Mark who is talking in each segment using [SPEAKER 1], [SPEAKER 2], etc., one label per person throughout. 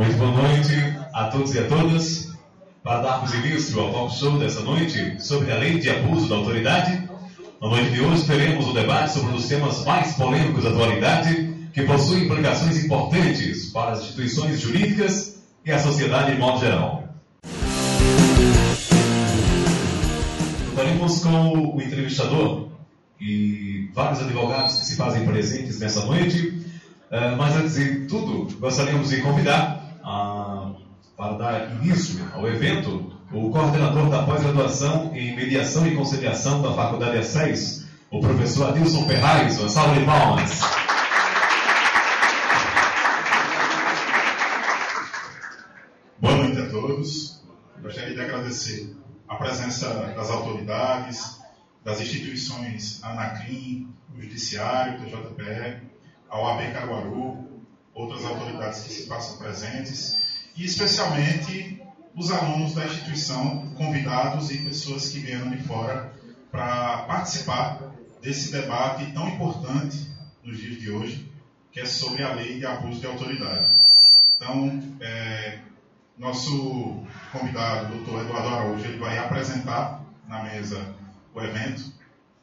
[SPEAKER 1] Muito boa noite a todos e a todas. Para darmos início ao talk show dessa noite sobre a lei de abuso da autoridade, na noite de hoje teremos um debate sobre um dos temas mais polêmicos da atualidade, que possui implicações importantes para as instituições jurídicas e a sociedade de modo geral. Contaremos com o entrevistador e vários advogados que se fazem presentes nessa noite, eh, mas antes de tudo, gostaríamos de convidar a, para dar início ao evento o coordenador da pós-graduação em mediação e conciliação da Faculdade A6, o professor Adilson Ferraz. Uma salva de palmas.
[SPEAKER 2] Boa noite a todos. Gostaria de agradecer a presença das autoridades, das instituições ANACRIM, o Judiciário, o JPR, a OAB Caruaru, outras autoridades que se façam presentes, e especialmente os alunos da instituição, convidados e pessoas que vieram de fora para participar desse debate tão importante nos dias de hoje, que é sobre a lei de abuso de autoridade. Então, é, nosso convidado, doutor Eduardo Araújo, ele vai apresentar na mesa o evento.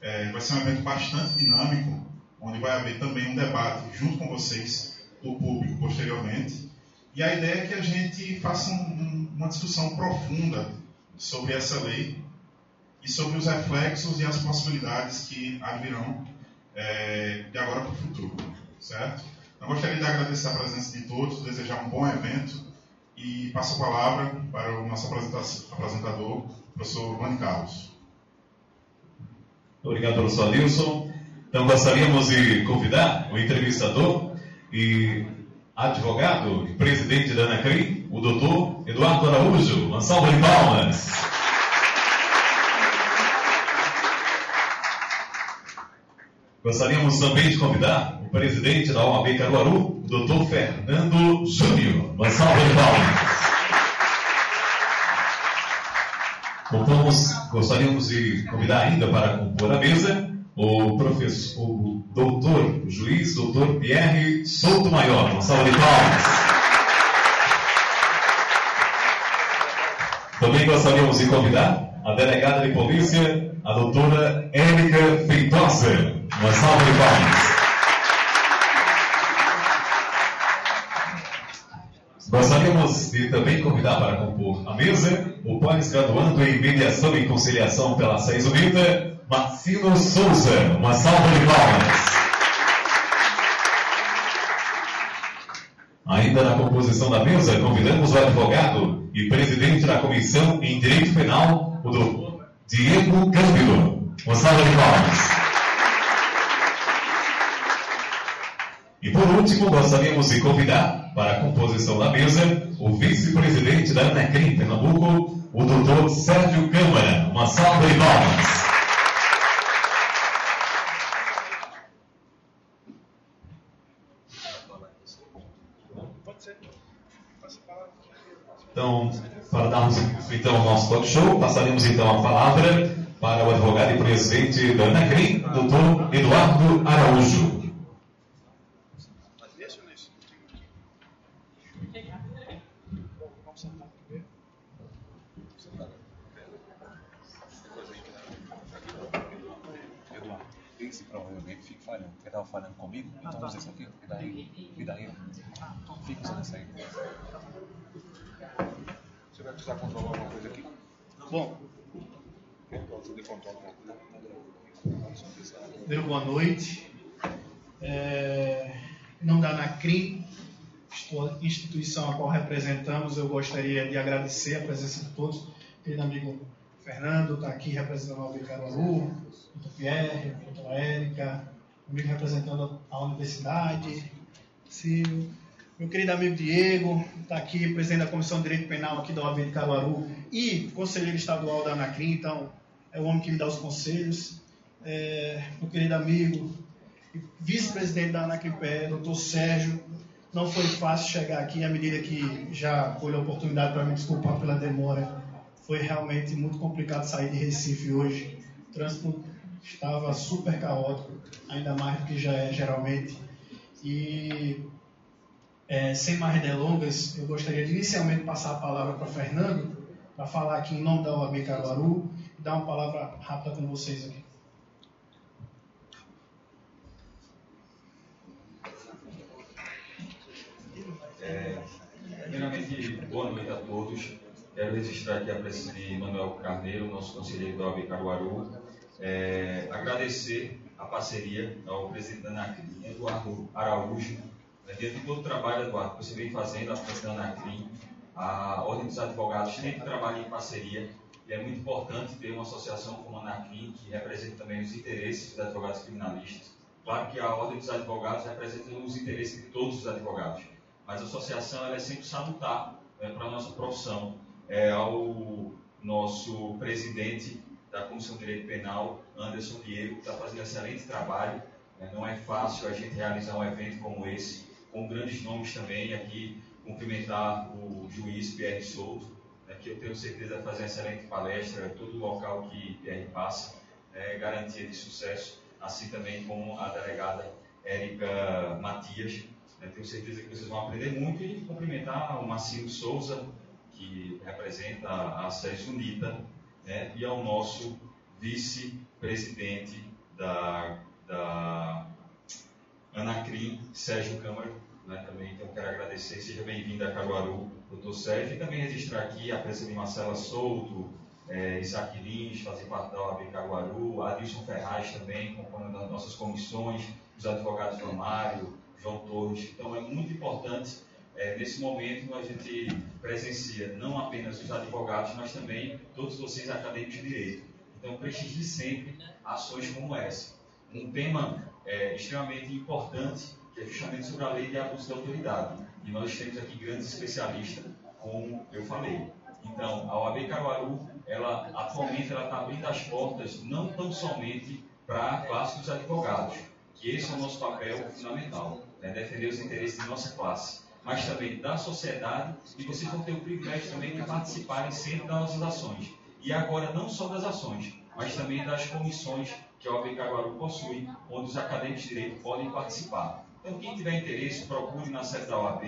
[SPEAKER 2] É, vai ser um evento bastante dinâmico, onde vai haver também um debate junto com vocês do público posteriormente. E a ideia é que a gente faça um, uma discussão profunda sobre essa lei e sobre os reflexos e as possibilidades que advirão é, de agora para o futuro, certo? Eu gostaria de agradecer a presença de todos, desejar um bom evento e passo a palavra para o nosso apresentador, professor Juan Carlos.
[SPEAKER 1] Obrigado, professor Adilson. Então, gostaríamos de convidar o entrevistador e advogado e presidente da ANACRI, o doutor Eduardo Araújo. Uma salva de palmas. Gostaríamos também de convidar o presidente da OAB Caruaru, o doutor Fernando Júnior. Uma salva de palmas. Gostaríamos de convidar ainda para compor a mesa o professor, o doutor, o juiz, doutor Pierre Souto Maior. Uma salva de palmas. Também gostaríamos de convidar a delegada de polícia, a doutora Érica Feitosa. Uma salva de palmas. Gostaríamos de também convidar para compor a mesa o pós-graduando em mediação e conciliação pela SEIS Unida, Marcino Souza. Uma salva de palmas. Ainda na composição da mesa, convidamos o advogado e presidente da Comissão em Direito Penal, o doutor Diego Cândido. Uma salva de palmas. E por último, gostaríamos de convidar para a composição da mesa o vice-presidente da ANECRIM Pernambuco, o doutor Sérgio Câmara. Uma salva de palmas. Então, para darmos então ao nosso talk show, passaremos então a palavra para o advogado e presidente da ANACRIM, doutor Eduardo Araújo.
[SPEAKER 3] Esse provavelmente fica falhando, porque estava falhando comigo, então usa isso aqui, e daí, e daí, fica usando isso aí. Você vai precisar controlar alguma coisa aqui?
[SPEAKER 4] Bom. Primeiro, boa noite. É, em nome da ANACRIM, instituição a qual representamos, eu gostaria de agradecer a presença de todos. Querido amigo Fernando está aqui representando a UB Caruaru, doutor Pierre, doutora Érica, amigo representando a universidade, Silvio meu querido amigo Diego, está aqui, presidente da Comissão de Direito Penal aqui da OAB de Caruaru e conselheiro estadual da ANACRIM, então é o homem que me dá os conselhos. É, meu querido amigo, vice-presidente da ANACRIPE, doutor Sérgio, não foi fácil chegar aqui, à medida que já foi a oportunidade para me desculpar pela demora. Foi realmente muito complicado sair de Recife hoje. Estava super caótico, ainda mais do que já é geralmente. E É, sem mais delongas, eu gostaria de inicialmente passar a palavra para Fernando, para falar aqui em nome da OAB Caruaru e dar uma palavra rápida com vocês aqui.
[SPEAKER 5] É, primeiramente, boa noite a todos. Quero registrar aqui a presença de Manuel Carneiro, nosso conselheiro da OAB Caruaru. É, agradecer a parceria ao presidente da ANACRIM, Eduardo Araújo, né, dentro de todo o trabalho, Eduardo, que você vem fazendo à frente da ANACRIM, a Ordem dos Advogados sempre trabalha em parceria e é muito importante ter uma associação como a ANACRIM, que representa também os interesses dos advogados criminalistas. Claro que a Ordem dos Advogados representa os interesses de todos os advogados, mas a associação ela é sempre salutar né, para a nossa profissão. É, ao nosso presidente da Comissão de Direito Penal, Anderson Diego, que está fazendo um excelente trabalho. Né? Não é fácil a gente realizar um evento como esse, com grandes nomes também. Aqui, cumprimentar o juiz Pierre Souto, né, que eu tenho certeza vai fazer uma excelente palestra todo local que Pierre passa, é garantia de sucesso, assim também como a delegada Érica Matias. Né, tenho certeza que vocês vão aprender muito e cumprimentar o Marcinho Souza, que representa a SES UNITA, né, e ao nosso vice-presidente da, da Anacrim, Sérgio Câmara, né, também, então quero agradecer, seja bem-vindo a Caruaru, doutor Sérgio, e também registrar aqui a presença de Marcela Souto, é, Isaac Lins, fazer parte da OAB Caruaru, Adilson Ferraz também, compondo as nossas comissões, os advogados do Mário, João Torres, então é muito importante é, nesse momento a gente presencia não apenas os advogados, mas também todos vocês acadêmicos de direito. Então, prestigie sempre ações como essa. Um tema é, extremamente importante, que é justamente sobre a lei de abuso de autoridade. E nós temos aqui grandes especialistas, como eu falei. Então, a OAB Caruaru, ela, atualmente, ela está abrindo as portas não tão somente para a classe dos advogados, que esse é o nosso papel fundamental, né, defender os interesses de nossa classe mas também da sociedade, e vocês vão ter o privilégio também de participarem sempre das nossas ações. E agora, não só das ações, mas também das comissões que a OAB Caruaru possui, onde os acadêmicos de direito podem participar. Então, quem tiver interesse, procure na sede da OAB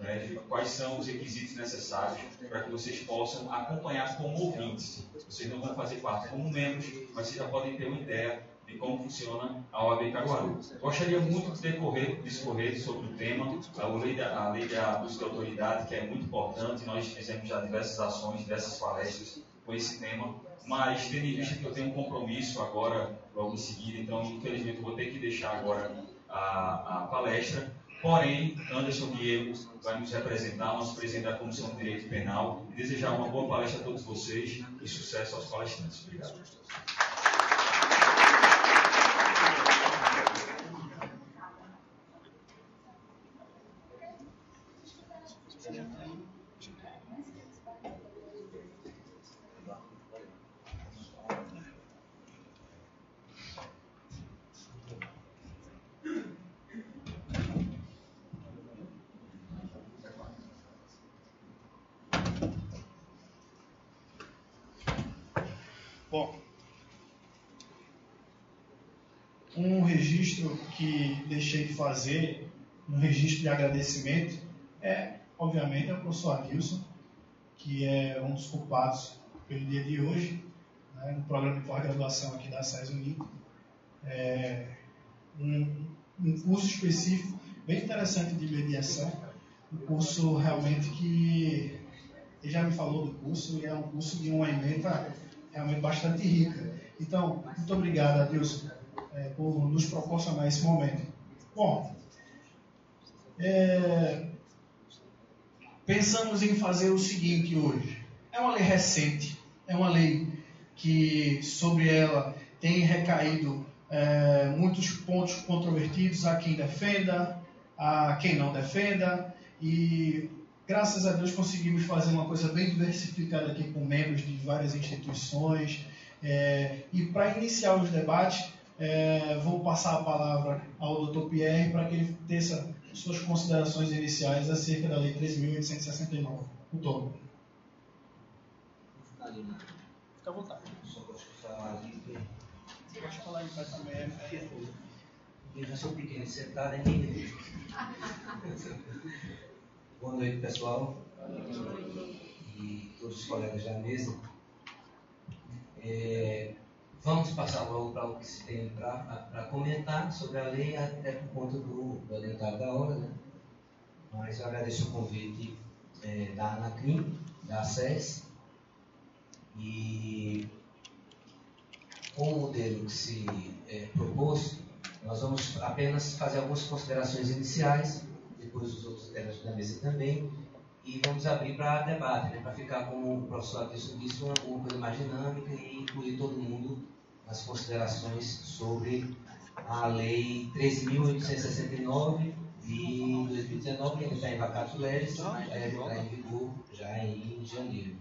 [SPEAKER 5] né, quais são os requisitos necessários para que vocês possam acompanhar como ouvintes. Vocês não vão fazer parte como membros, mas vocês já podem ter uma ideia de como funciona a OAB Caruaru. Gostaria muito de decorrer, discorrer sobre o tema, a lei, da, a lei de abuso de autoridade, que é muito importante, nós fizemos já diversas ações, diversas palestras com esse tema, mas tendo em vista que eu tenho um compromisso agora, logo em seguida, então infelizmente vou ter que deixar agora a, a palestra, Porém, Anderson Diego vai nos representar, nosso presidente da Comissão de Direito Penal, e desejar uma boa palestra a todos vocês e sucesso aos palestrantes. Obrigado.
[SPEAKER 4] Bom, um registro que deixei de fazer, um registro de agradecimento, é, obviamente, ao professor Adilson, que é um dos culpados pelo dia de hoje, né, no programa de pós-graduação aqui da SES Unito. É, um, um curso específico bem interessante de mediação, um curso realmente que ele já me falou do curso e é um curso de uma emenda realmente bastante rica. Então, muito obrigado, Adilson, é, por nos proporcionar esse momento. Bom, é, pensamos em fazer o seguinte hoje. É uma lei recente, é uma lei que sobre ela tem recaído é, muitos pontos controvertidos a quem defenda, a quem não defenda, e graças a Deus conseguimos fazer uma coisa bem diversificada aqui com membros de várias instituições. É, e para iniciar os debates, é, vou passar a palavra ao Dr. Pierre para que ele teça suas considerações iniciais acerca da Lei 13.869. O todo. Fica à vontade. Você pode falar em pé também, é
[SPEAKER 6] Eu já sou pequeno sentado em mim. Boa noite, pessoal. E todos os colegas da mesa. É, vamos passar logo para o que se tem para comentar sobre a lei, até por conta do, adiantado da hora, né? Mas eu agradeço o convite é, da Anacrim, da SES, e com o modelo que se é, propôs, nós vamos apenas fazer algumas considerações iniciais, depois os outros integrantes da mesa também, e vamos abrir para debate, né, para ficar, como o professor Adilson disse, uma, uma coisa mais dinâmica e incluir todo mundo nas considerações sobre a Lei 13.869 de 2019, que ainda está em vacato leves, mas deve entrar em vigor já em janeiro.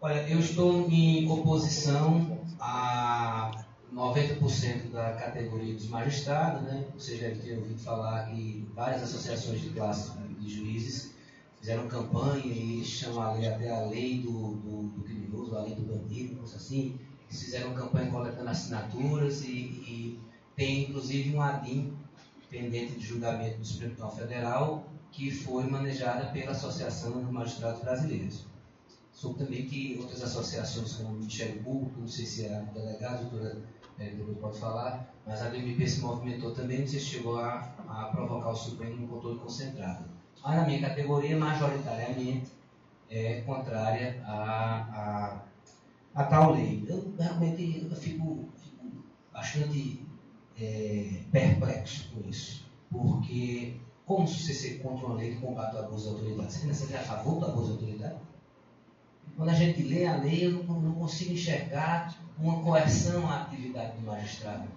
[SPEAKER 6] Olha, eu estou em oposição a 90% da categoria dos magistrados, né? Vocês devem ter ouvido falar que várias associações de classe de juízes fizeram campanha e chamam a lei até a lei do, do, do criminoso, a lei do bandido, coisa assim. Eles fizeram campanha coletando assinaturas e, e tem inclusive um ADIM pendente de julgamento do Supremo Tribunal Federal que foi manejada pela Associação dos Magistrados Brasileiros. Soube também que outras associações, como o Ministério Público, não sei se é a a doutora é, depois pode falar, mas a DMP se movimentou também, não sei se chegou a, a provocar o Supremo no controle concentrado. Mas na minha categoria, majoritariamente, é contrária a, a, a tal lei. Eu realmente eu fico, fico bastante é, perplexo com isso, porque como você ser contra uma lei que combate o abuso de autoridade? Você é a favor do abuso de autoridade? Quando a gente lê a lei, eu não, não consigo enxergar uma coerção à atividade do magistrado,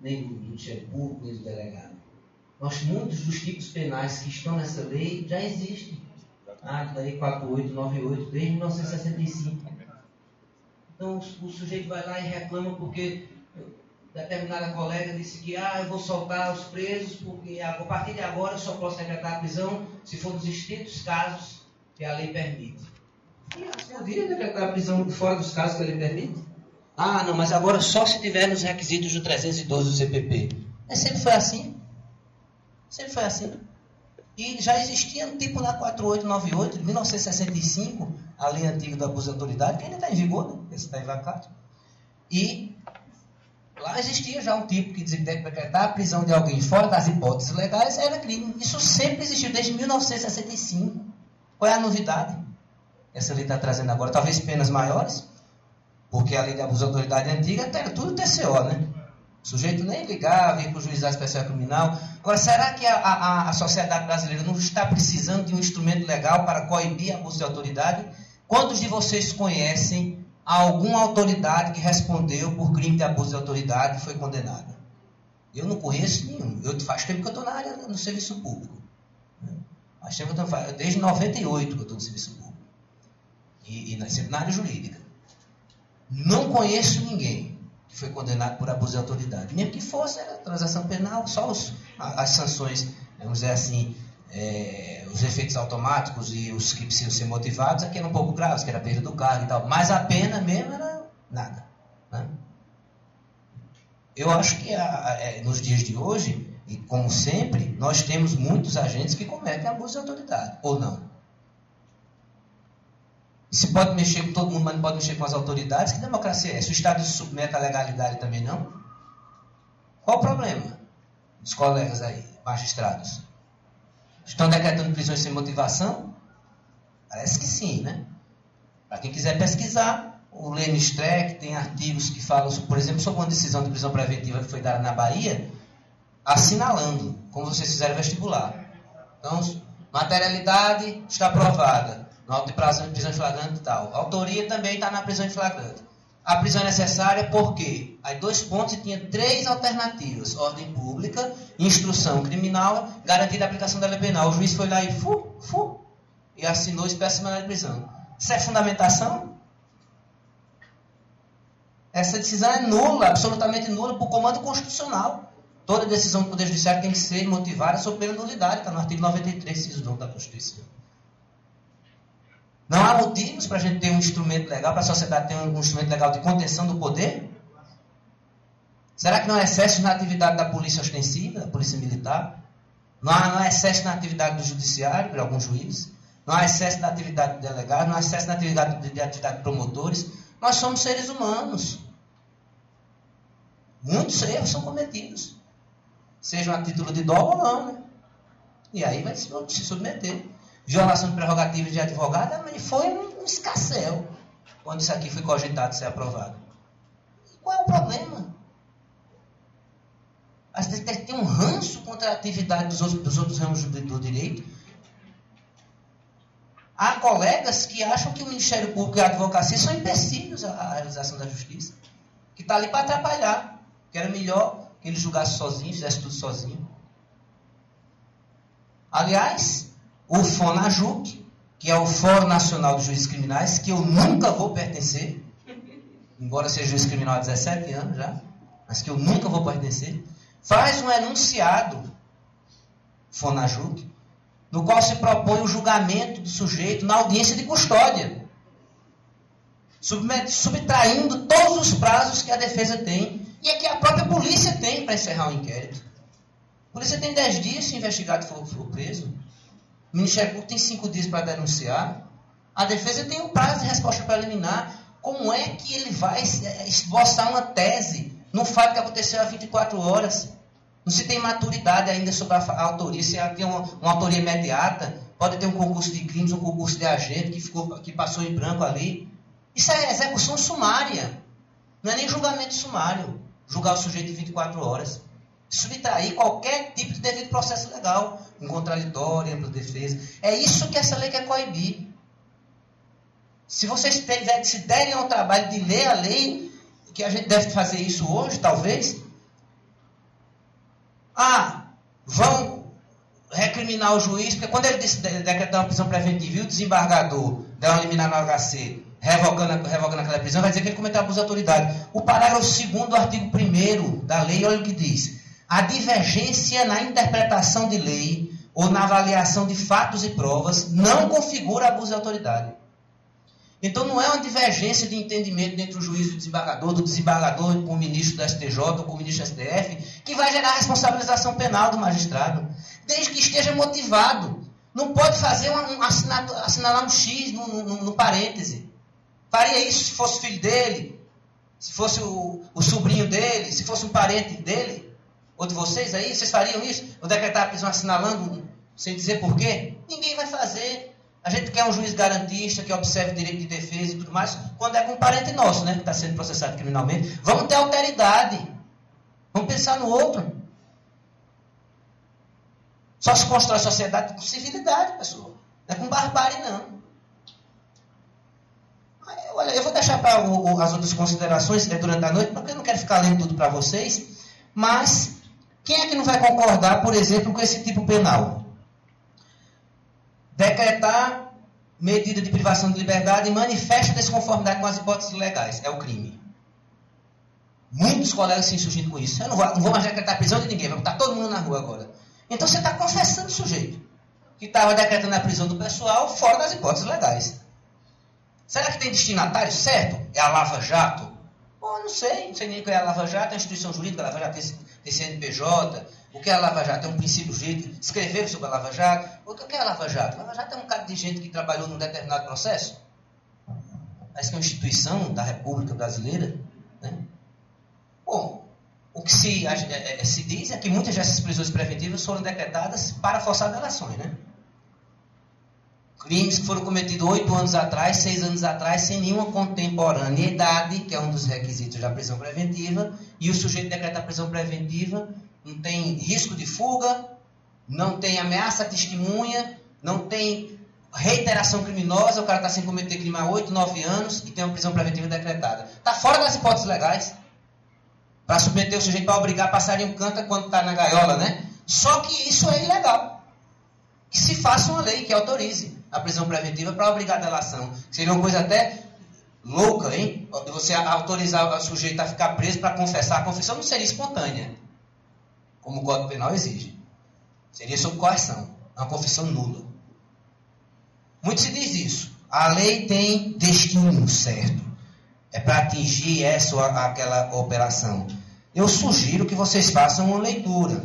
[SPEAKER 6] nem do, do chefe público, nem do delegado. Nós, muitos dos tipos penais que estão nessa lei já existem. Ah, a Lei 4898, desde 1965. Então, o, sujeito vai lá e reclama porque determinada colega disse que ah, eu vou soltar os presos porque a partir de agora eu só posso decretar a prisão se for nos estritos casos que a lei permite. Poderia decretar a prisão fora dos casos que ele permite? Ah, não, mas agora só se tiver nos requisitos do 312 do CPP. Mas sempre foi assim. Sempre foi assim. E já existia um tipo lá 4898, de 1965, a lei antiga do abuso de autoridade, que ainda está em vigor, né? esse está em. E lá existia já um tipo que dizia que decretar a prisão de alguém fora das hipóteses legais era crime. Isso sempre existiu, desde 1965. Qual é a novidade? essa lei está trazendo agora, talvez penas maiores, porque a lei de abuso de autoridade antiga era tudo TCO, né? O sujeito nem ligava, ia para o juizado especial criminal. Agora, será que a, a, a sociedade brasileira não está precisando de um instrumento legal para coibir abuso de autoridade? Quantos de vocês conhecem alguma autoridade que respondeu por crime de abuso de autoridade e foi condenada? Eu não conheço nenhum. Eu, faz tempo que eu estou na área, no serviço público. Faz tempo que eu desde 98 que eu estou no serviço público e, e sempre na área jurídica. Não conheço ninguém foi condenado por abuso de autoridade. Mesmo que fosse, era transação penal, só os, as sanções, vamos dizer assim, é, os efeitos automáticos e os que precisam ser motivados, aqui eram um pouco graves, que era a perda do cargo e tal. Mas a pena mesmo era nada. Né? Eu acho que a, é, nos dias de hoje, e como sempre, nós temos muitos agentes que cometem abuso de autoridade, ou não. Se pode mexer com todo mundo, mas não pode mexer com as autoridades, que democracia é essa? O Estado se submete à legalidade também não? Qual o problema dos colegas aí, magistrados? Estão decretando prisões sem motivação? Parece que sim, né? Para quem quiser pesquisar, o Lênin Streck tem artigos que falam, por exemplo, sobre uma decisão de prisão preventiva que foi dada na Bahia, assinalando, como vocês fizeram vestibular. Então, materialidade está aprovada. Auto de prisão, prisão em flagrante e tal. A autoria também está na prisão em flagrante. A prisão é necessária porque aí dois pontos e tinha três alternativas: ordem pública, instrução criminal, garantida a aplicação da lei penal. O juiz foi lá e fu, fu, e assinou espécie de prisão. Isso é fundamentação? Essa decisão é nula, absolutamente nula, por comando constitucional. Toda decisão do Poder Judiciário tem que ser motivada sob pena nulidade, está no artigo 93, inciso 2 da Constituição. Não há motivos para a gente ter um instrumento legal, para a sociedade ter um instrumento legal de contenção do poder? Será que não há excesso na atividade da polícia ostensiva, da polícia militar? Não há, não há excesso na atividade do judiciário, por alguns juízes? Não há excesso na atividade do delegado? Não há excesso na atividade de, de atividade de promotores? Nós somos seres humanos. Muitos erros são cometidos. Sejam a título de dolo ou não, né? E aí vai se submeter. Violação de prerrogativas de advogado mas foi um, escassel quando isso aqui foi cogitado ser aprovado. E qual é o problema? Às vezes tem um ranço contra a atividade dos outros, dos outros ramos do, do direito. Há colegas que acham que o Ministério Público e a advocacia são empecilhos à realização da justiça. Que está ali para atrapalhar. Que era melhor que ele julgasse sozinho, fizesse tudo sozinho. Aliás, o FONAJUC, que é o Fórum Nacional dos Juízes Criminais, que eu nunca vou pertencer, embora seja juiz criminal há 17 anos já, mas que eu nunca vou pertencer, faz um enunciado, FONAJUC, no qual se propõe o julgamento do sujeito na audiência de custódia, subtraindo todos os prazos que a defesa tem e é que a própria polícia tem para encerrar o inquérito. A polícia tem 10 dias se o investigado for, for preso. O Ministério Público tem 5 dias para denunciar. A defesa tem um prazo de resposta preliminar. Como é que ele vai é, esboçar uma tese no fato que aconteceu há 24 horas? Não se tem maturidade ainda sobre a autoria, se tem uma, uma autoria imediata, pode ter um concurso de crimes, um concurso de agente que, ficou, que passou em branco ali. Isso é execução sumária, não é nem julgamento sumário julgar o sujeito em 24 horas. Subtrair qualquer tipo de devido processo legal, um contraditório, ampla defesa. É isso que essa lei quer coibir. Se vocês tiverem, se derem ao trabalho de ler a lei, que a gente deve fazer isso hoje, talvez. Ah, vão recriminar o juiz, porque quando ele decretar uma prisão preventiva e o desembargador der uma liminar no HC revogando, revogando aquela prisão, vai dizer que ele cometeu abuso de autoridade. O parágrafo 2 do artigo 1 da lei, olha o que diz. A divergência na interpretação de lei ou na avaliação de fatos e provas não configura abuso de autoridade. Então não é uma divergência de entendimento entre o juiz e o desembargador, do desembargador com o ministro do STJ ou com o ministro do STF, que vai gerar responsabilização penal do magistrado, desde que esteja motivado. Não pode fazer um, um assinalar um X no, no, no parêntese. Faria isso se fosse filho dele, se fosse o, o sobrinho dele, se fosse um parente dele, ou de vocês aí, vocês fariam isso? Ou decretar a prisão assinalando sem dizer porquê? Ninguém vai fazer. A gente quer um juiz garantista que observe o direito de defesa e tudo mais, quando é com um parente nosso, né, que está sendo processado criminalmente. Vamos ter alteridade. Vamos pensar no outro. Só se constrói sociedade com civilidade, pessoal. Não é com barbárie, não. Olha, eu vou deixar para as outras considerações né, durante a noite, porque eu não quero ficar lendo tudo para vocês. Mas quem é que não vai concordar, por exemplo, com esse tipo penal? Decretar medida de privação de liberdade e manifesta desconformidade com as hipóteses legais. É o crime. Muitos colegas se insurgindo com isso. Eu não vou, não vou mais decretar prisão de ninguém, vai botar todo mundo na rua agora. Então você está confessando o sujeito que estava decretando a prisão do pessoal fora das hipóteses legais. Será que tem destinatário certo? É a Lava Jato? Pô, não sei, não sei nem o que é a Lava Jato, é a instituição jurídica, a Lava Jato tem CNPJ. O que é a Lava Jato? É um princípio jurídico. Escrever sobre a Lava Jato. O que é a Lava Jato? A Lava Jato é um cara de gente que trabalhou num determinado processo. Parece que é uma instituição da República Brasileira. Né? Bom, o que se, é, é, se diz é que muitas dessas prisões preventivas foram decretadas para forçar delações, né? Crimes que foram cometidos oito anos atrás, seis anos atrás, sem nenhuma contemporaneidade, que é um dos requisitos da prisão preventiva, e o sujeito decreta a prisão preventiva, não tem risco de fuga, não tem ameaça à testemunha, não tem reiteração criminosa, o cara está sem cometer crime há oito, nove anos e tem uma prisão preventiva decretada. Está fora das hipóteses legais. Para submeter o sujeito para obrigar a passar em um canto quando está na gaiola, né? Só que isso é ilegal. Que se faça uma lei que autorize a prisão preventiva para obrigar a delação. Seria uma coisa até louca, hein? Você autorizar o sujeito a ficar preso para confessar. A confissão não seria espontânea, como o Código Penal exige. Seria sob coerção. Uma confissão nula. Muito se diz isso. A lei tem destino certo. É para atingir essa ou aquela operação. eu sugiro que vocês façam uma leitura.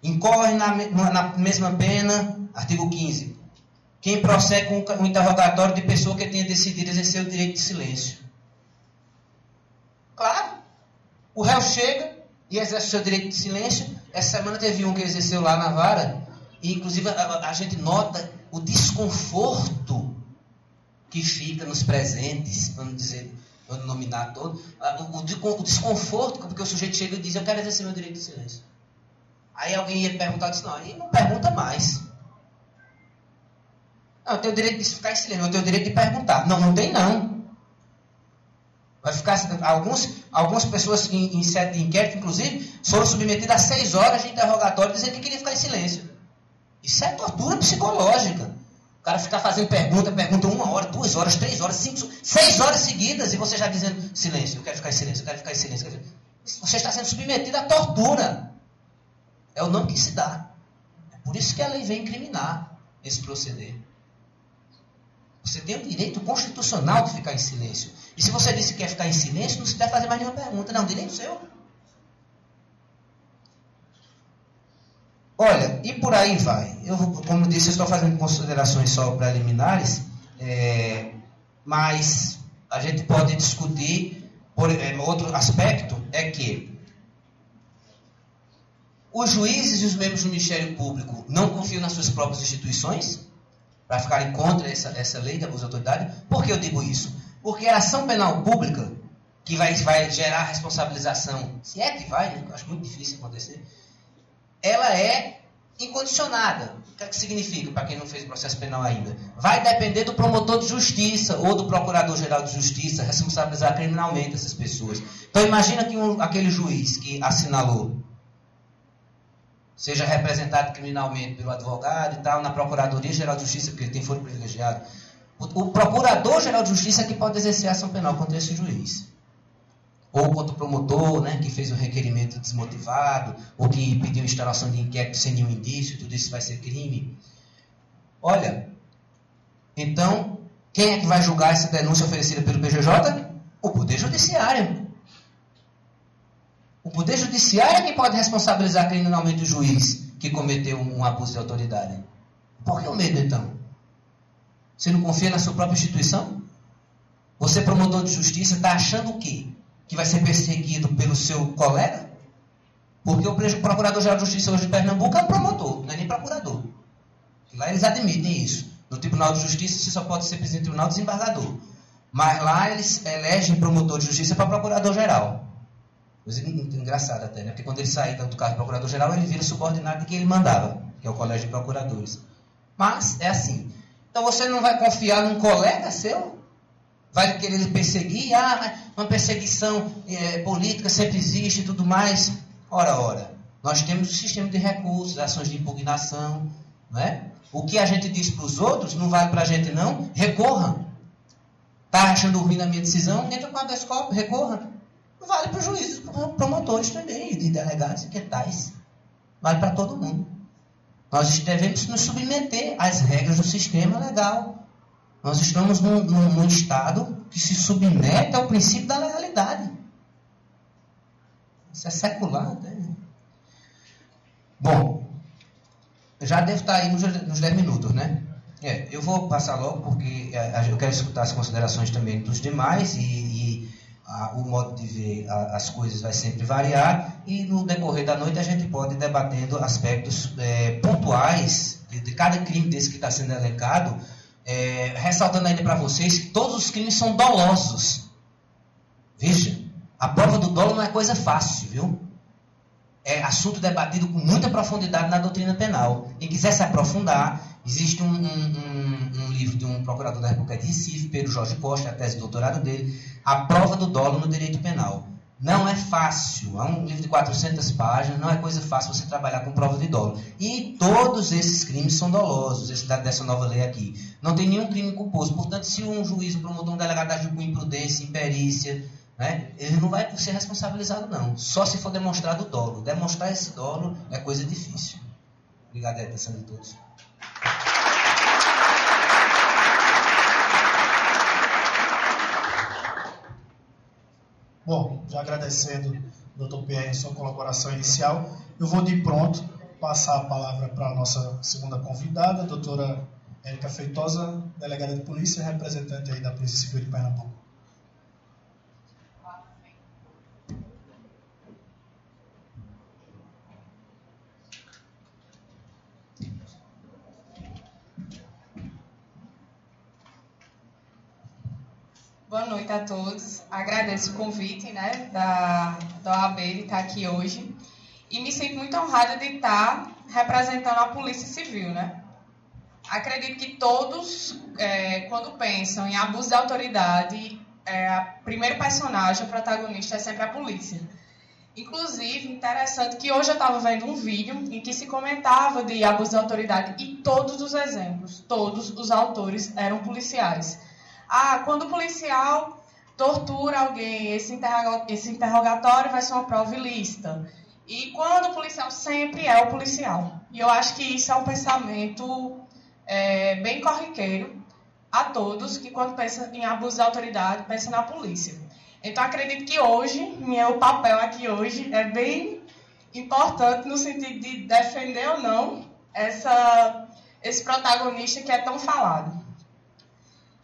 [SPEAKER 6] Incorre na, na mesma pena, artigo 15. Quem prossegue com um interrogatório de pessoa que tenha decidido exercer o direito de silêncio. Claro. O réu chega e exerce o seu direito de silêncio. Essa semana teve um que exerceu lá na vara. E, inclusive, a, a gente nota o desconforto que fica nos presentes, vamos dizer, vamos nominar todo, o, o, o, desconforto, porque o sujeito chega e diz, eu quero exercer meu direito de silêncio. Aí alguém ia perguntar, disse, não, aí não pergunta mais. Eu tenho o direito de ficar em silêncio, eu tenho o direito de perguntar. Não, não tem não. Vai ficar, alguns, algumas pessoas em, em sete de inquérito, inclusive, foram submetidas a seis horas de interrogatório dizendo que queria ficar em silêncio. Isso é tortura psicológica. O cara ficar fazendo pergunta, pergunta uma hora, duas horas, três horas, cinco, seis horas seguidas, e você já dizendo silêncio, eu quero ficar em silêncio, eu quero ficar em silêncio. Você está sendo submetido à tortura. É o nome que se dá. É por isso que a lei vem incriminar esse proceder. Você tem o direito constitucional de ficar em silêncio. E se você disse que quer ficar em silêncio, não se deve fazer mais nenhuma pergunta. Não, direito seu. Olha, e por aí vai. Eu, como disse, estou fazendo considerações só preliminares, é, mas a gente pode discutir. Por, é, outro aspecto é que os juízes e os membros do Ministério Público não confiam nas suas próprias instituições para ficarem contra essa, essa lei de abuso de autoridade. Por que eu digo isso? Porque a ação penal pública, que vai, vai gerar responsabilização, se é que vai, né? acho muito difícil acontecer, ela é incondicionada. O que, é que significa, para quem não fez processo penal ainda? Vai depender do promotor de justiça ou do procurador-geral de justiça responsabilizar criminalmente essas pessoas. Então imagina que um, aquele juiz que assinalou seja representado criminalmente pelo advogado e tal, na Procuradoria-Geral de Justiça, porque ele tem foro privilegiado. O, o Procurador-Geral de Justiça é que pode exercer ação penal contra esse juiz. Ou contra o promotor, né, que fez o requerimento desmotivado, ou que pediu instalação de inquérito sem nenhum indício, tudo isso vai ser crime. Olha, então, quem é que vai julgar essa denúncia oferecida pelo PGJ? O Poder Judiciário. Poder Judiciário é quem pode responsabilizar criminalmente o juiz que cometeu um abuso de autoridade. Por que o medo, então? Você não confia na sua própria instituição? Você, promotor de justiça, está achando o quê? Que vai ser perseguido pelo seu colega? Porque o Procurador-Geral de Justiça hoje de Pernambuco é um promotor, não é nem procurador. Lá eles admitem isso. No Tribunal de Justiça você só pode ser presidente do Tribunal Desembargador. Mas lá eles elegem promotor de justiça para procurador-geral. Coisa engraçada até, né? Porque quando ele sair do cargo de procurador-geral, ele vira subordinado de quem ele mandava, que é o colégio de procuradores. Mas é assim. Então você não vai confiar num colega seu? Vai querer perseguir? Ah, uma perseguição é, política sempre existe e tudo mais. Ora, ora. Nós temos o sistema de recursos, ações de impugnação. Não é? O que a gente diz para os outros não vale para a gente, não. Recorra. Está achando ruim na minha decisão? Entra com a descopa, recorra. Vale para os juízes, promotores também, e de delegados e tais. Vale para todo mundo. Nós devemos nos submeter às regras do sistema legal. Nós estamos num, num, num Estado que se submete ao princípio da legalidade. Isso é secular. Né? Bom, já deve estar aí nos, nos 10 minutos, né? É, eu vou passar logo porque é, eu quero escutar as considerações também dos demais e, o modo de ver a, as coisas vai sempre variar e no decorrer da noite a gente pode ir debatendo aspectos é, pontuais de, de, cada crime desse que está sendo elencado, é, ressaltando ainda para vocês que todos os crimes são dolosos. Veja, a prova do dolo não é coisa fácil, viu? É assunto debatido com muita profundidade na doutrina penal. Quem quiser se aprofundar, existe um, um, um livro de um procurador da República de Recife, Pedro Jorge Costa, a tese de doutorado dele, a prova do dolo no direito penal. Não é fácil, é um livro de 400 páginas, não é coisa fácil você trabalhar com prova de dolo. E todos esses crimes são dolosos, esse dessa nova lei aqui. Não tem nenhum crime culposo. Portanto, se um juiz, um promotor, um delegado agiu com imprudência, imperícia, né, ele não vai ser responsabilizado, não. Só se for demonstrado o dolo. Demonstrar esse dolo é coisa difícil. Obrigado a atenção de todos.
[SPEAKER 4] Bom, já agradecendo Dr. Pierre sua colaboração inicial. Eu vou de pronto passar a palavra para a nossa segunda convidada, a doutora Érica Feitosa, delegada de polícia, representante aí da Polícia Civil de Pernambuco.
[SPEAKER 7] Boa noite a todos. Agradeço o convite né, da, da OAB de estar aqui hoje. E me sinto muito honrada de estar representando a Polícia Civil. Né? Acredito que todos, é, quando pensam em abuso de autoridade, é, o primeiro personagem, o protagonista, é sempre a polícia. Inclusive, interessante que hoje eu estava vendo um vídeo em que se comentava de abuso de autoridade e todos os exemplos, todos os autores eram policiais. Ah, quando o policial tortura alguém, esse, interrogatório vai ser uma prova ilícita. E quando o policial sempre é o policial. E eu acho que isso é um pensamento é, bem corriqueiro a todos que quando pensa em abuso de autoridade, pensa na polícia. Então acredito que hoje, meu papel aqui hoje é bem importante no sentido de defender ou não essa, esse protagonista que é tão falado.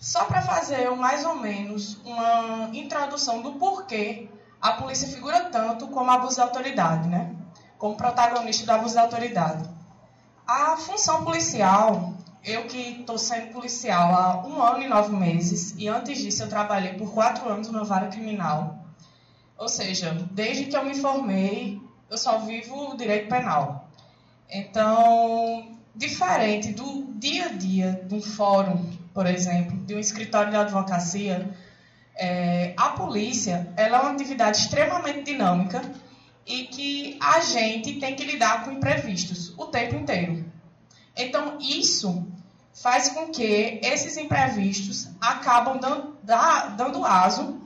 [SPEAKER 7] Só para fazer mais ou menos uma introdução do porquê a polícia figura tanto como abuso de autoridade, né? Como protagonista do abuso de autoridade. A função policial, eu que estou sendo policial há um ano e nove meses, e antes disso eu trabalhei por quatro anos numa vara criminal. Ou seja, desde que eu me formei, eu só vivo o direito penal. Então, diferente do dia a dia de um fórum por exemplo, de um escritório de advocacia, é, a polícia ela é uma atividade extremamente dinâmica e que a gente tem que lidar com imprevistos o tempo inteiro. Então, isso faz com que esses imprevistos acabam dando, dando aso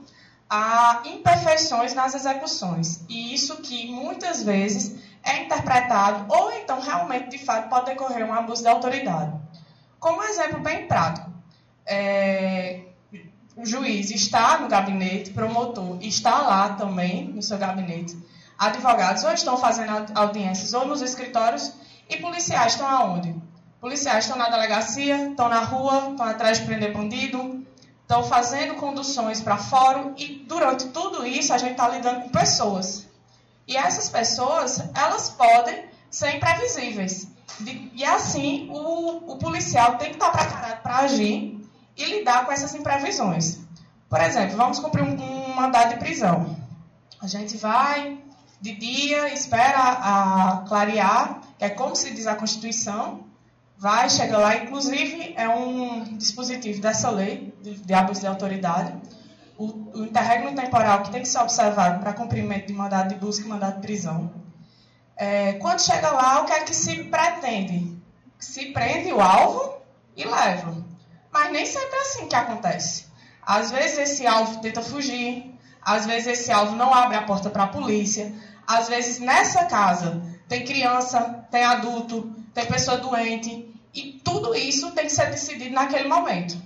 [SPEAKER 7] a imperfeições nas execuções. E isso que muitas vezes é interpretado ou então realmente de fato pode decorrer um abuso de autoridade. Como exemplo bem prático, é, o juiz está no gabinete, promotor está lá também no seu gabinete, advogados ou estão fazendo audiências ou nos escritórios e policiais estão aonde? Policiais estão na delegacia, estão na rua, estão atrás de prender bandido, estão fazendo conduções para fórum e durante tudo isso a gente está lidando com pessoas. E essas pessoas, elas podem ser imprevisíveis. E assim, o, o policial tem que estar preparado para agir e lidar com essas imprevisões. Por exemplo, vamos cumprir um, um mandado de prisão. A gente vai de dia, espera a clarear, que é como se diz a Constituição, vai, chega lá, inclusive é um dispositivo dessa lei de, de abuso de autoridade, o, o interregno temporal que tem que ser observado para cumprimento de mandado de busca e mandado de prisão. É, quando chega lá, o que é que se pretende? Se prende o alvo e leva. Mas nem sempre é assim que acontece. Às vezes esse alvo tenta fugir, às vezes esse alvo não abre a porta para a polícia, às vezes nessa casa tem criança, tem adulto, tem pessoa doente, e tudo isso tem que ser decidido naquele momento.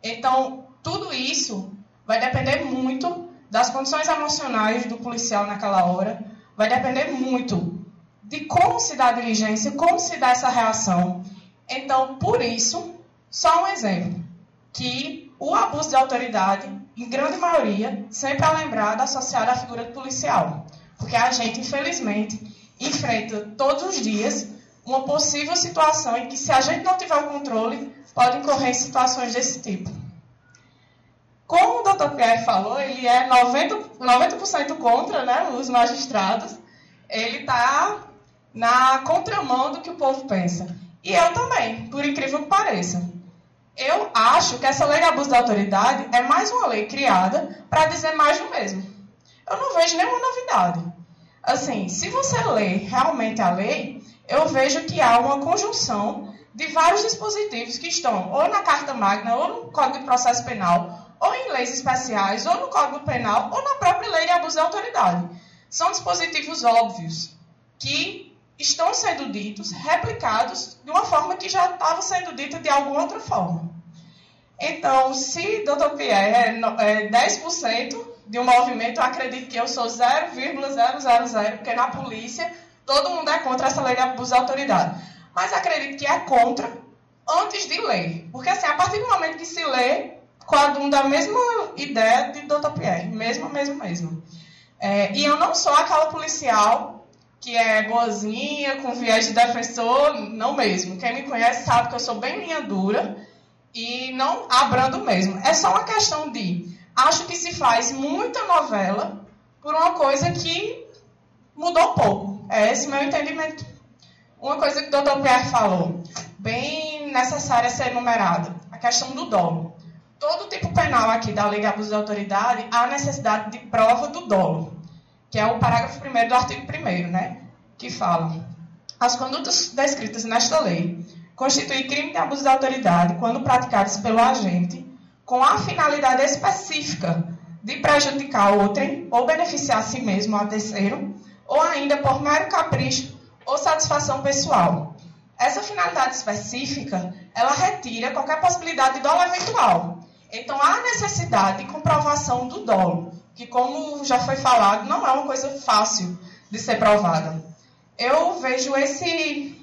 [SPEAKER 7] Então, tudo isso vai depender muito das condições emocionais do policial naquela hora, vai depender muito de como se dá a diligência, como se dá essa reação. Então, por isso, só um exemplo, que o abuso de autoridade, em grande maioria, sempre é lembrado associado à figura policial. Porque a gente, infelizmente, enfrenta todos os dias uma possível situação em que, se a gente não tiver o controle, pode incorrer em situações desse tipo. Como o Dr. Pierre falou, ele é 90%, 90 contra né, os magistrados. Ele está na contramão do que o povo pensa. E eu também, por incrível que pareça. Eu acho que essa lei de abuso da autoridade é mais uma lei criada para dizer mais do mesmo. Eu não vejo nenhuma novidade. Assim, se você lê realmente a lei, eu vejo que há uma conjunção de vários dispositivos que estão ou na Carta Magna, ou no Código de Processo Penal, ou em leis especiais, ou no Código Penal, ou na própria lei de abuso da autoridade. São dispositivos óbvios que estão sendo ditos, replicados de uma forma que já estava sendo dita de alguma outra forma. Então, se Dr. Pierre é 10% é de um movimento, eu acredito que eu sou 0,000, porque na polícia todo mundo é contra essa lei de abuso de autoridade. Mas acredito que é contra antes de ler. Porque assim, a partir do momento que se lê, cada um da mesma ideia de Dr. Pierre. Mesmo, mesmo, mesmo. É, e eu não sou aquela policial que é boazinha, com viés de defensor, não mesmo. Quem me conhece sabe que eu sou bem linha dura e não abrando mesmo. É só uma questão de acho que se faz muita novela por uma coisa que mudou pouco. É esse meu entendimento. Uma coisa que o Dr. Pierre falou, bem necessária ser enumerada, a questão do dolo. Todo tipo penal aqui da Lei de Abuso de Autoridade há necessidade de prova do dolo, que é o parágrafo 1 do artigo 1 né? Que fala: as condutas descritas nesta lei constituem crime de abuso de autoridade quando praticados pelo agente com a finalidade específica de prejudicar outrem ou beneficiar a si mesmo ou a terceiro, ou ainda por mero capricho ou satisfação pessoal. Essa finalidade específica, ela retira qualquer possibilidade de dolo eventual. Então, há necessidade de comprovação do dolo, que, como já foi falado, não é uma coisa fácil de ser provada. Eu vejo esse,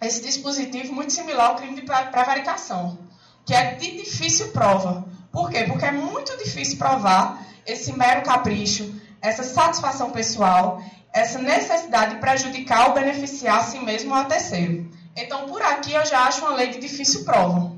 [SPEAKER 7] esse dispositivo muito similar ao crime de prevaricação, que é de difícil prova. Por quê? Porque é muito difícil provar esse mero capricho, essa satisfação pessoal, essa necessidade de prejudicar ou beneficiar a si mesmo ou a terceiro. Então, por aqui, eu já acho uma lei de difícil prova.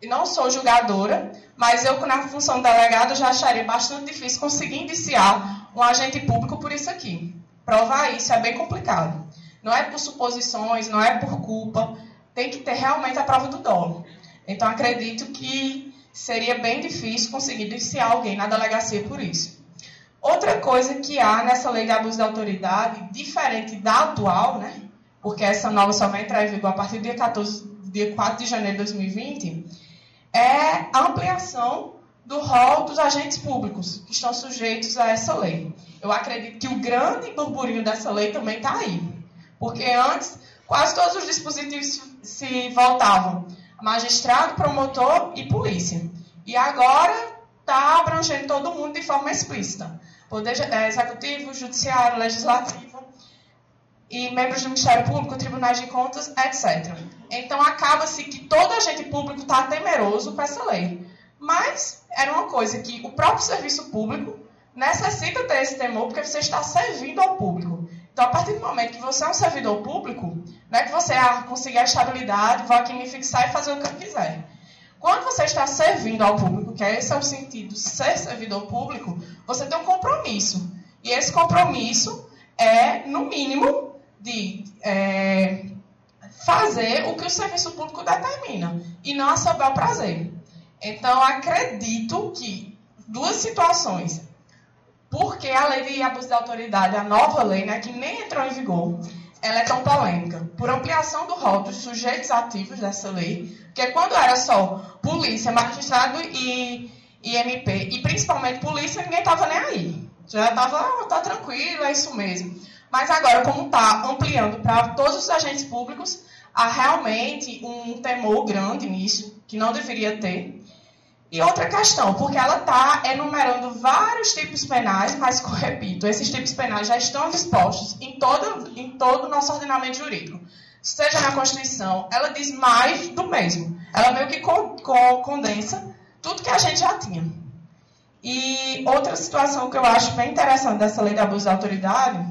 [SPEAKER 7] E não sou julgadora, mas eu, na função de delegado, já acharia bastante difícil conseguir indiciar um agente público por isso aqui. Provar isso é bem complicado. Não é por suposições, não é por culpa. Tem que ter realmente a prova do dolo. Então, acredito que seria bem difícil conseguir indiciar alguém na delegacia por isso. Outra coisa que há nessa lei de abuso de autoridade, diferente da atual, né? Porque essa nova só vai entrar em vigor a partir do dia 14, dia 4 de janeiro de 2020, é a ampliação do rol dos agentes públicos que estão sujeitos a essa lei. Eu acredito que o grande burburinho dessa lei também está aí. Porque antes, quase todos os dispositivos se voltavam magistrado, promotor e polícia. E agora está abrangendo todo mundo de forma explícita. Poder é, Executivo, Judiciário, Legislativo e membros do Ministério Público, Tribunais de Contas, etc. Então acaba-se que todo agente público está temeroso com essa lei. Mas era uma coisa que o próprio serviço público necessita ter esse temor porque você está servindo ao público. Então, a partir do momento que você é um servidor público, não é que você ah, conseguir a estabilidade, vou aqui me fixar e fazer o que eu quiser. Quando você está servindo ao público, que esse é o sentido, ser servidor público, você tem um compromisso. E esse compromisso é, no mínimo, de é, fazer o que o serviço público determina e não a seu bel prazer. Então, acredito que duas situações. Porque a lei de abuso de autoridade, a nova lei, né, que nem entrou em vigor, ela é tão polêmica. Por ampliação do rol dos sujeitos ativos dessa lei, porque quando era só polícia, magistrado e, e MP, e principalmente polícia, ninguém estava nem aí. Já estava, ah, tá tranquilo, é isso mesmo. Mas agora, como está ampliando para todos os agentes públicos, há realmente um temor grande nisso, que não deveria ter. E outra questão, porque ela está enumerando vários tipos penais, mas, repito, esses tipos penais já estão dispostos em todo, em todo o nosso ordenamento jurídico. Seja na Constituição, ela diz mais do mesmo. Ela meio que condensa tudo que a gente já tinha. E outra situação que eu acho bem interessante dessa lei de abuso de autoridade,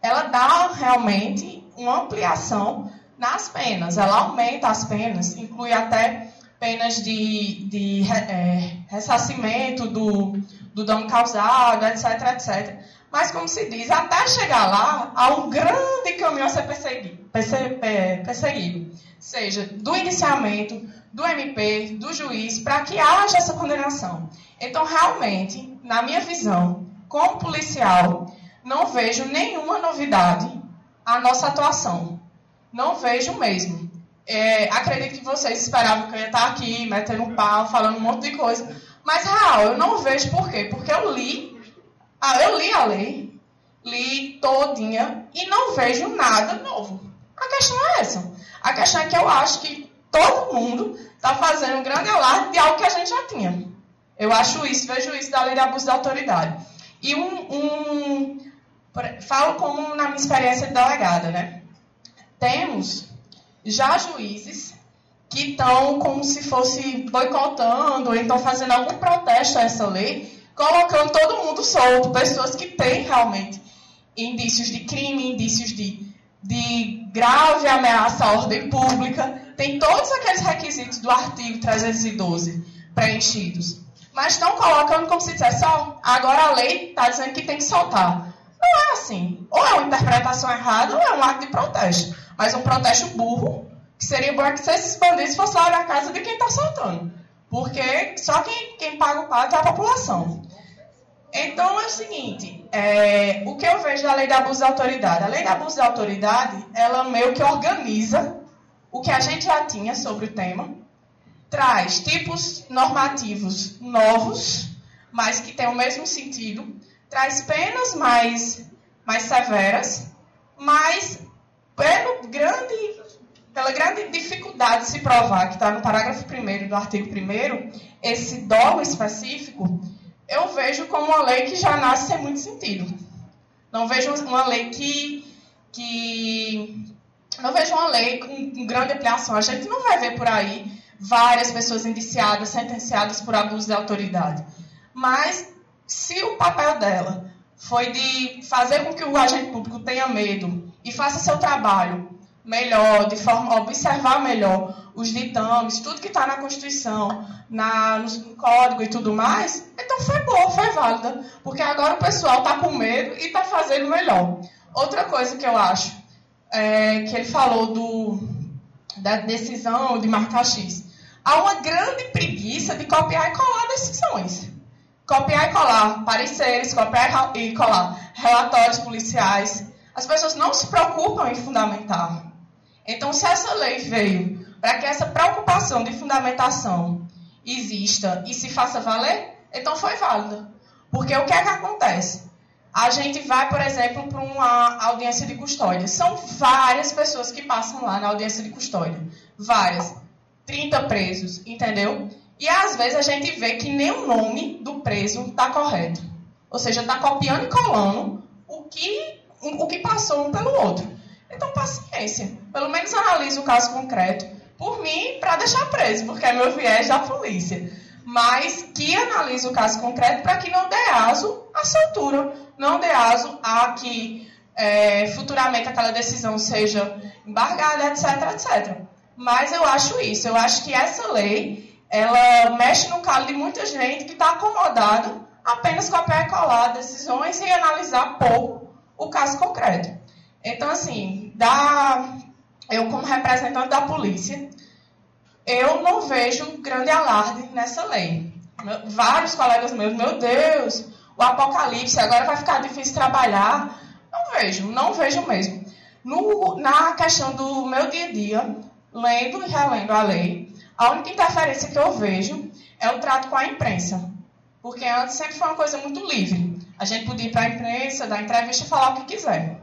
[SPEAKER 7] ela dá realmente uma ampliação nas penas. Ela aumenta as penas, inclui até penas de, de é, ressarcimento do, do dano causado, etc, etc. Mas, como se diz, até chegar lá, há um grande caminho a ser perseguido, perseguido seja do iniciamento, do MP, do juiz, para que haja essa condenação. Então, realmente, na minha visão, como policial, não vejo nenhuma novidade à nossa atuação. Não vejo mesmo. É, acredito que vocês esperavam que eu ia estar aqui, metendo um pau, falando um monte de coisa. Mas, real, eu não vejo por quê. Porque eu li, ah, eu li a lei, li todinha, e não vejo nada novo. A questão é essa. A questão é que eu acho que todo mundo está fazendo um grande alarde de algo que a gente já tinha. Eu acho isso, vejo isso da lei de abuso da autoridade. E um, um falo como na minha experiência de delegada, né? Temos já juízes que estão como se fosse boicotando, ou então fazendo algum protesto a essa lei, colocando todo mundo solto, pessoas que têm realmente indícios de crime, indícios de, de grave ameaça à ordem pública, tem todos aqueles requisitos do artigo 312 preenchidos. Mas estão colocando como se dissesse, agora a lei está dizendo que tem que soltar. Não é assim. Ou é uma interpretação errada, ou é um ato de protesto. Mas um protesto burro, que seria bom que se esses bandidos fossem lá na casa de quem está soltando. Porque só quem, quem paga o pato é a população. Então é o seguinte, é, o que eu vejo da lei de abuso de autoridade? A lei de abuso de autoridade, ela meio que organiza o que a gente já tinha sobre o tema, traz tipos normativos novos, mas que têm o mesmo sentido, traz penas mais, mais severas, mas pelo grande, pela grande dificuldade de se provar, que está no parágrafo 1 do artigo 1 esse dolo específico, eu vejo como uma lei que já nasce sem muito sentido. Não vejo uma lei que, que não vejo uma lei com grande ampliação. A gente não vai ver por aí várias pessoas indiciadas, sentenciadas por abuso de autoridade. Mas se o papel dela foi de fazer com que o agente público tenha medo e faça seu trabalho melhor, de forma a observar melhor os ditames, tudo que está na Constituição, na, no código e tudo mais, então foi boa, foi válida. Porque agora o pessoal está com medo e está fazendo melhor. Outra coisa que eu acho, é, que ele falou do, da decisão de marcar X. Há uma grande preguiça de copiar e colar decisões. Copiar e colar pareceres, copiar e colar relatórios policiais. As pessoas não se preocupam em fundamentar. Então, se essa lei veio para que essa preocupação de fundamentação exista e se faça valer, então foi válida. Porque o que é que acontece? A gente vai, por exemplo, para uma audiência de custódia. São várias pessoas que passam lá na audiência de custódia. Várias. 30 presos, entendeu? E às vezes a gente vê que nem o nome do preso está correto. Ou seja, está copiando e colando o que, o que passou um pelo outro. Então, paciência. Pelo menos analise o caso concreto. Por mim, para deixar preso, porque é meu viés da polícia. Mas que analise o caso concreto para que não dê aso à soltura. Não dê aso a que é, futuramente aquela decisão seja embargada, etc, etc. Mas eu acho isso. Eu acho que essa lei, ela mexe no calo de muita gente que está acomodada apenas com a pé colar decisões e analisar pouco o caso concreto. Então, assim, da, eu como representante da polícia, eu não vejo grande alarde nessa lei. Vários colegas meus, meu Deus, o apocalipse, agora vai ficar difícil trabalhar. Não vejo, não vejo mesmo. No, na questão do meu dia a dia, lendo e relendo a lei, a única interferência que eu vejo é o trato com a imprensa. Porque antes sempre foi uma coisa muito livre. A gente podia ir para a imprensa, dar entrevista falar o que quiser.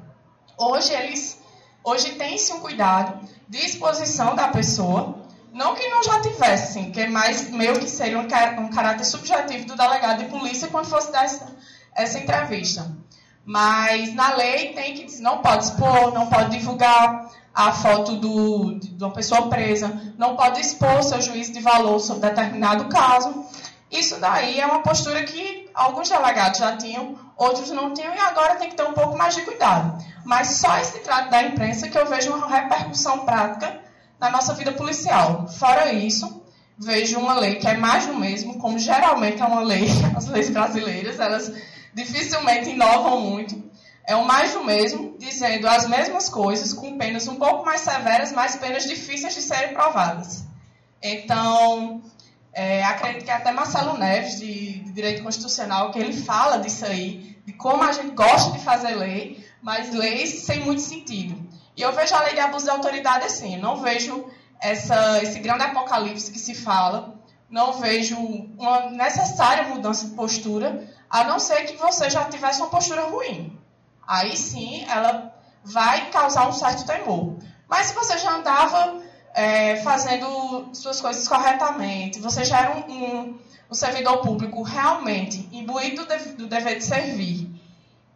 [SPEAKER 7] Hoje eles, hoje tem-se um cuidado de exposição da pessoa, não que não já tivesse, que é mais meio que seria um, um caráter subjetivo do delegado de polícia quando fosse dar essa, essa entrevista. Mas na lei tem que não pode expor, não pode divulgar a foto do, de uma pessoa presa, não pode expor seu juízo de valor sobre determinado caso. Isso daí é uma postura que alguns delegados já tinham, outros não tinham, e agora tem que ter um pouco mais de cuidado. Mas só esse trato da imprensa que eu vejo uma repercussão prática na nossa vida policial. Fora isso, vejo uma lei que é mais do mesmo, como geralmente é uma lei, as leis brasileiras, elas dificilmente inovam muito. É o mais do mesmo, dizendo as mesmas coisas, com penas um pouco mais severas, mas penas difíceis de serem provadas. Então, é, acredito que até Marcelo Neves, de, de Direito Constitucional, que ele fala disso aí, de como a gente gosta de fazer lei, mas leis sem muito sentido. E eu vejo a lei de abuso de autoridade assim, não vejo essa, esse grande apocalipse que se fala, não vejo uma necessária mudança de postura, a não ser que você já tivesse uma postura ruim. Aí sim, ela vai causar um certo temor. Mas se você já andava é, fazendo suas coisas corretamente, você já era um, um, o servidor público realmente imbuído do dever de servir,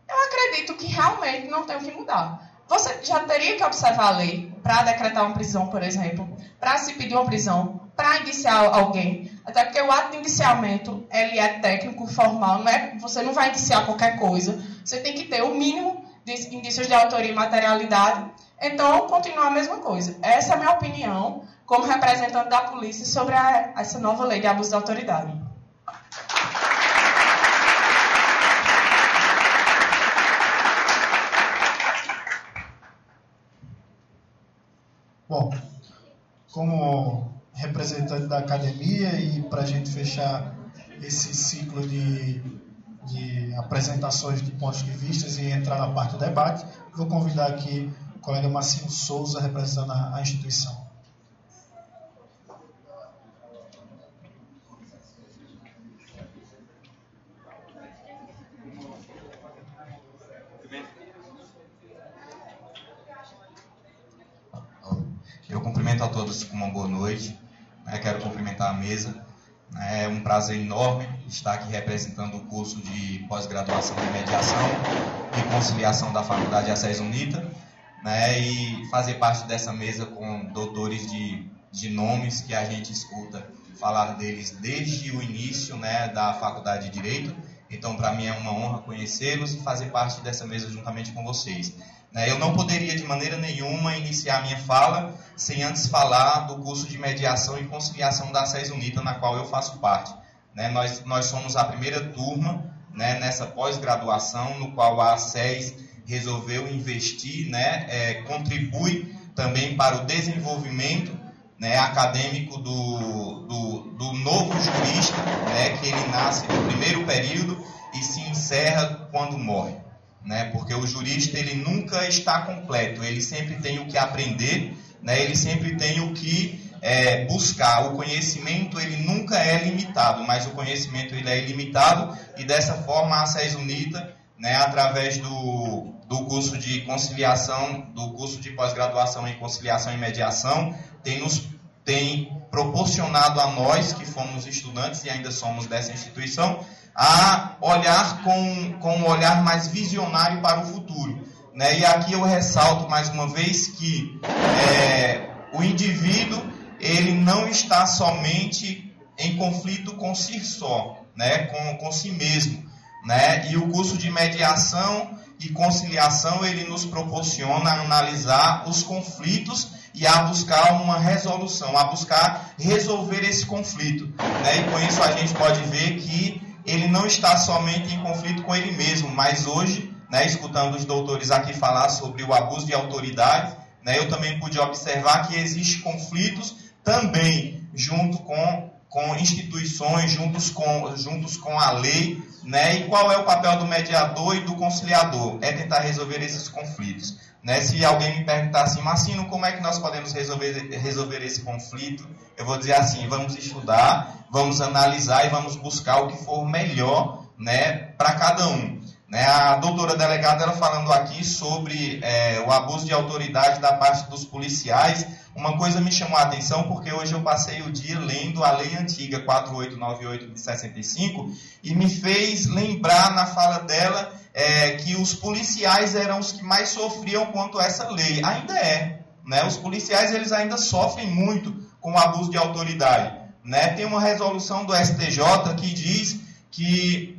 [SPEAKER 7] eu acredito que realmente não tem o que mudar. Você já teria que observar a lei para decretar uma prisão, por exemplo, para se pedir uma prisão, para indiciar alguém. Até porque o ato de indiciamento ele é técnico, formal, não é, você não vai indiciar qualquer coisa. Você tem que ter o mínimo de indícios de autoria e materialidade. Então, continua a mesma coisa. Essa é a minha opinião como representante da polícia sobre a, essa nova lei de abuso de autoridade.
[SPEAKER 4] Bom, como representante da academia e para a gente fechar esse ciclo de, de apresentações de pontos de vista e entrar na parte do debate, vou convidar aqui o colega Marcinho Souza, representando a, a instituição.
[SPEAKER 8] a todos com uma boa noite. Né? Quero cumprimentar a mesa. É um prazer enorme estar aqui representando o curso de pós-graduação em mediação e conciliação da Faculdade Assis Unita né? e fazer parte dessa mesa com doutores de, de nomes que a gente escuta falar deles desde o início né, da Faculdade de Direito. Então, para mim é uma honra conhecê-los e fazer parte dessa mesa juntamente com vocês. Né? Eu não poderia de maneira nenhuma iniciar minha fala sem antes falar do curso de mediação e conciliação da SES Unita, na qual eu faço parte. Né? Nós, nós somos a primeira turma né, nessa pós-graduação, no qual a SES resolveu investir, é, contribui também para o desenvolvimento né, acadêmico do, do, do, novo jurista, né, que ele nasce no primeiro período e se encerra quando morre né? Porque o jurista ele nunca está completo, ele sempre tem o que aprender, né? Ele sempre tem o que é, buscar. O conhecimento ele nunca é limitado, mas o conhecimento ele é ilimitado e dessa forma a SES Unita, né? Através do, do curso de conciliação, do curso de pós-graduação em conciliação e mediação, tem nos tem proporcionado a nós que fomos estudantes e ainda somos dessa instituição a olhar com, com um olhar mais visionário para o futuro. Né? E aqui eu ressalto mais uma vez que é, o indivíduo ele não está somente em conflito com si só, né? com, com si mesmo. Né? E o curso de mediação e conciliação ele nos proporciona analisar os conflitos e a buscar uma resolução, a buscar resolver esse conflito. Né? E com isso a gente pode ver que ele não está somente em conflito com ele mesmo, mas hoje, né, escutando os doutores aqui falar sobre o abuso de autoridade, né, eu também pude observar que existem conflitos também junto com, com instituições, juntos com, juntos com a lei, né, e qual é o papel do mediador e do conciliador? É tentar resolver esses conflitos. Né? Se alguém me perguntar assim, Marcino, como é que nós podemos resolver, resolver esse conflito? Eu vou dizer assim, vamos estudar, vamos analisar e vamos buscar o que for melhor né, para cada um. Né? A doutora delegada ela falando aqui sobre é, o abuso de autoridade da parte dos policiais. Uma coisa me chamou a atenção porque hoje eu passei o dia lendo a lei antiga 4898 de 65 e me fez lembrar na fala dela é, que os policiais eram os que mais sofriam quanto a essa lei. Ainda é. Né? Os policiais eles ainda sofrem muito com o abuso de autoridade. Né? Tem uma resolução do STJ que diz que,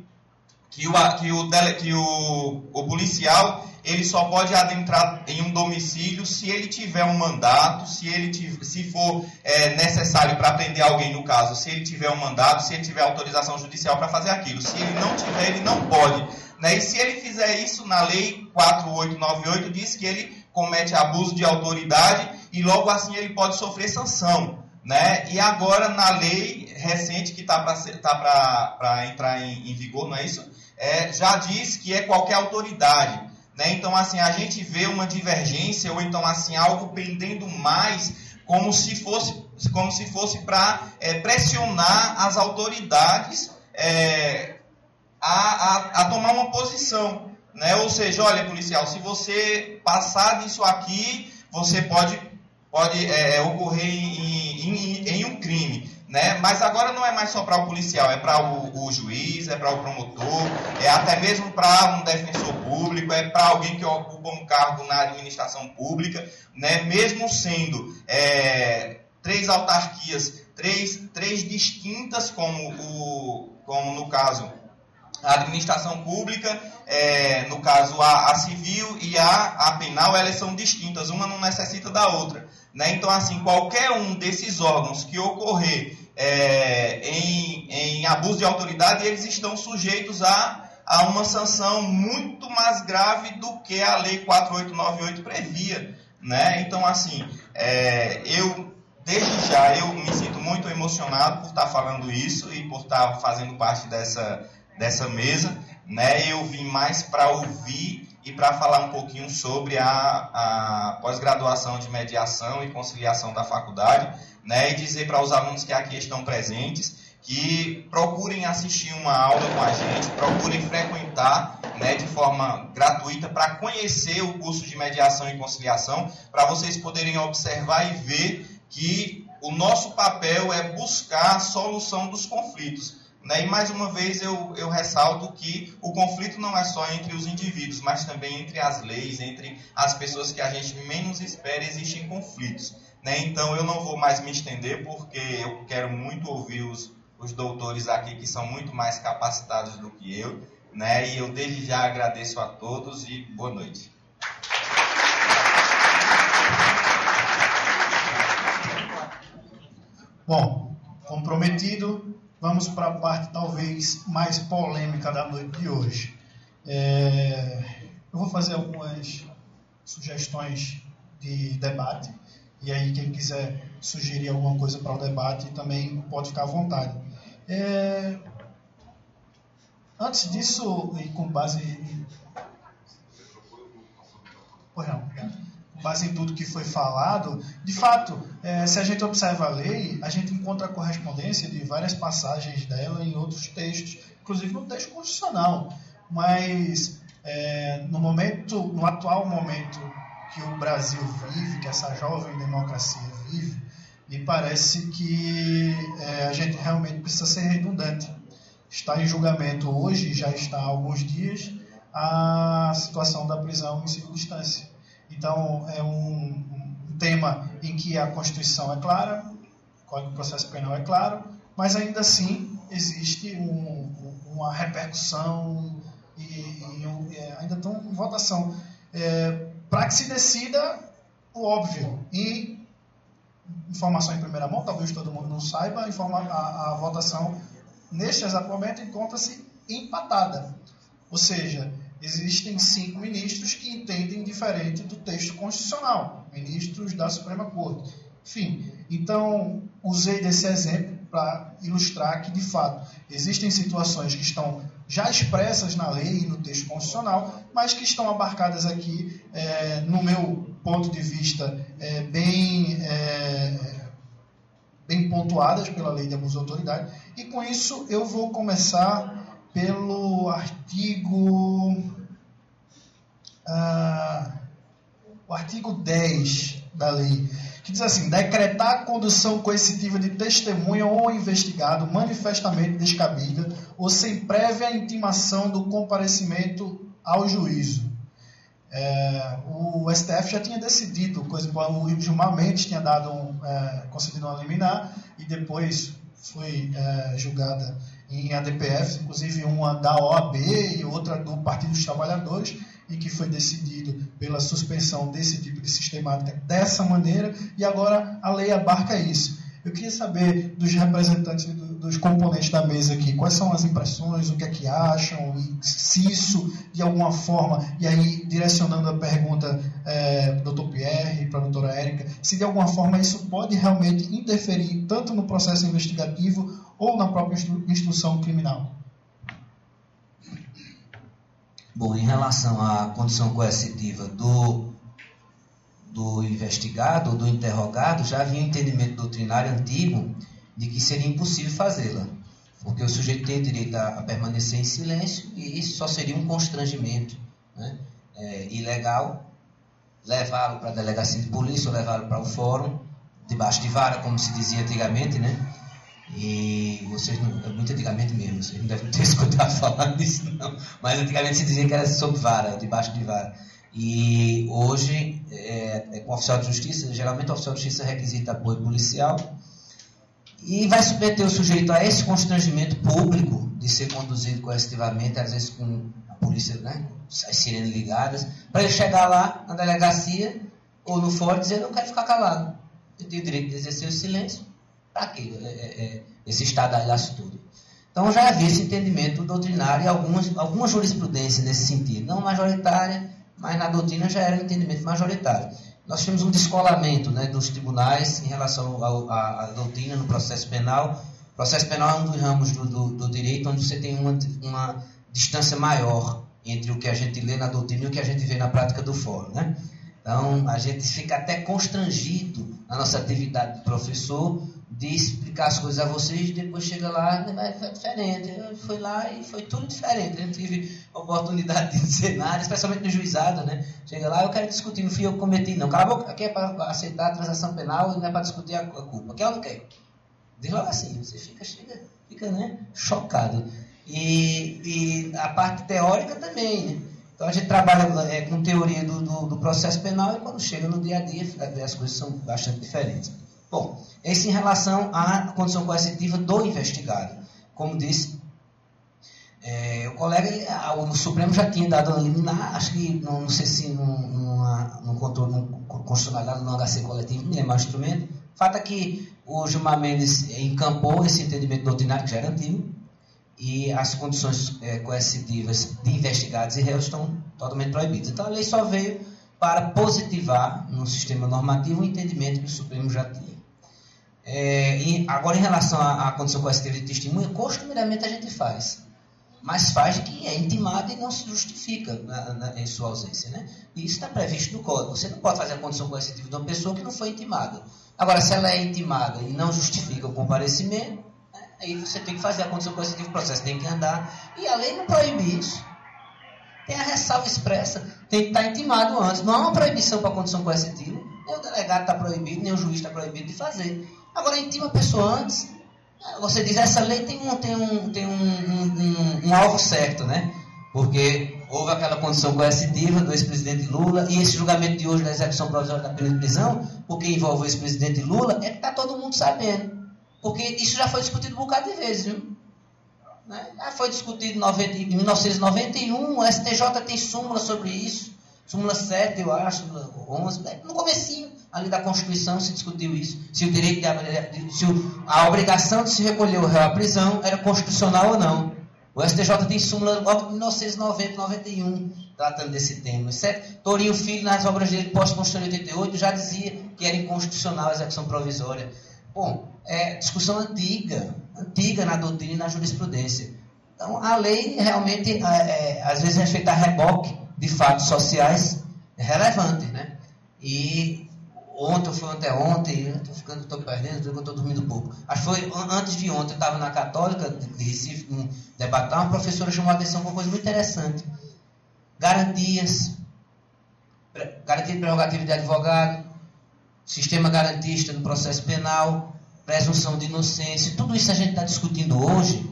[SPEAKER 8] que, o, que, o, que o, o policial ele só pode adentrar em um domicílio se ele tiver um mandato, se ele tiver, se for é, necessário para prender alguém no caso, se ele tiver um mandato, se ele tiver autorização judicial para fazer aquilo. Se ele não tiver, ele não pode. Né? E se ele fizer isso na lei 4898, diz que ele comete abuso de autoridade e logo assim ele pode sofrer sanção. Né? E agora, na lei recente que está para tá entrar em, em, vigor, não é isso? É, já diz que é qualquer autoridade. Né? Então, assim, a gente vê uma divergência, ou então, assim, algo pendendo mais, como se fosse, como se fosse para é, pressionar as autoridades é, a, a, a tomar uma posição. Né? Ou seja, olha, policial, se você passar disso aqui, você pode, pode é, é ocorrer em, em, em, um crime. Né? Mas agora não é mais só para o policial, é para o, o, juiz, é para o promotor, é até mesmo para um defensor público, é para alguém que ocupa um cargo na administração pública, né? Mesmo sendo é, três autarquias, três, três distintas, como, o, como no caso a administração pública, é, no caso a, a civil e a, a penal, elas são distintas, uma não necessita da outra. Né? Então, assim, qualquer um desses órgãos que ocorrer é, em, em abuso de autoridade, eles estão sujeitos a, a uma sanção muito mais grave do que a Lei 4898 previa. Né? Então, assim, é, eu, desde já, eu me sinto muito emocionado por estar falando isso e por estar fazendo parte dessa, dessa mesa. Né? Eu vim mais para ouvir e para falar um pouquinho sobre a, a pós-graduação de mediação e conciliação da faculdade, né, e dizer para os alunos que aqui estão presentes que procurem assistir uma aula com a gente, procurem frequentar né, de forma gratuita para conhecer o curso de mediação e conciliação, para vocês poderem observar e ver que o nosso papel é buscar a solução dos conflitos né? E mais uma vez eu, eu ressalto que o conflito não é só entre os indivíduos, mas também entre as leis, entre as pessoas que a gente menos espera existem conflitos. Né? Então eu não vou mais me estender porque eu quero muito ouvir os, os doutores aqui que são muito mais capacitados do que eu. Né? E eu desde já agradeço a todos e boa noite.
[SPEAKER 4] Bom, comprometido, vamos para a parte talvez mais polêmica da noite de hoje. É, eu vou fazer algumas sugestões de debate, e aí quem quiser sugerir alguma coisa para o debate também pode ficar à vontade. É, antes disso, e com base. Pois não, obrigado base em tudo que foi falado, de fato, é, se a gente observa a lei, a gente encontra correspondência de várias passagens dela em outros textos, inclusive no texto constitucional. Mas é, no momento, no atual momento que o Brasil vive, que essa jovem democracia vive, me parece que é, a gente realmente precisa ser redundante. Está em julgamento hoje, já está há alguns dias, a situação da prisão em segunda instância. Então, é um, um tema em que a Constituição é clara, o Código de Processo Penal é claro, mas ainda assim existe um, uma repercussão e, e, ainda estão em votação. É, Para que se decida o óbvio. E informação em primeira mão, talvez todo mundo não saiba, a, a, a votação neste exato momento encontra-se empatada. Ou seja, existem cinco ministros que entendem diferente do texto constitucional, ministros da Suprema Corte. Enfim, então usei desse exemplo para ilustrar que, de fato, existem situações que estão já expressas na lei e no texto constitucional, mas que estão abarcadas aqui, é, no meu ponto de vista, é, bem, é, bem pontuadas pela lei de abuso de autoridade. E com isso eu vou começar pelo artigo. Ah, o artigo 10 da lei, que diz assim: decretar a condução coercitiva de testemunha ou investigado manifestamente descabida ou sem prévia intimação do comparecimento ao juízo. É, o STF já tinha decidido, coisa, o Gilmar Mendes tinha dado um, é, concedido uma liminar e depois foi é, julgada em ADPFs, inclusive uma da OAB e outra do Partido dos Trabalhadores, e que foi decidido pela suspensão desse tipo de sistemática dessa maneira, e agora a lei abarca isso. Eu queria saber dos representantes, dos componentes da mesa aqui, quais são as impressões, o que é que acham, se isso, de alguma forma, e aí direcionando a pergunta é, para o Dr. Pierre e para a doutora Érica, se de alguma forma isso pode realmente interferir tanto no processo investigativo ou na própria instrução criminal?
[SPEAKER 6] Bom, em relação à condição coercitiva do, do investigado, do interrogado, já havia um entendimento doutrinário antigo de que seria impossível fazê-la, porque o sujeito tem direito a, permanecer em silêncio e isso só seria um constrangimento né, é, ilegal levá-lo para a delegacia de polícia ou levá-lo para o fórum, debaixo de vara, como se dizia antigamente, né? E vocês não, muito antigamente mesmo, vocês não devem ter escutado falar disso não, mas antigamente se dizia que era sob vara, debaixo de vara. E hoje, é, é com oficial de justiça, geralmente o oficial de justiça requisita apoio policial e vai submeter o sujeito a esse constrangimento público de ser conduzido coercitivamente, às vezes com a polícia, né, as sirenes ligadas, para ele chegar lá na delegacia ou no fórum dizer: Eu quero ficar calado, eu tenho o direito de exercer o silêncio. Para quê? É, é, é, esse estadalhaço tudo. Então já havia esse entendimento doutrinário e algumas, alguma jurisprudência nesse sentido, não majoritária, mas na doutrina já era um entendimento majoritário. Nós temos um descolamento né, dos tribunais em relação à doutrina no processo penal. O processo penal é um dos ramos do, do, do direito onde você tem uma, uma distância maior entre o que a gente lê na doutrina e o que a gente vê na prática do fórum. Né? Então, a gente fica até constrangido na nossa atividade de professor de explicar as coisas a vocês depois chega lá foi diferente. Foi lá e foi tudo diferente. Eu tive oportunidade de dizer nada, especialmente no juizado, né? Chega lá, eu quero discutir, não fui eu que cometi, não. Cala a boca, aqui é para aceitar a transação penal e não é para discutir a, culpa. Quer ou não quer? Diz logo assim, você fica, chega, fica né, chocado. E, e a parte teórica também, né? Então a gente trabalha é, com teoria do, do, do, processo penal e quando chega no dia a dia as coisas são bastante diferentes. Bom, esse em relação à condição coercitiva do investigado. Como disse, é, o colega no Supremo já tinha dado a liminar, acho que não, não sei se no controle constitucionalidade no HC coletivo, é mais instrumento. O fato é que o Gilmar Mendes encampou esse entendimento doutrinário que já era antigo, e as condições é, coercitivas de investigados e réus estão totalmente proibidas. Então a lei só veio para positivar no sistema normativo o entendimento que o Supremo já tinha. É, agora, em relação à, condição coercitiva de testemunha, costumeiramente a gente faz, mas faz que é intimado e não se justifica na, na, em sua ausência. Né? E isso está previsto no Código. Você não pode fazer a condição coercitiva de uma pessoa que não foi intimada. Agora, se ela é intimada e não justifica o comparecimento, Aí você tem que fazer a condição coercitiva do processo, tem que andar. E a lei não proíbe isso. Tem a ressalva expressa, tem que estar intimado antes. Não há uma proibição para a condição coercitiva. Nem o delegado está proibido, nem o juiz está proibido de fazer. Agora, intima a pessoa antes. Você diz, essa lei tem um, tem um, tem um, um, um alvo certo, né? Porque houve aquela condição coercitiva do ex-presidente Lula e esse julgamento de hoje da execução provisória da pena de prisão, porque envolve o ex-presidente Lula, é que está todo mundo sabendo. Porque isso já foi discutido um bocado de vezes, viu? Né? Já foi discutido em 1991, o STJ tem súmula sobre isso, súmula 7, eu acho, 11, né? no comecinho ali da Constituição se discutiu isso, se o direito de, se a obrigação de se recolher o réu à prisão era constitucional ou não. O STJ tem súmula logo em 1990, 91, tratando desse tema. Certo? Torinho Filho, nas obras dele pós-Constituição 88, já dizia que era inconstitucional a execução provisória. Bom, é discussão antiga, antiga na doutrina e na jurisprudência. Então, a lei realmente, é, é às vezes, a reboque de fatos sociais relevantes, né? E ontem, foi anteontem, estou ficando, estou perdendo, estou dormindo pouco. Acho que foi antes de ontem, eu estava na Católica de Recife, um debate, uma professora chamou a atenção para uma coisa muito interessante. Garantias, garantia de prerrogativa de advogado, sistema garantista no processo penal, presunção de inocência, tudo isso a gente está discutindo hoje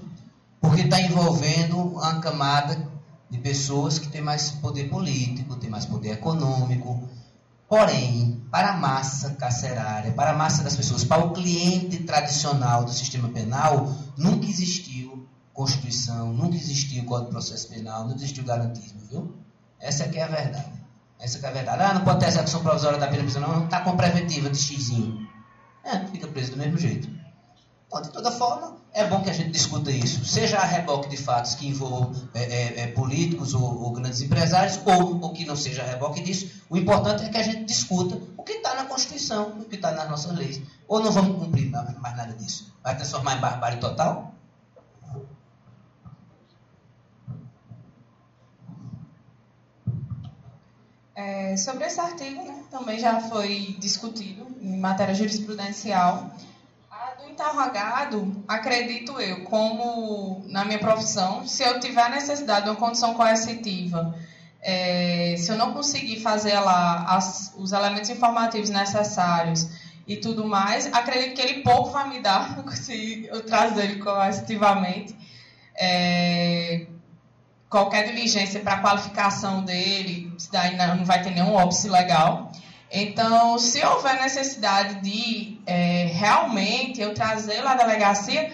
[SPEAKER 6] porque está envolvendo uma camada de pessoas que tem mais poder político, tem mais poder econômico. Porém, para a massa carcerária, para a massa das pessoas, para o cliente tradicional do sistema penal, nunca existiu Constituição, nunca existiu Código de Processo Penal, não existiu garantismo, viu? Essa aqui é a verdade. Essa que é a verdade. Ah, não pode ter execução provisória da pena prisional, não está com preventiva de xizinho. É, fica preso do mesmo jeito. Bom, de toda forma, é bom que a gente discuta isso, seja a reboque de fatos que envolvam é, é, é, políticos ou, ou, grandes empresários, ou, ou que não seja a reboque disso. O importante é que a gente discuta o que está na Constituição, o que está nas nossas leis. Ou não vamos cumprir mais nada disso. Vai transformar em barbárie total?
[SPEAKER 7] É, sobre esse artigo, né, também já foi discutido em matéria jurisprudencial. A do interrogado, acredito eu, como na minha profissão, se eu tiver necessidade de uma condição coercitiva, é, se eu não conseguir fazer lá as, os elementos informativos necessários e tudo mais. Acredito que ele pouco vai me dar se eu trazer ele coercitivamente. É, qualquer diligência para qualificação dele, daí não vai ter nenhum óbice legal. Então, se houver necessidade de é, realmente eu trazê-lo à delegacia,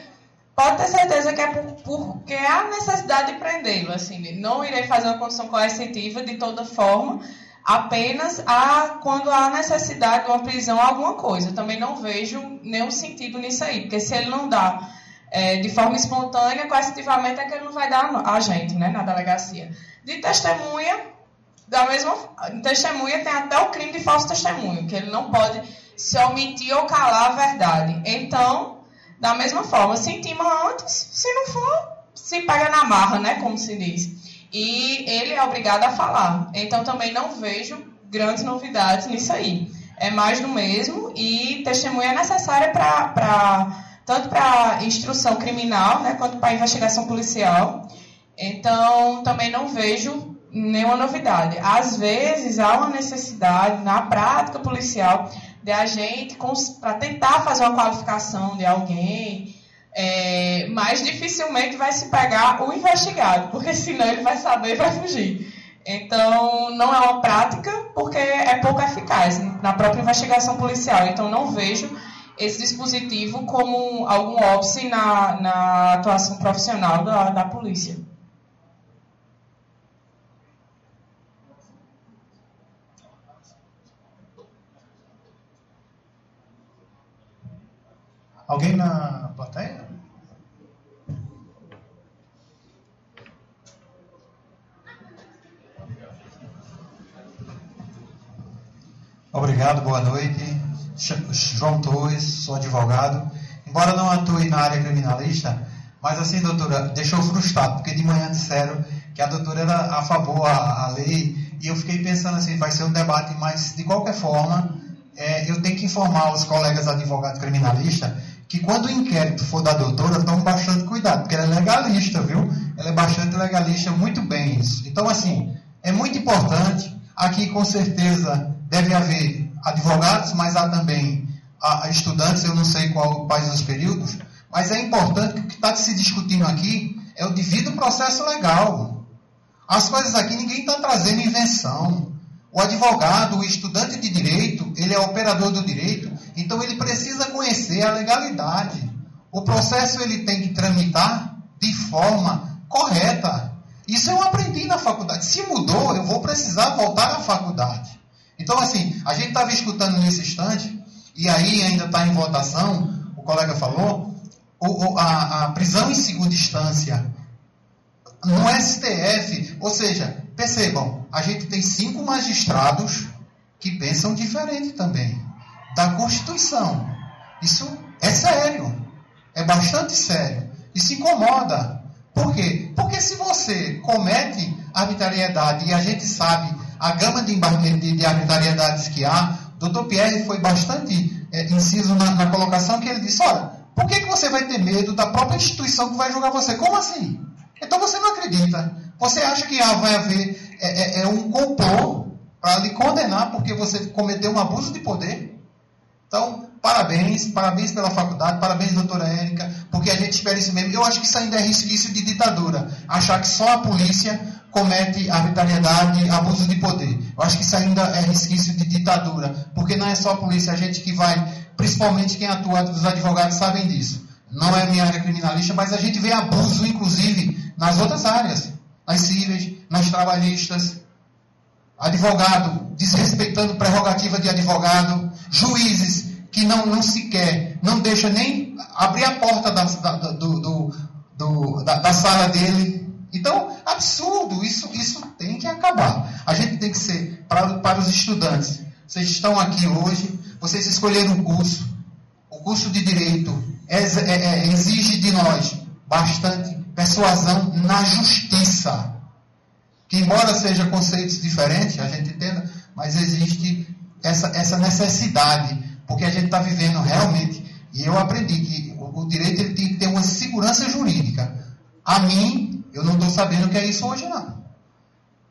[SPEAKER 7] pode ter certeza que é por, porque há necessidade de prendê-lo. Assim, não irei fazer uma condição coercitiva de toda forma, apenas a, quando há necessidade de uma prisão alguma coisa. Eu também não vejo nenhum sentido nisso aí, porque se ele não dá é, de forma espontânea, coercitivamente é que ele não vai dar a gente, né, na delegacia. De testemunha, da mesma testemunha tem até o crime de falso testemunho, que ele não pode se omitir ou calar a verdade. Então, da mesma forma, se intima antes, se não for, se pega na marra, né, como se diz. E ele é obrigado a falar. Então, também não vejo grandes novidades nisso aí. É mais do mesmo e testemunha é necessária para tanto para instrução criminal, né, quanto para investigação policial. Então, também não vejo nenhuma novidade. Às vezes, há uma necessidade na prática policial de a gente para tentar fazer uma qualificação de alguém, é, mas dificilmente vai se pegar o investigado, porque senão ele vai saber e vai fugir. Então, não é uma prática, porque é pouco eficaz na própria investigação policial. Então, não vejo esse dispositivo como algum óbice na, na atuação profissional da, da polícia.
[SPEAKER 9] Alguém na plateia? Obrigado, boa noite. João Torres, sou advogado. Embora não atue na área criminalista, mas assim, doutora, deixou frustrado, porque de manhã disseram que a doutora era a favor a lei, e eu fiquei pensando assim, vai ser um debate, mas de qualquer forma, é, eu tenho que informar os colegas advogados criminalistas que quando o inquérito for da doutora, tome bastante cuidado, porque ela é legalista, viu? Ela é bastante legalista, muito bem isso. Então, assim, é muito importante, aqui com certeza deve haver advogados, mas há também há estudantes, eu não sei qual, quais os períodos, mas é importante que o que está se discutindo aqui é o devido processo legal. As coisas aqui ninguém está trazendo invenção. O advogado, o estudante de direito, ele é operador do direito, então ele precisa conhecer a legalidade. O processo ele tem que tramitar de forma correta. Isso eu aprendi na faculdade. Se mudou, eu vou precisar voltar à faculdade. Então, assim, a gente estava escutando nesse instante, e aí ainda está em votação, o colega falou, o, a, a prisão em segunda instância no STF, ou seja, percebam, a gente tem cinco magistrados que pensam diferente também da Constituição. Isso é sério, é bastante sério. Isso incomoda. Por quê? Porque se você comete arbitrariedade e a gente sabe a gama de, de, de arbitrariedades que há, Dr. Pierre foi bastante é, inciso na, na, colocação que ele disse, olha, por que, que você vai ter medo da própria instituição que vai julgar você? Como assim? Então você não acredita. Você acha que ah, vai haver é, é, é um complô para lhe condenar porque você cometeu um abuso de poder? Então, parabéns, parabéns pela faculdade, parabéns, doutora Érica, porque a gente espera isso mesmo. Eu acho que isso ainda é resquício de ditadura. Achar que só a polícia comete arbitrariedade, abuso de poder. Eu acho que isso ainda é resquício de ditadura, porque não é só a polícia, a gente que vai, principalmente quem atua, os advogados sabem disso. Não é minha área criminalista, mas a gente vê abuso, inclusive, nas outras áreas, nas cíveis, nas trabalhistas. Advogado desrespeitando prerrogativa de advogado, juízes que não, não sequer, não deixa nem abrir a porta da, da, do, do, do, da, da sala dele então, absurdo, isso, isso tem que acabar. A gente tem que ser, para, para os estudantes, vocês estão aqui hoje, vocês escolheram um curso, o curso de Direito é, é, exige de nós bastante persuasão na justiça. Que, embora seja conceitos diferentes, a gente entenda, mas existe essa, essa necessidade, porque a gente está vivendo realmente, e eu aprendi que o, o direito ele tem que ter uma segurança jurídica. A mim, eu não estou sabendo o que é isso hoje, não.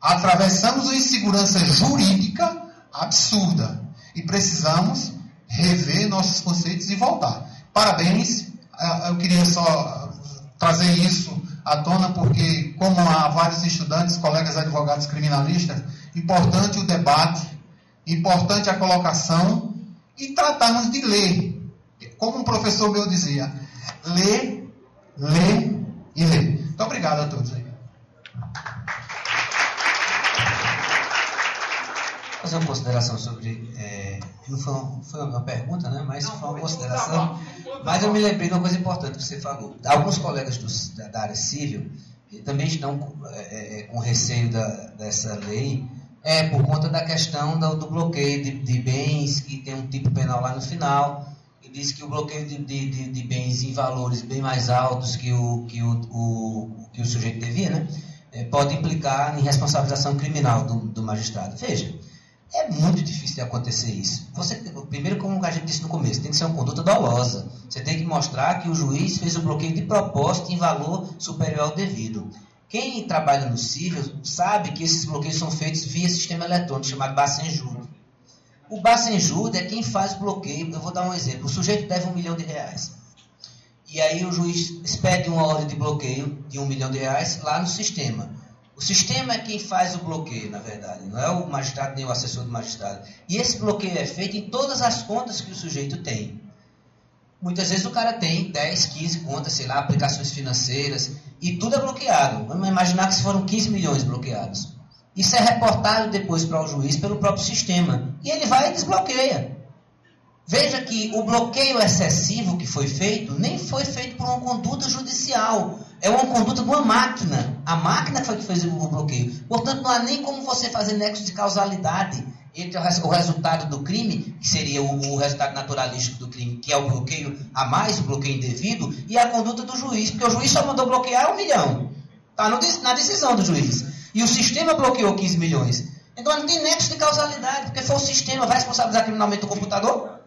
[SPEAKER 9] Atravessamos uma insegurança jurídica absurda. E precisamos rever nossos conceitos e voltar. Parabéns, ah, eu queria só trazer isso à tona, porque, como há vários estudantes, colegas advogados criminalistas, importante o debate, importante a colocação e tratarmos de ler. Como um professor meu dizia, ler, ler e ler. Muito obrigado a todos aí.
[SPEAKER 6] fazer uma consideração sobre. É, não foi, foi, uma pergunta, né? Mas não, foi uma consideração. Mas eu me lembrei de uma coisa importante que você falou. Alguns colegas do, da, área civil também estão é, com receio da, dessa lei, é por conta da questão do, do bloqueio de, de, bens, que tem um tipo penal lá no final. E diz que o bloqueio de, de, de bens em valores bem mais altos que o, que o, o que o sujeito devia, né? É, pode implicar em responsabilização criminal do, do magistrado. Veja. É muito difícil de acontecer isso. Você, primeiro, como a gente disse no começo, tem que ser uma conduta dolosa. Você tem que mostrar que o juiz fez o bloqueio de propósito em valor superior ao devido. Quem trabalha no civil sabe que esses bloqueios são feitos via sistema eletrônico chamado Bacenjudo. O Bacenjudo é quem faz o bloqueio. Eu vou dar um exemplo. O sujeito deve um milhão de reais. E aí o juiz expede uma ordem de bloqueio de um milhão de reais lá no sistema. O sistema é quem faz o bloqueio, na verdade, não é o magistrado nem o assessor do magistrado. E esse bloqueio é feito em todas as contas que o sujeito tem. Muitas vezes o cara tem 10, 15 contas, sei lá, aplicações financeiras, e tudo é bloqueado. Vamos imaginar que foram 15 milhões bloqueados. Isso é reportado depois para o juiz pelo próprio sistema. E ele vai e desbloqueia. Veja que o bloqueio excessivo que foi feito nem foi feito por uma conduta judicial é uma conduta de uma máquina. A máquina foi que fez o bloqueio. Portanto, não há nem como você fazer nexo de causalidade entre o resultado do crime, que seria o, resultado naturalístico do crime, que é o bloqueio a mais, o bloqueio indevido, e a conduta do juiz. Porque o juiz só mandou bloquear um milhão. Está na decisão do juiz. E o sistema bloqueou 15 milhões. Então não tem nexo de causalidade, porque foi o sistema. Vai responsabilizar criminalmente o computador?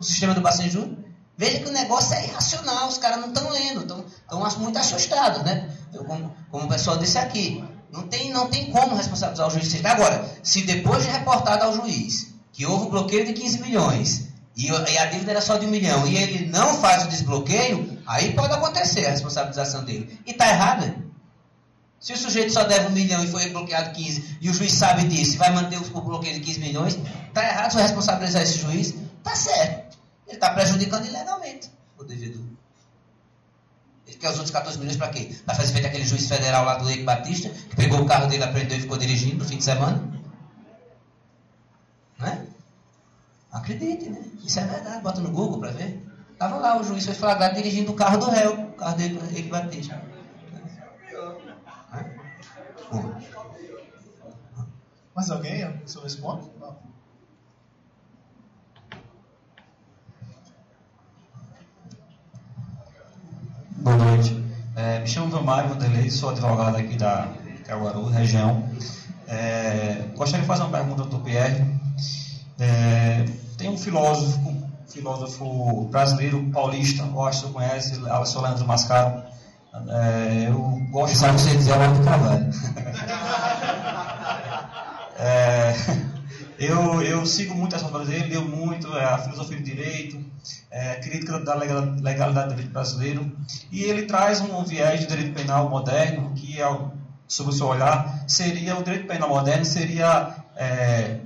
[SPEAKER 6] O sistema do Bacen Júnior? Veja que o negócio é irracional, os caras não estão lendo, estão muito assustados, né? Eu, como, como o pessoal disse aqui, não tem, não tem como responsabilizar o juiz. Agora, se depois de reportado ao juiz que houve um bloqueio de 15 milhões e, e a dívida era só de um milhão e ele não faz o desbloqueio, aí pode acontecer a responsabilização dele. E está errado, né? Se o sujeito só deve um milhão e foi bloqueado 15 e o juiz sabe disso e vai manter o bloqueio de 15 milhões, está errado se responsabilizar esse juiz? Está certo. Ele está prejudicando ilegalmente o devedor. Ele quer os outros 14 milhões para quê? Para fazer feito aquele juiz federal lá do Eike Batista, que pegou o carro dele, aprendeu e ficou dirigindo no fim de semana. Né? Acredite, né? Isso é verdade. Bota no Google para ver. Estava lá, o juiz foi flagrado dirigindo o carro do réu, o carro dele, Eike Batista. Né?
[SPEAKER 4] Mais alguém sobre esse ponto? Não.
[SPEAKER 10] Boa noite. É, me chamo Vilmário Vanderlei, sou advogado aqui da Caruaru, região. É, gostaria de fazer uma pergunta ao Pierre. É, tem um filósofo, filósofo brasileiro, paulista, acho que você conhece, Alisson Leandro Mascaro. É, eu gosto...
[SPEAKER 6] Sabe que você dizer o do trabalho.
[SPEAKER 10] é, eu, eu sigo muito essa obras dele, leio muito é, a filosofia do direito, é, crítica da legalidade do direito brasileiro, e ele traz um viés de direito penal moderno, que, é, sob o seu olhar, seria o direito penal moderno seria é,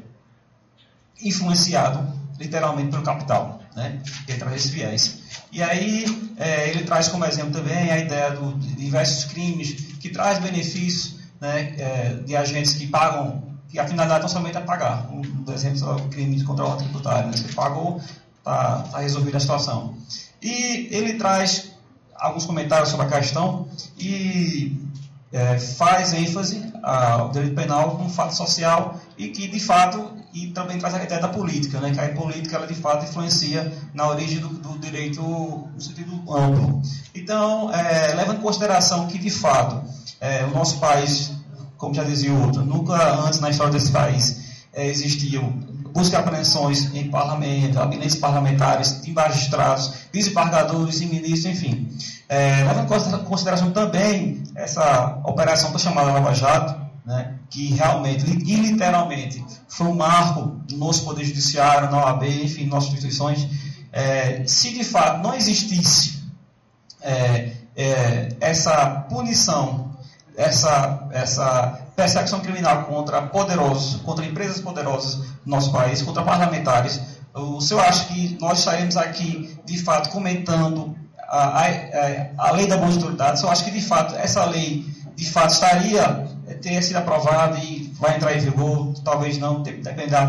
[SPEAKER 10] influenciado literalmente pelo capital, né? Ele traz esse viés. E aí é, ele traz como exemplo também a ideia do, de diversos crimes que traz benefícios né, é, de agentes que pagam que a finalidade não somente é pagar. Um dos exemplos é o crime contra o tributário. Né? Você pagou, está tá resolvida a situação. E ele traz alguns comentários sobre a questão e é, faz ênfase ao direito penal como fato social e que, de fato, e também traz a ideia da política, né? que a política, ela, de fato, influencia na origem do, do direito no sentido amplo. Então, é, leva em consideração que, de fato, é, o nosso país, como já dizia outro, nunca antes na história desse país é, existiam busca apreensões em parlamento, gabinetes parlamentares, de magistrados, desembargadores e ministros, enfim. É, leva em consideração também essa operação chamada Lava Jato, né, que realmente e literalmente foi um marco no nosso Poder Judiciário, na OAB, enfim, nossas instituições, é, se de fato não existisse é, é, essa punição, essa, essa perseguição criminal contra poderosos, contra empresas poderosas do nosso país, contra parlamentares, o senhor acha que nós saímos aqui, de fato, comentando a, a, a lei da boa? O senhor acha que, de fato, essa lei, de fato, estaria, ter sido aprovada e vai entrar em vigor? Talvez não, depende da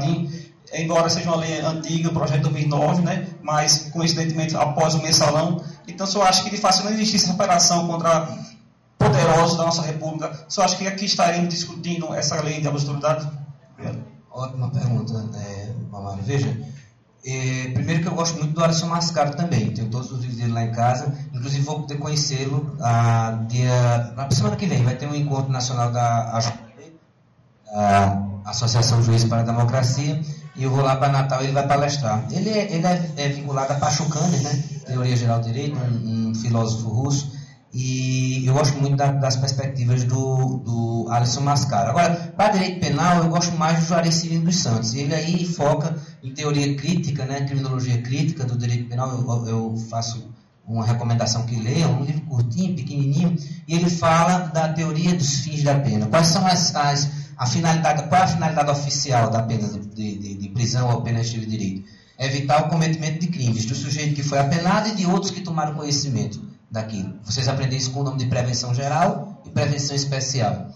[SPEAKER 10] embora seja uma lei antiga, o projeto de 2009, né? mas coincidentemente após o mensalão. Então, eu acho que de fato, se não existisse essa operação contra poderosos da nossa República, eu acho que aqui estaremos discutindo essa lei de autoridade?
[SPEAKER 6] Ótima pergunta, Mamário. Veja, é, primeiro que eu gosto muito do Alisson Mascaro também, tenho todos os livros dele lá em casa, inclusive vou poder conhecê-lo ah, na semana que vem, vai ter um encontro nacional da a Associação Juízes para a Democracia, e eu vou lá para Natal ele vai palestrar. Ele é, ele é, é vinculado a Pachucanes, né? Teoria Geral do Direito, um, um, filósofo russo, e eu gosto muito da, das perspectivas do, do Alisson Mascaro. Agora, para direito penal, eu gosto mais do Juarez Cirino dos Santos. Ele aí foca em teoria crítica, né? Criminologia crítica do direito penal. Eu, eu faço uma recomendação que leiam, um livro curtinho, pequenininho, e ele fala da teoria dos fins da pena. Quais são as, as a finalidade, qual é a finalidade oficial da pena de, de, de prisão ou pena de direito? É evitar o cometimento de crimes do sujeito que foi apenado e de outros que tomaram conhecimento daquilo. Vocês aprendem isso com o nome de prevenção geral e prevenção especial.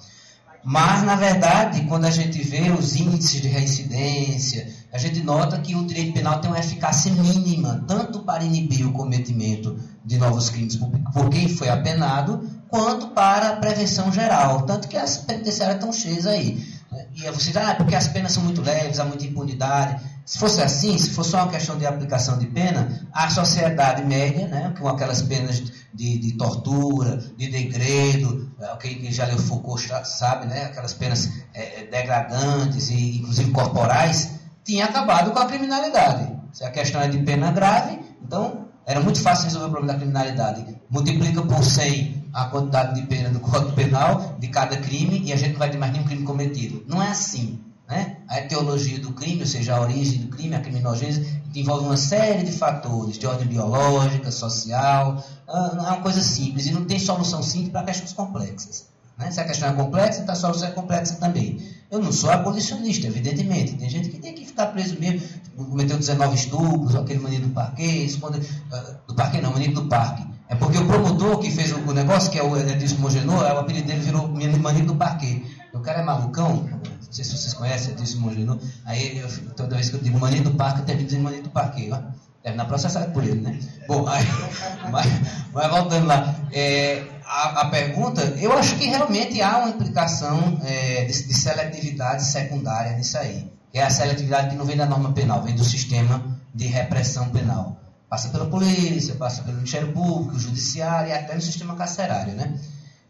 [SPEAKER 6] Mas, na verdade, quando a gente vê os índices de reincidência, a gente nota que o direito penal tem uma eficácia mínima, tanto para inibir o cometimento de novos crimes por quem foi apenado, quanto para a prevenção geral. Tanto que as penitenciárias estão cheias aí. E você diz, ah, porque as penas são muito leves, há muita impunidade. Se fosse assim, se fosse só uma questão de aplicação de pena, a sociedade média, né, com aquelas penas de, de tortura, de degredo, é, quem, já leu Foucault sabe, né, aquelas penas é, é, degradantes e inclusive corporais, tinha acabado com a criminalidade. Se a questão é de pena grave, então era muito fácil resolver o problema da criminalidade. Multiplica por 100 a quantidade de pena do Código Penal de cada crime e a gente não vai ter mais nenhum crime cometido. Não é assim. Né? A etiologia do crime, ou seja, a origem do crime, a criminogênese, envolve uma série de fatores, de ordem biológica, social, ah, não é uma coisa simples e não tem solução simples para questões complexas. Né? Se a questão é complexa, então a solução é complexa também. Eu não sou abolicionista, evidentemente. Tem gente que tem que ficar preso mesmo. Cometeu 19 estupros, aquele menino do parque, esconde, uh, do parque não, menino do parque. É porque o promotor que fez o, negócio, que é o Edilson Mogenô, é o apelido dele virou menino do parque. O cara é malucão, sei se vocês conhecem Edilson Mogenô. Aí eu, toda vez que eu digo menino do parque, eu termino dizendo menino do parque. Ó. Terminar processado por ele, né? Bom, aí, mas, mas voltando lá. É, a, a, pergunta, eu acho que realmente há uma implicação é, de, de, seletividade secundária nisso aí. Que é a seletividade que não vem da norma penal, vem do sistema de repressão penal. Passa pela polícia, passa pelo Ministério Público, Judiciário e até no sistema carcerário, né?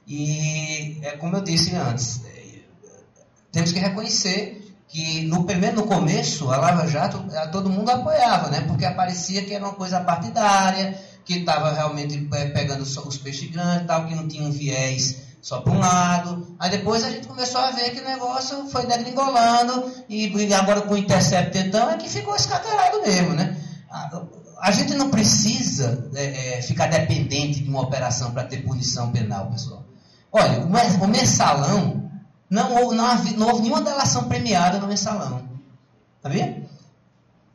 [SPEAKER 6] E, é como eu disse antes, temos que reconhecer que no primeiro no começo a Lava Jato todo mundo apoiava, né? Porque aparecia que era uma coisa partidária, que estava realmente é, pegando os peixes grandes, tal, que não tinha um viés só para um lado. Aí depois a gente começou a ver que o negócio foi degringolando e agora com o Intercept então é que ficou escaterado mesmo, né? A, a gente não precisa é, é, ficar dependente de uma operação para ter punição penal, pessoal. Olha, o mensalão, não houve, não, houve, não houve nenhuma delação premiada no mensalão. Sabia?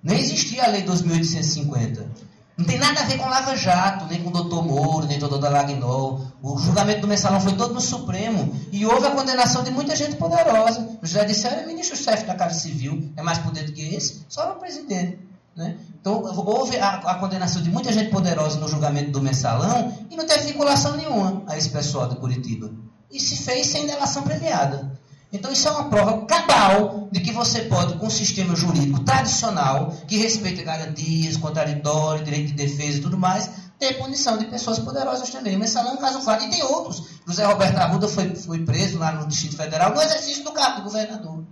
[SPEAKER 6] Nem existia a lei 2850. Não tem nada a ver com Lava Jato, nem com o doutor Moro, nem com o doutor Lagnol. O julgamento do mensalão foi todo no Supremo. E houve a condenação de muita gente poderosa. O disseram, é ministro-chefe da Casa Civil. É mais poder do que esse? Só o presidente. Né? Então, houve a, a, condenação de muita gente poderosa no julgamento do mensalão e não teve vinculação nenhuma a esse pessoal de Curitiba. E se fez sem delação premiada. Então, isso é uma prova cabal de que você pode, com um sistema jurídico tradicional, que respeita garantias, contraditório, direito de defesa e tudo mais, ter punição de pessoas poderosas também. O mensalão é um caso claro. E tem outros. José Roberto Arruda foi, foi preso lá no Distrito Federal no exercício do cargo do governador.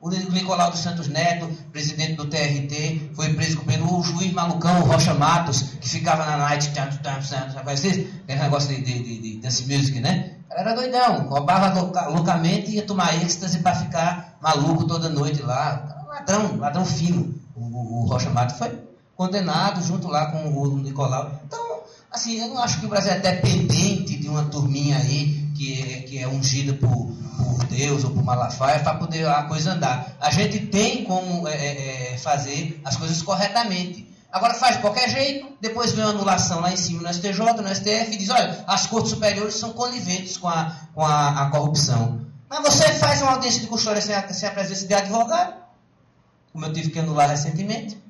[SPEAKER 6] O Nicolau dos Santos Neto, presidente do TRT, foi preso com o juiz malucão, o Rocha Matos, que ficava na night, aquele negócio de, de, de dance music, né? Era doidão, roubava louca- loucamente e ia tomar êxtase para ficar maluco toda noite lá. Ladrão, ladrão fino. O, o- o Rocha Mato foi condenado junto lá com o Nicolau. Então, assim, eu não acho que o Brasil é dependente de uma turminha aí que é, que é ungida por, por Deus ou por Malafaia para poder a coisa andar. A gente tem como é, é, é, fazer as coisas corretamente. Agora faz de qualquer jeito, depois vem uma anulação lá em cima no STJ, no STF, e diz, olha, as cortes superiores são coniventes com a, com a, a corrupção. Mas você faz uma audiência de custódia sem a, sem a presença de advogado, como eu tive que anular recentemente.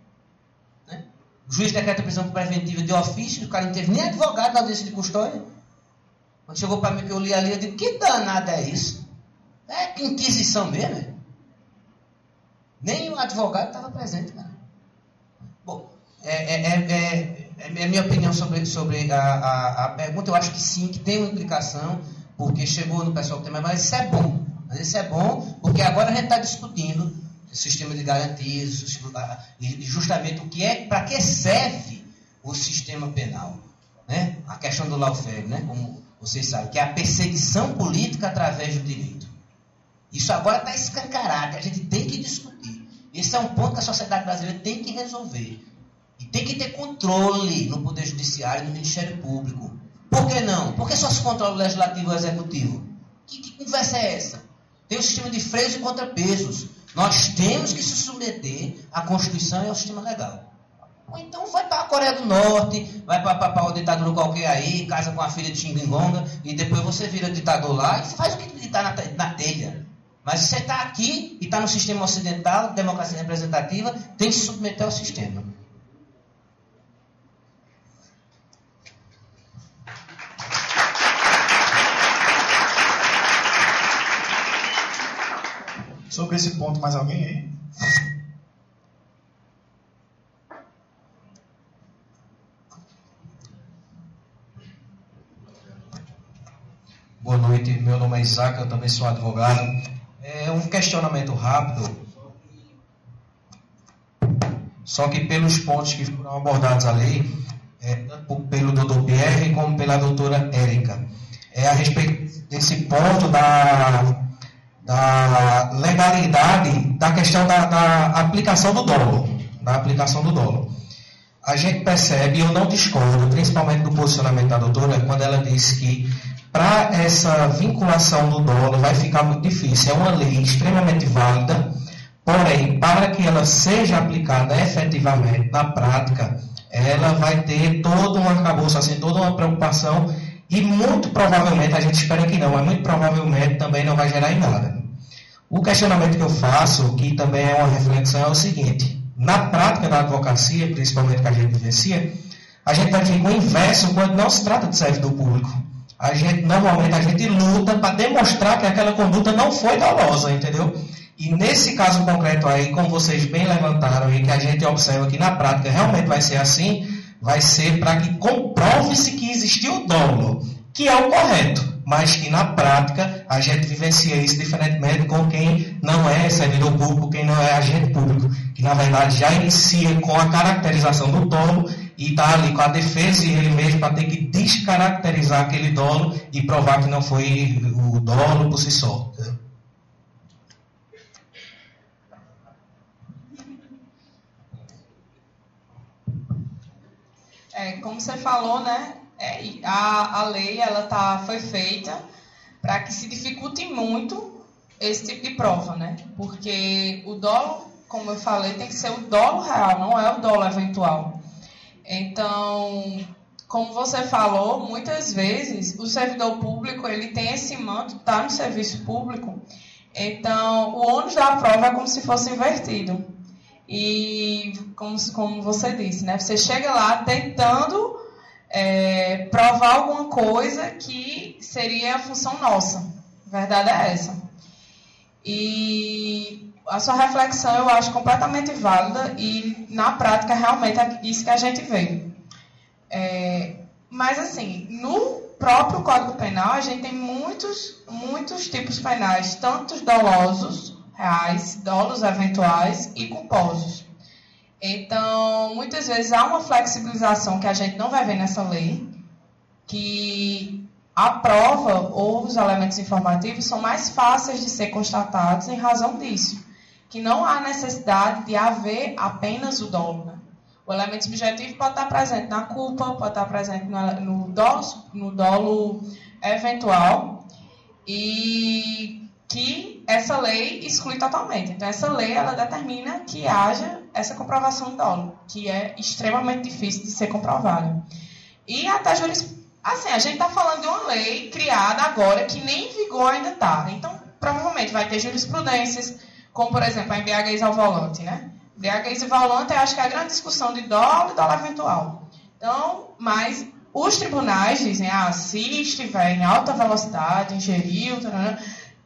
[SPEAKER 6] né? O juiz decreta prisão preventiva de ofício, o cara não teve nem advogado na audiência de custódia. Quando chegou para mim que eu li ali, eu digo, que danado é isso? É que inquisição mesmo, é? Nem o advogado estava presente, cara. É, é, é, é, é minha opinião sobre, sobre a, a, a pergunta. Eu acho que sim, que tem uma implicação, porque chegou no pessoal que tem mas isso é bom. Mas isso é bom, porque agora a gente está discutindo o sistema de garantias, e justamente o que é, para que serve o sistema penal. Né? A questão do lawfare, né? como vocês sabem, que é a perseguição política através do direito. Isso agora está escancarado, a gente tem que discutir. Esse é um ponto que a sociedade brasileira tem que resolver. E tem que ter controle no Poder Judiciário e no Ministério Público. Por que não? Por que só se controla o Legislativo e o Executivo? Que, que conversa é essa? Tem um sistema de freios e contrapesos. Nós temos que se submeter à Constituição e ao sistema legal. Ou então vai para a Coreia do Norte, vai para uma ditadura qualquer aí, casa com a filha de Xinguingonga, e depois você vira ditador lá e faz o que está na, na telha. Mas você está aqui e está no sistema ocidental, democracia representativa, tem que se submeter ao sistema.
[SPEAKER 4] Sobre esse ponto, mais alguém aí?
[SPEAKER 11] Boa noite, meu nome é Isaac, eu também sou advogado. É um questionamento rápido, só que pelos pontos que foram abordados ali, é, tanto pelo doutor Pierre como pela doutora Érica, é a respeito desse ponto da, da legalidade da questão da, da aplicação do dolo, da aplicação do dolo. A gente percebe, eu não discordo, principalmente do posicionamento da doutora, quando ela diz que para essa vinculação do dolo vai ficar muito difícil. É uma lei extremamente válida, porém, para que ela seja aplicada efetivamente na prática, ela vai ter todo um arcabouço, assim, toda uma preocupação e muito provavelmente, a gente espera que não, mas muito provavelmente também não vai gerar em nada. O questionamento que eu faço, que também é uma reflexão, é o seguinte: na prática da advocacia, principalmente que a gente vivencia, a gente vai com o inverso quando não se trata de servidor público. A gente, normalmente, a gente luta para demonstrar que aquela conduta não foi dolosa, entendeu? E nesse caso concreto aí, como vocês bem levantaram e que a gente observa que na prática realmente vai ser assim, vai ser para que comprove-se que existiu dolo, que é o correto, mas que na prática a gente vivencia isso diferentemente com quem não é servidor público, quem não é agente público, que na verdade já inicia com a caracterização do dolo e está ali com a defesa e ele mesmo para ter que descaracterizar aquele dolo e provar que não foi o dolo por si só.
[SPEAKER 7] É, como você falou, né? é, a, a lei ela tá, foi feita para que se dificulte muito esse tipo de prova, né? Porque o dolo, como eu falei, tem que ser o dolo real, não é o dolo eventual. Então, como você falou, muitas vezes o servidor público ele tem esse manto, está no serviço público, então o ônus da prova é como se fosse invertido. E como, como você disse, né? Você chega lá tentando é, provar alguma coisa que seria a função nossa. A verdade é essa. E a sua reflexão eu acho completamente válida e na prática realmente é isso que a gente vê. É, mas assim, no próprio Código Penal a gente tem muitos, muitos tipos penais, tanto dolosos, reais, dolos eventuais e culposos. Então, muitas vezes há uma flexibilização que a gente não vai ver nessa lei, que a prova ou os elementos informativos são mais fáceis de ser constatados em razão disso, que não há necessidade de haver apenas o dolo. Né? O elemento subjetivo pode estar presente na culpa, pode estar presente no, dolo, no dolo eventual e que essa lei exclui totalmente. Então, essa lei ela determina que haja essa comprovação de dolo, que é extremamente difícil de ser comprovada. E até juris... Assim, a gente está falando de uma lei criada agora que nem em vigor ainda está. Então, provavelmente vai ter jurisprudências, como, por exemplo, a embriaguez ao volante, né? Embriaguez ao volante, eu acho que é a grande discussão de dolo e dolo eventual. Então, mas os tribunais dizem, ah, se estiver em alta velocidade, ingeriu,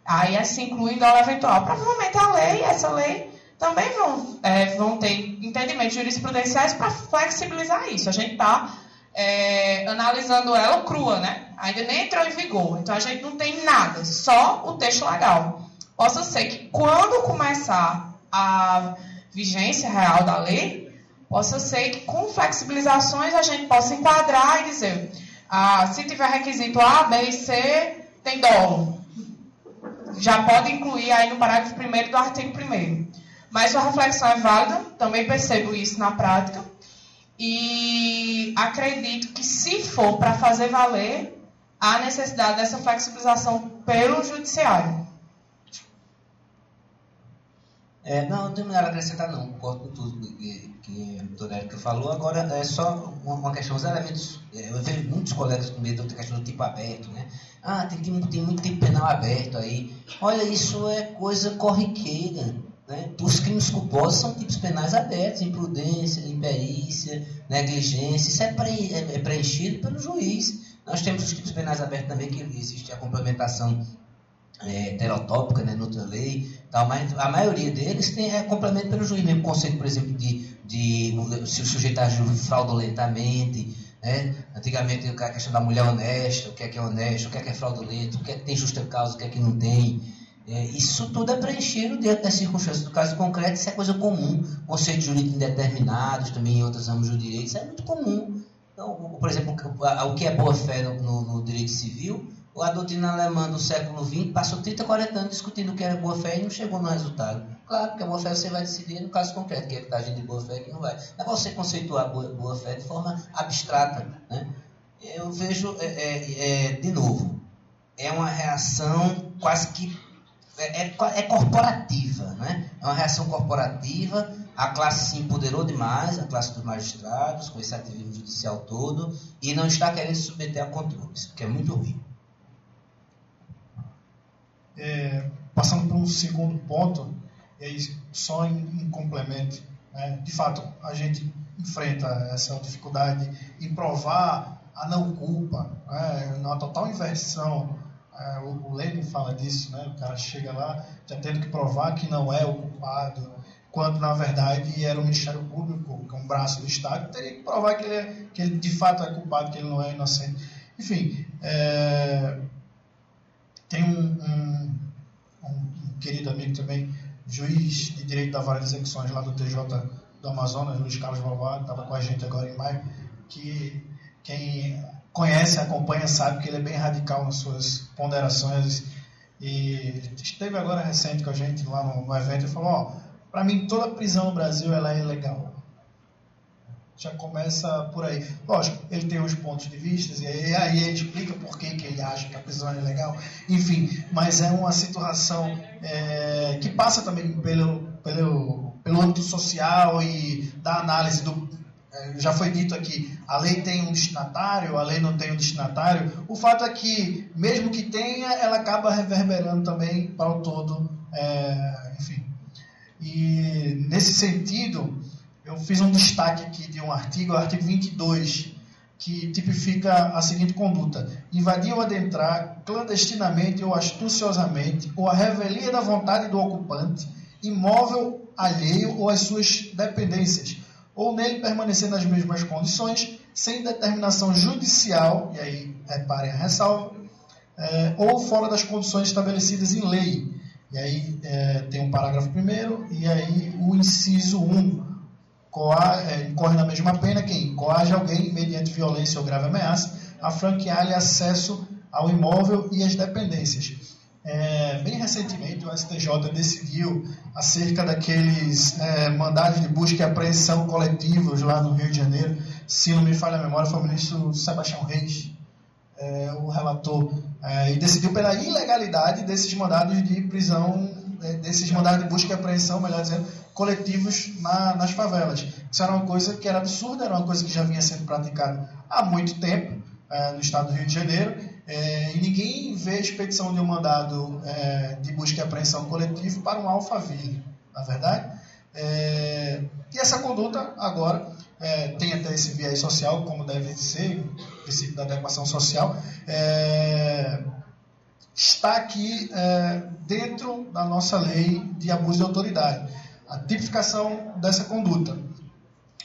[SPEAKER 7] aí se inclui em dolo eventual. Provavelmente a lei, essa lei, também vão, é, vão ter entendimentos jurisprudenciais para flexibilizar isso. A gente está é, analisando ela crua, né? Ainda nem entrou em vigor. Então a gente não tem nada, só o texto legal. Possa ser que quando começar a vigência real da lei, possa ser que com flexibilizações a gente possa enquadrar e dizer, ah, se tiver requisito A, B e C, tem dolo. Já pode incluir aí no parágrafo 1 do artigo 1 Mas a reflexão é válida, também percebo isso na prática. E acredito que, se for para fazer valer, há necessidade dessa flexibilização pelo judiciário.
[SPEAKER 6] É, não, não tenho nada a acrescentar, não. Concordo com tudo que, que a doutora Erika falou. Agora, é só uma, uma questão, os elementos. É, eu vejo muitos colegas com medo da questão do tipo aberto, né? Ah, tem, tem, tem muito tipo penal aberto aí. Olha, isso é coisa corriqueira. Né? Os crimes culposos são tipos penais abertos, imprudência, imperícia, negligência, isso é, pre, é, é preenchido pelo juiz. Nós temos os tipos penais abertos também, que existe a complementação é, heterotópica, né, noutra lei, tal, mas a maioria deles tem é, complemento pelo juiz, mesmo conceito, por exemplo, de, de se o sujeito agiu fraudulentamente, né? antigamente a questão da mulher honesta, o que é que é honesto, o que é que é fraudulento, o que é que tem justa causa, o que é que não tem, é, isso tudo é preenchido dentro das circunstâncias do caso concreto, isso é coisa comum. Conceitos jurídicos indeterminados, também em outros ramos do direito, isso é muito comum. Então, por exemplo, o que é boa-fé no, no, no, direito civil, a doutrina alemã do século XX passou 30, 40 anos discutindo o que era boa-fé e não chegou no resultado. Claro que a boa-fé você vai decidir no caso concreto, quem é que está agindo de boa-fé e quem não vai. É você conceituar boa-fé de forma abstrata. Né? Eu vejo, é, é, é, de novo, é uma reação quase que é, é, é, corporativa, né? É uma reação corporativa. A classe se empoderou demais, a classe dos magistrados, com esse ativismo judicial todo, e não está querendo se submeter a controles, que é muito ruim.
[SPEAKER 4] É, passando para um segundo ponto, e aí só em, em complemento, né? de fato, a gente enfrenta essa dificuldade em provar a não culpa, né? uma total inversão é, o, o fala disso, né? O cara chega lá já tendo que provar que não é o culpado, quando na verdade era o Ministério Público, que é um braço do Estado, teria que provar que ele, é, que ele de fato é culpado, que ele não é inocente. Enfim, é, tem um, um, um, querido amigo também, juiz de direito da vara de execuções lá do TJ do Amazonas, Luiz Carlos Valvado, estava com a gente agora em maio, que quem conhece, acompanha, sabe que ele é bem radical nas suas ponderações. E esteve agora recente com a gente lá no, no evento e falou: Ó, para mim toda prisão no Brasil ela é ilegal. Já começa por aí. Lógico, ele tem os pontos de vista, e aí, aí ele explica por que, que ele acha que a prisão é ilegal. Enfim, mas é uma situação é, que passa também pelo, pelo, pelo âmbito social e da análise do, é, já foi dito aqui, a lei tem um destinatário, a lei não tem um destinatário. O fato é que, mesmo que tenha, ela acaba reverberando também para o todo, é, enfim. E nesse sentido, eu fiz um destaque aqui de um artigo, o artigo 22, que tipifica a seguinte conduta: invadir ou adentrar clandestinamente ou astuciosamente, ou a revelia da vontade do ocupante, imóvel alheio ou as suas dependências ou nele permanecer nas mesmas condições, sem determinação judicial, e aí reparem a ressalva, é, ou fora das condições estabelecidas em lei. E aí é, tem um parágrafo primeiro, e aí o inciso 1, coa, é, incorre na mesma pena quem coage alguém, mediante violência ou grave ameaça, a franquear-lhe acesso ao imóvel e às dependências. É, bem recentemente, o STJ decidiu acerca daqueles é, mandados de busca e apreensão coletivos lá no Rio de Janeiro. Se não me falha a memória, foi o ministro Sebastião Reis, é, o relator, é, e decidiu pela ilegalidade desses mandados de prisão, é, desses mandados de busca e apreensão, melhor dizendo, coletivos na, nas favelas. Isso era uma coisa que era absurda, era uma coisa que já vinha sendo praticada há muito tempo é, no estado do Rio de Janeiro é, e ninguém vê a expedição de um mandado é, de busca e apreensão coletivo para um alfaville, na é verdade? É, e essa conduta agora é, tem até esse viés social, como deve ser, o princípio da adequação social, é, está aqui é, dentro da nossa lei de abuso de autoridade. A tipificação dessa conduta.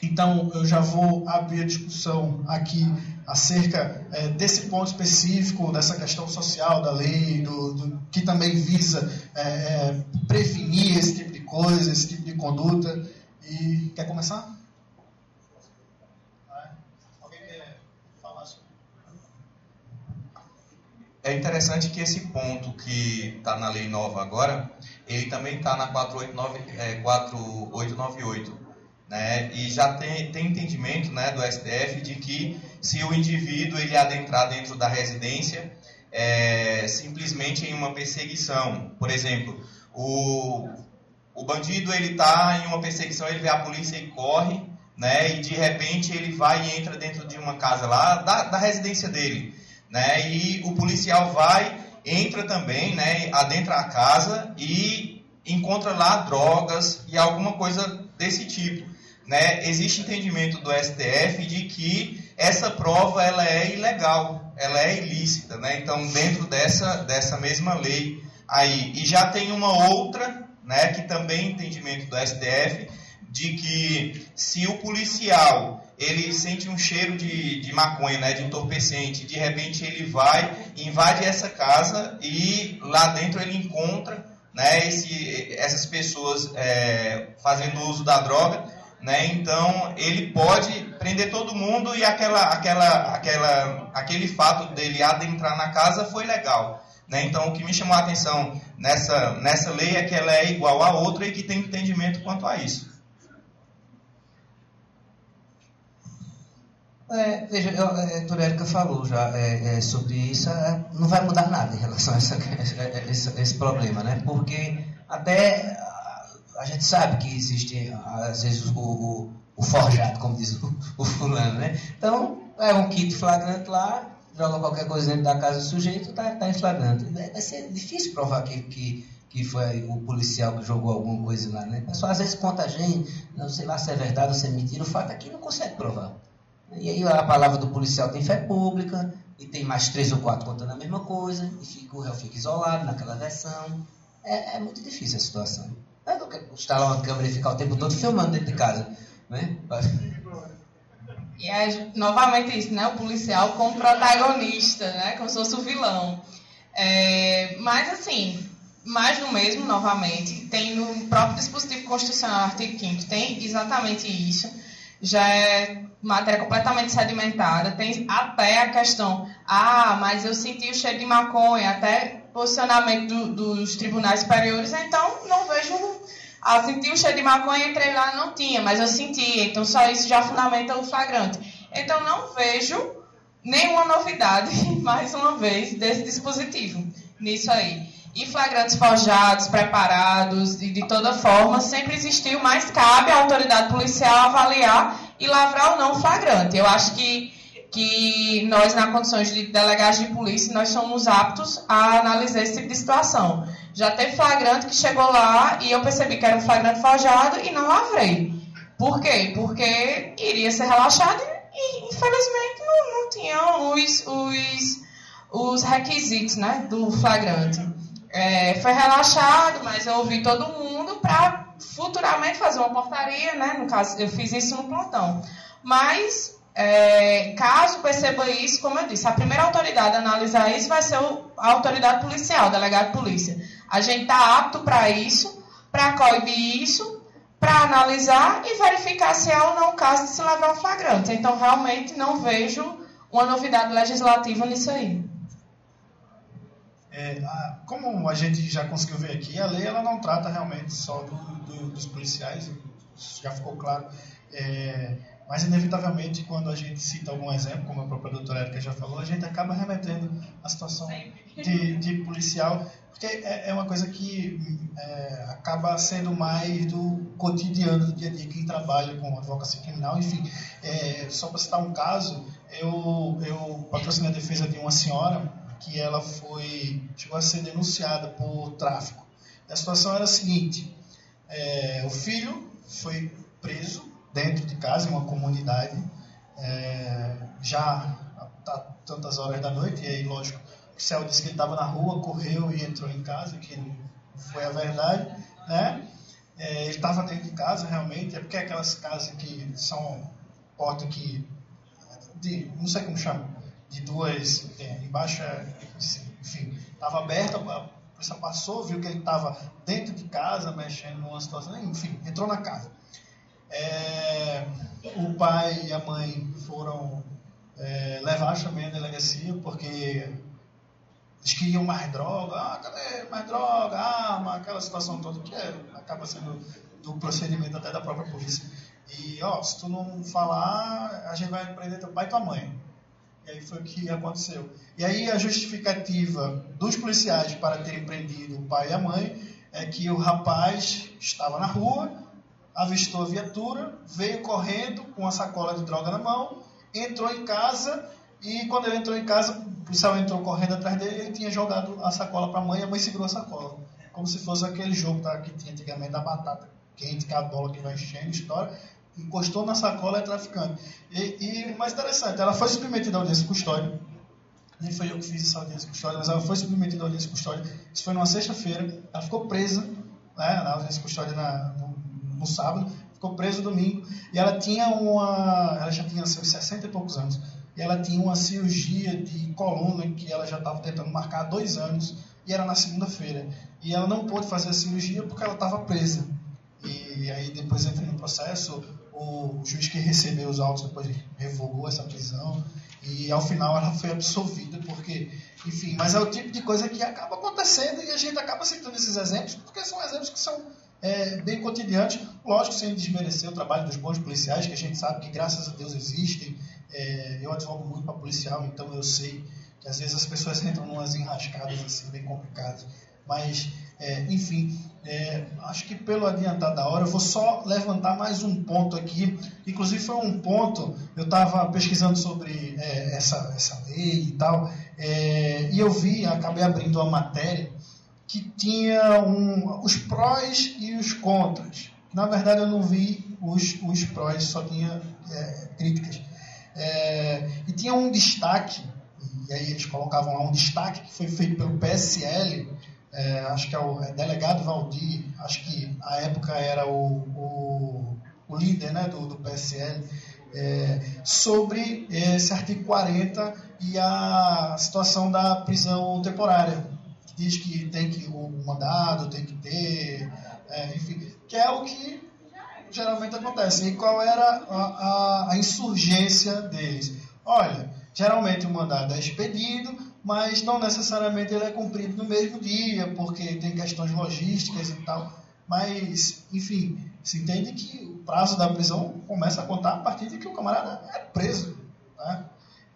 [SPEAKER 4] Então, eu já vou abrir a discussão aqui acerca é, desse ponto específico, dessa questão social da lei, do, do que também visa é, é, prevenir esse tipo de coisa, esse tipo de conduta. E quer começar? Alguém quer falar sobre?
[SPEAKER 8] É interessante que esse ponto que está na lei nova agora, ele também está na 489, é, 4898 né? E já tem, tem entendimento né, do STF de que se o indivíduo ele adentrar dentro da residência é, simplesmente em uma perseguição, por exemplo, o, o bandido ele está em uma perseguição, ele vê a polícia e corre, né? E de repente ele vai e entra dentro de uma casa lá da, da residência dele, né? E o policial vai, entra também, né? Adentra a casa e encontra lá drogas e alguma coisa desse tipo né, existe entendimento do STF de que essa prova ela é ilegal, ela é ilícita, né? Então, dentro dessa, dessa mesma lei aí. E já tem uma outra, né, que também é entendimento do STF, de que se o policial ele sente um cheiro de, de maconha, né, de entorpecente, de repente ele vai, invade essa casa e lá dentro ele encontra né, esse, essas pessoas é, fazendo uso da droga, né? Então ele pode prender todo mundo e aquela, aquela, aquela, aquele fato dele adentrar na casa foi legal. Né? Então o que me chamou a atenção nessa, nessa lei é que ela é igual a outra e que tem entendimento quanto a isso.
[SPEAKER 6] É, veja, eu, doutora Erika falou já é, é, sobre isso, é, não vai mudar nada em relação a, essa, a esse, esse problema, né? Porque até a gente sabe que existe, às vezes, o, o, o forjado, como diz o, o, fulano, né? Então, é um kit flagrante lá, joga qualquer coisa dentro da casa do sujeito, está tá em flagrante. Vai ser difícil provar que, que, que foi o policial que jogou alguma coisa lá, né? O pessoal às vezes conta a gente, não sei lá se é verdade ou se é mentira, o fato é que não consegue provar. E aí a palavra do policial tem fé pública, e tem mais três ou quatro contando a mesma coisa, e fica, o réu fica isolado naquela versão. É, é muito difícil a situação. É do que instalar uma câmera e ficar o tempo todo filmando dentro de casa. Né?
[SPEAKER 7] E é novamente isso, né? O policial como protagonista, né? Como se fosse o vilão. É, mas assim, mais do mesmo, novamente, tem no próprio dispositivo constitucional, artigo 5 tem exatamente isso. Já é matéria completamente sedimentada, tem até a questão, ah, mas eu senti o cheiro de maconha, até posicionamento do, dos tribunais superiores, então não vejo. Ah, senti o cheiro de maconha, entrei lá, não tinha, mas eu senti, então só isso já fundamenta o flagrante. Então não vejo nenhuma novidade, mais uma vez, desse dispositivo nisso aí. E flagrantes forjados, preparados, e de toda forma, sempre existiu, mas cabe à autoridade policial avaliar e lavrar ou não flagrante. Eu acho que que nós, na condições de delegados de polícia, nós somos aptos a analisar esse tipo de situação. Já teve flagrante que chegou lá e eu percebi que era um flagrante forjado e não lavrei. Por quê? Porque iria ser relaxado e, infelizmente, não, não tinham os, os, os requisitos né, do flagrante. É, foi relaxado, mas eu ouvi todo mundo para futuramente fazer uma portaria, né? No caso, eu fiz isso no plantão. Mas é, caso perceba isso, como eu disse, a primeira autoridade a analisar isso vai ser a autoridade policial, o delegado de polícia. A gente está apto para isso, para coibir isso, para analisar e verificar se é ou não o caso de se levar um flagrante. Então, realmente, não vejo uma novidade legislativa nisso aí.
[SPEAKER 4] É, como a gente já conseguiu ver aqui, a lei ela não trata realmente só do, do, dos policiais, já ficou claro. É, mas, inevitavelmente, quando a gente cita algum exemplo, como a própria doutora Erika já falou, a gente acaba remetendo a situação de, de policial, porque é, é uma coisa que é, acaba sendo mais do cotidiano, do dia a dia, quem trabalha com advocacia criminal. Enfim, é, só para citar um caso, eu, eu patrocinei a defesa de uma senhora que ela foi chegou a ser denunciada por tráfico. A situação era a seguinte: é, o filho foi preso dentro de casa, em uma comunidade, é, já há tantas horas da noite, e aí, lógico, o céu disse que ele estava na rua, correu e entrou em casa, que foi a verdade, né? É, ele estava dentro de casa, realmente, é porque aquelas casas que são porta que, de, não sei como chama, de duas, é, embaixo, é, enfim, estava aberta, a polícia passou, viu que ele estava dentro de casa, mexendo numa situação, enfim, entrou na casa. É, o pai e a mãe foram é, levar também a delegacia porque eles queriam mais droga, ah, cadê mais droga, arma, aquela situação toda que é, acaba sendo do procedimento até da própria polícia. E, ó, se tu não falar, a gente vai prender teu pai e tua mãe. E aí foi o que aconteceu. E aí a justificativa dos policiais para terem prendido o pai e a mãe é que o rapaz estava na rua, avistou a viatura, veio correndo com a sacola de droga na mão, entrou em casa e quando ele entrou em casa, o policial entrou correndo atrás dele, ele tinha jogado a sacola para a mãe e a mãe segurou a sacola. Como se fosse aquele jogo tá, que tinha antigamente da batata quente, que é a bola que vai enchendo, história. Encostou na sacola é traficante. E, e mais interessante, ela foi submetida à audiência custódia. Nem foi eu que fiz essa audiência custódia, mas ela foi submetida à audiência custódia. Isso foi numa sexta-feira. Ela ficou presa né, na audiência custódia na, no, no sábado, ficou preso domingo, e ela tinha uma, ela já tinha seus 60 e poucos anos, e ela tinha uma cirurgia de coluna que ela já estava tentando marcar há dois anos, e era na segunda-feira. E ela não pôde fazer a cirurgia porque ela estava presa. E aí depois entra no processo, o juiz que recebeu os autos depois revogou essa prisão, e ao final ela foi absolvida porque, enfim, mas é o tipo de coisa que acaba acontecendo e a gente acaba citando esses exemplos porque são exemplos que são é, bem cotidianos, lógico, sem desmerecer o trabalho dos bons policiais, que a gente sabe que graças a Deus existem. É, eu advogo muito para policial, então eu sei que às vezes as pessoas entram em umas enrascadas assim, bem complicadas. Mas, é, enfim, é, acho que pelo adiantar da hora, eu vou só levantar mais um ponto aqui. Inclusive, foi um ponto, eu estava pesquisando sobre é, essa, essa lei e tal, é, e eu vi, acabei abrindo uma matéria que tinha um, os prós e os contras. Na verdade, eu não vi os, os prós, só tinha é, críticas. É, e tinha um destaque, e aí eles colocavam lá um destaque que foi feito pelo PSL, é, acho que é o é delegado Valdir, acho que a época era o, o, o líder né, do, do PSL, é, sobre esse artigo 40 e a situação da prisão temporária diz que tem que o mandado tem que ter, é, enfim, que é o que geralmente acontece. E qual era a, a, a insurgência deles? Olha, geralmente o mandado é expedido, mas não necessariamente ele é cumprido no mesmo dia, porque tem questões logísticas e tal. Mas, enfim, se entende que o prazo da prisão começa a contar a partir de que o camarada é preso. Né?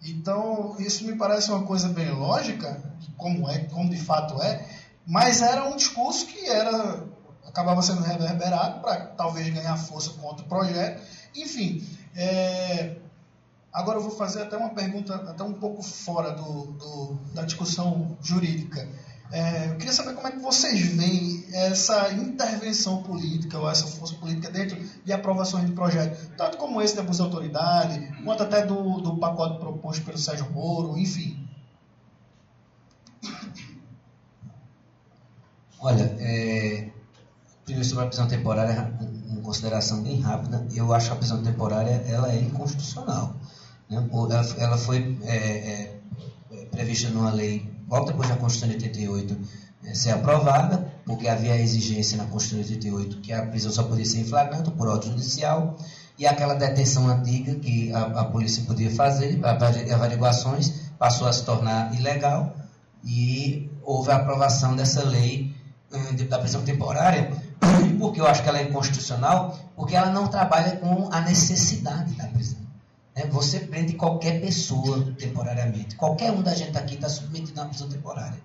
[SPEAKER 4] Então, isso me parece uma coisa bem lógica, como é, como de fato é, mas era um discurso que era acabava sendo reverberado para talvez ganhar força contra o projeto. Enfim, é, agora eu vou fazer até uma pergunta até um pouco fora do, do da discussão jurídica. É, eu queria saber como é que vocês veem essa intervenção política ou essa força política dentro de aprovações de projetos, tanto como esse de abuso de autoridade, quanto até do, do pacote proposto pelo Sérgio Moro, enfim.
[SPEAKER 6] Olha, é, primeiro sobre a prisão temporária, uma consideração bem rápida, eu acho que a prisão temporária ela é inconstitucional. Né? Ela, foi é, é, prevista numa lei logo depois da Constituição de 88 é, ser aprovada, porque havia a exigência na Constituição de 88 que a prisão só podia ser em flagrante por ordem judicial, e aquela detenção antiga que a, a polícia podia fazer, averiguações, passou a se tornar ilegal, e houve a aprovação dessa lei eh, da prisão temporária, porque eu acho que ela é inconstitucional, porque ela não trabalha com a necessidade da prisão. Né? Você prende qualquer pessoa temporariamente. Qualquer um da gente aqui está submetido a uma prisão temporária.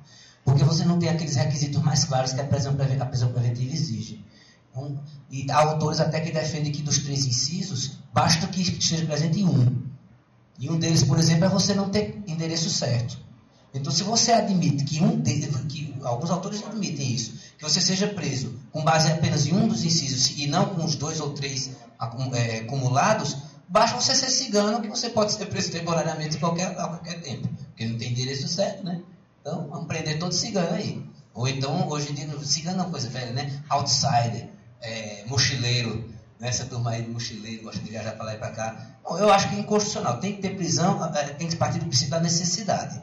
[SPEAKER 6] Porque você não tem aqueles requisitos mais claros que a prisão, a prisão preventiva exige. Um, e há autores até que defendem que dos três incisos, basta que esteja presente um. E um deles, por exemplo, é você não ter endereço certo. Então, se você admite que um deles, que alguns autores admitem isso, que você seja preso com base apenas em um dos incisos e não com os dois ou três é, acumulados, basta você ser cigano que você pode ser preso temporariamente a qualquer, a qualquer tempo. Porque não tem endereço certo, né? Então, vamos prender todo cigano aí. Ou então, hoje em dia, cigano é uma coisa velha, né? Outsider é, mochileiro, né? essa turma aí de mochileiro, gosta de viajar para lá e para cá. Bom, eu acho que é inconstitucional. Tem que ter prisão, é, tem que partir do princípio da necessidade.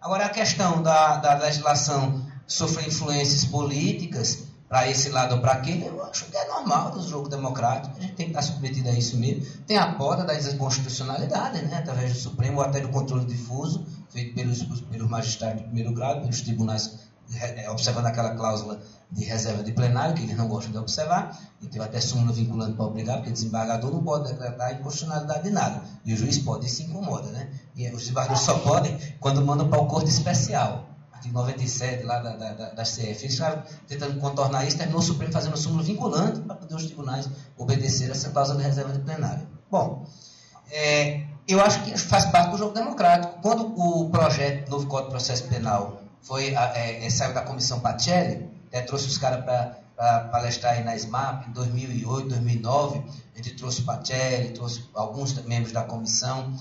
[SPEAKER 6] Agora, a questão da, da legislação sofrer influências políticas, para esse lado ou para aquele, eu acho que é normal do jogo democrático, a gente tem que estar submetido a isso mesmo. Tem a porta da inconstitucionalidade, né, através do Supremo, ou até do controle difuso, feito pelos, pelos magistrados de primeiro grau, pelos tribunais, é, observando aquela cláusula de reserva de plenário, que eles não gostam de observar, e tem até súmula vinculando para obrigar, porque o desembargador não pode decretar inconstitucionalidade de nada, e o juiz pode e se incomoda, né? E os desembargadores só podem quando mandam para o corte especial, artigo 97 lá da, da, da, CF. Eles tentando contornar isso, terminou o Supremo fazendo súmula vinculante para poder os tribunais obedecer essa cláusula de reserva de plenário. Bom, é, eu acho que faz parte do jogo democrático. Quando o projeto novo Código de Processo Penal foi, é, é, saiu da Comissão Pacelli, é, trouxe os caras para palestrar aí na SMAP em 2008, 2009. A gente trouxe Pacelli, trouxe alguns membros da comissão.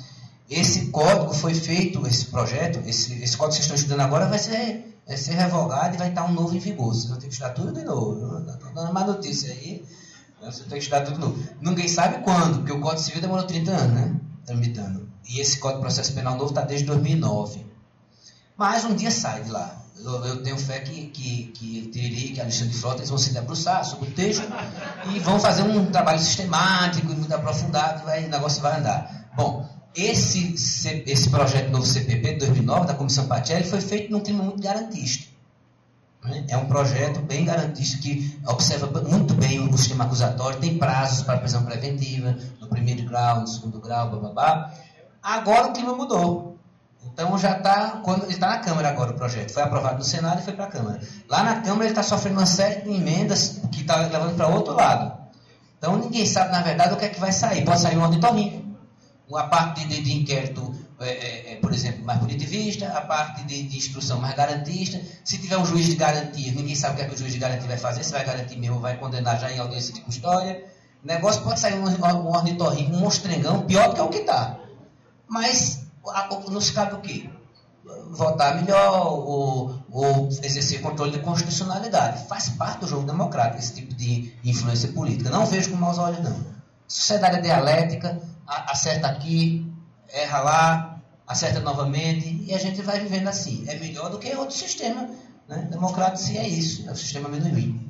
[SPEAKER 6] Esse código foi feito, esse projeto, esse, esse código que vocês estão estudando agora vai ser, vai ser revogado e vai estar um novo em vigor. Vocês vão ter que estudar tudo de novo. Estou dando uma notícia aí. Né? Você tem que estudar tudo de novo. Ninguém sabe quando, porque o Código Civil demorou 30 anos, né? Tramitando. E esse Código de Processo Penal novo está desde 2009. Mas um dia sai de lá eu, eu, tenho fé que, que, que Tiriri, que Alexandre Frota, vão se debruçar sobre o texto e vão fazer um trabalho sistemático e muito aprofundado e o negócio vai andar. Bom, esse, esse projeto novo CPP de 2009, da Comissão Patelli, foi feito num clima muito garantista. Né? É um projeto bem garantista que observa muito bem o sistema acusatório, tem prazos para prisão preventiva, no primeiro grau, no segundo grau, babá. Agora o clima mudou. Então já está, ele está na Câmara agora o projeto, foi aprovado no Senado e foi para a Câmara. Lá na Câmara ele está sofrendo uma série de emendas que está levando para outro lado. Então ninguém sabe na verdade o que é que vai sair. Pode sair um auditoria, uma parte de, de inquérito, é, é, é, por exemplo, mais punitivista, a parte de, de, instrução mais garantista. Se tiver um juiz de garantia, ninguém sabe o que é que o juiz de garantia vai fazer, se vai garantir mesmo vai condenar já em audiência de custódia. O negócio pode sair um, um ornitorrinco, um monstrengão, pior do que o que está. Mas nos cabe o quê? Votar melhor ou, ou, exercer controle de constitucionalidade. Faz parte do jogo democrático esse tipo de influência política. Não vejo com maus olhos, não. Sociedade é dialética, acerta aqui, erra lá, acerta novamente, e a gente vai vivendo assim. É melhor do que outro sistema. Né? Democrático, sim, é isso. É o sistema amendoim.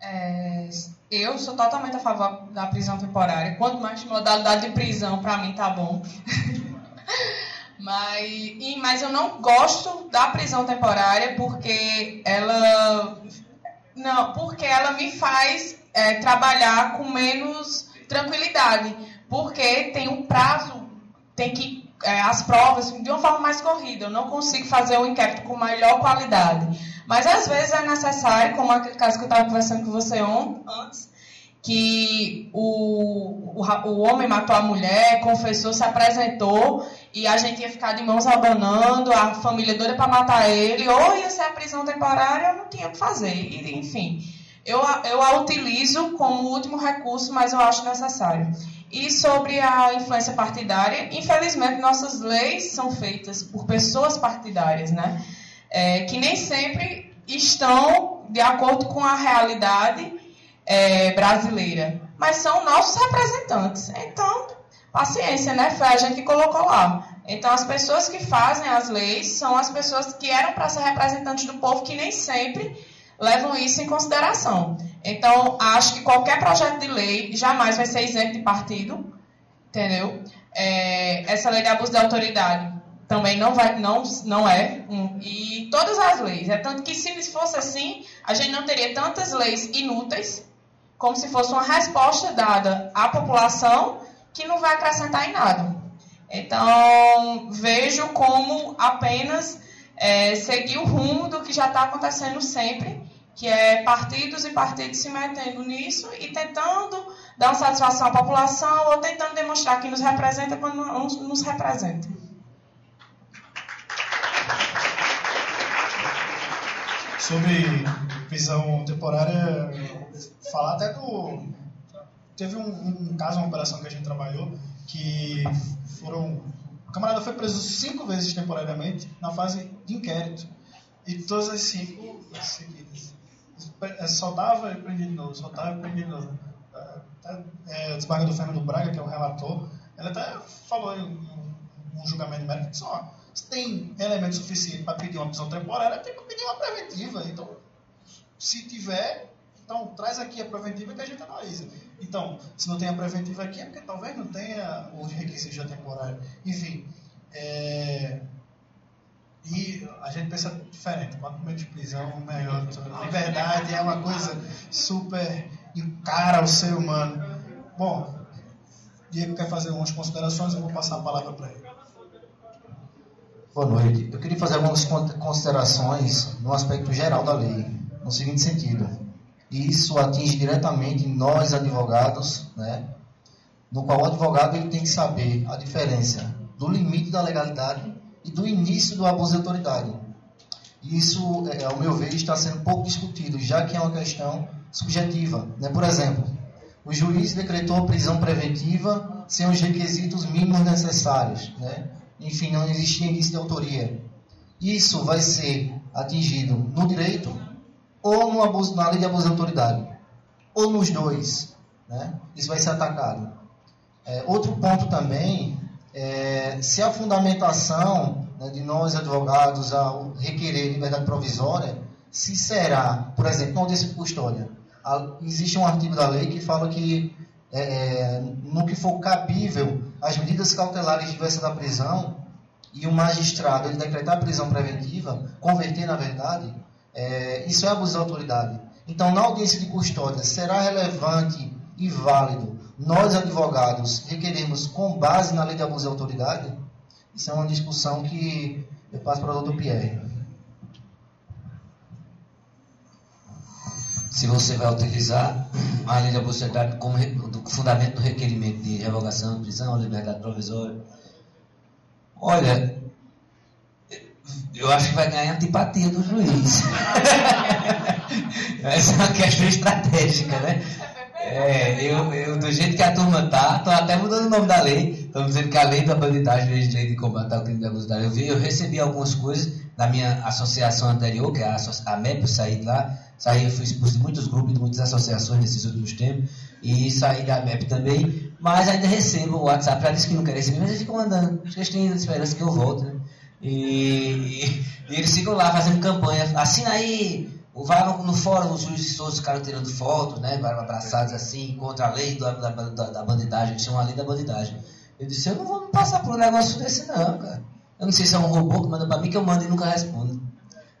[SPEAKER 7] É, eu sou totalmente a favor da prisão temporária. Quanto mais modalidade de prisão, para mim tá bom. mas, e, mas eu não gosto da prisão temporária porque ela não, porque ela me faz é, trabalhar com menos tranquilidade, porque tem um prazo, tem que é, as provas de uma forma mais corrida. Eu não consigo fazer o inquérito com melhor qualidade. Mas às vezes é necessário, como aquele caso que eu estava conversando com você antes, que o, o, o, homem matou a mulher, confessou, se apresentou e a gente ia ficar de mãos abanando, a família doida para matar ele, ou ia ser a prisão temporária, eu não tinha o que fazer. E, enfim, eu, eu a utilizo como último recurso, mas eu acho necessário. E sobre a influência partidária, infelizmente nossas leis são feitas por pessoas partidárias, né? é, que nem sempre estão de acordo com a realidade é, brasileira, mas são nossos representantes. Então, paciência, né? Foi a gente que colocou lá. Então, as pessoas que fazem as leis são as pessoas que eram para ser representantes do povo, que nem sempre levam isso em consideração. Então, acho que qualquer projeto de lei jamais vai ser isento de partido, entendeu? É, essa lei de abuso de autoridade também não, vai, não, não é. E todas as leis. É tanto que se fosse assim, a gente não teria tantas leis inúteis, como se fosse uma resposta dada à população que não vai acrescentar em nada. Então, vejo como apenas é, seguir o rumo do que já está acontecendo sempre, que é partidos e partidos se metendo nisso e tentando dar satisfação à população ou tentando demonstrar que nos representa quando não nos representa.
[SPEAKER 4] Sobre prisão temporária, falar até do. Teve um, um caso, uma operação que a gente trabalhou, que foram. O camarada foi preso cinco vezes temporariamente na fase de inquérito. E todas as cinco seguidas. É, soltava e prendia de novo, soltava e prendia de novo. É, é, o desembargador Fernando Braga, que é o relator, ele até falou em um julgamento de mérito que só se tem elemento suficiente para pedir uma prisão temporária, tem que pedir uma preventiva. Então, se tiver, então traz aqui a preventiva que a gente analisa. Então, se não tem a preventiva aqui, é porque talvez não tenha os requisitos da temporária. Enfim, é... e a gente pensa diferente. Quanto menos prisão, melhor. Liberdade é uma coisa super encara o ser humano. Bom, Diego quer fazer algumas considerações, eu vou passar a palavra para ele.
[SPEAKER 12] Boa noite. Eu queria fazer algumas considerações no aspecto geral da lei, no seguinte sentido isso atinge diretamente nós advogados, né? no qual o advogado ele tem que saber a diferença do limite da legalidade e do início do abuso de autoridade. Isso, é, ao meu ver, está sendo pouco discutido, já que é uma questão subjetiva. Né? Por exemplo, o juiz decretou prisão preventiva sem os requisitos mínimos necessários. Né? Enfim, não existia indício de autoria. Isso vai ser atingido no direito ou no abuso, na lei de abuso de autoridade, ou nos dois. Né? Isso vai ser atacado. É, outro ponto também, é, se a fundamentação né, de nós advogados ao requerer liberdade provisória, se será, por exemplo, audiência de custódia, existe um artigo da lei que fala que é, é, no que for cabível as medidas cautelares diversas da prisão e o magistrado ele decretar a prisão preventiva, converter na verdade, é, isso é abuso de autoridade. Então, na audiência de custódia, será relevante e válido nós, advogados, requeremos com base na lei de abuso de autoridade? Isso é uma discussão que eu passo para o doutor Pierre.
[SPEAKER 6] Se você vai utilizar a lei de abuso de autoridade como fundamento do requerimento de revogação, prisão, liberdade provisória, olha, eu acho que vai ganhar antipatia do juiz. Essa é uma questão estratégica, né? É, eu, eu, do jeito que a turma tá, tô até mudando o nome da lei. Estão dizendo que a lei da bandidagem, lei de combate ao crime da bandidagem. Eu, vi, eu recebi algumas coisas da minha associação anterior, que é a, a MEP, eu saí de lá, saí, eu fui expulso de muitos grupos, de muitas associações nesses últimos tempos, e saí da MEP também, mas ainda recebo o WhatsApp, já disse que não quer receber, mas eles ficam mandando, acho que eles têm esperança que eu volte, né? E, e, eles ficam lá fazendo campanha. Assina aí, vai no, no fórum, os juízes todos ficaram tirando fotos, né? Abraçados assim, contra a lei da, da, da, da bandidagem, eles chamam a lei da bandidagem. Eu disse, eu não vou me passar por um negócio desse não, cara. Eu não sei se é um robô que manda pra mim, que eu mando e nunca respondo.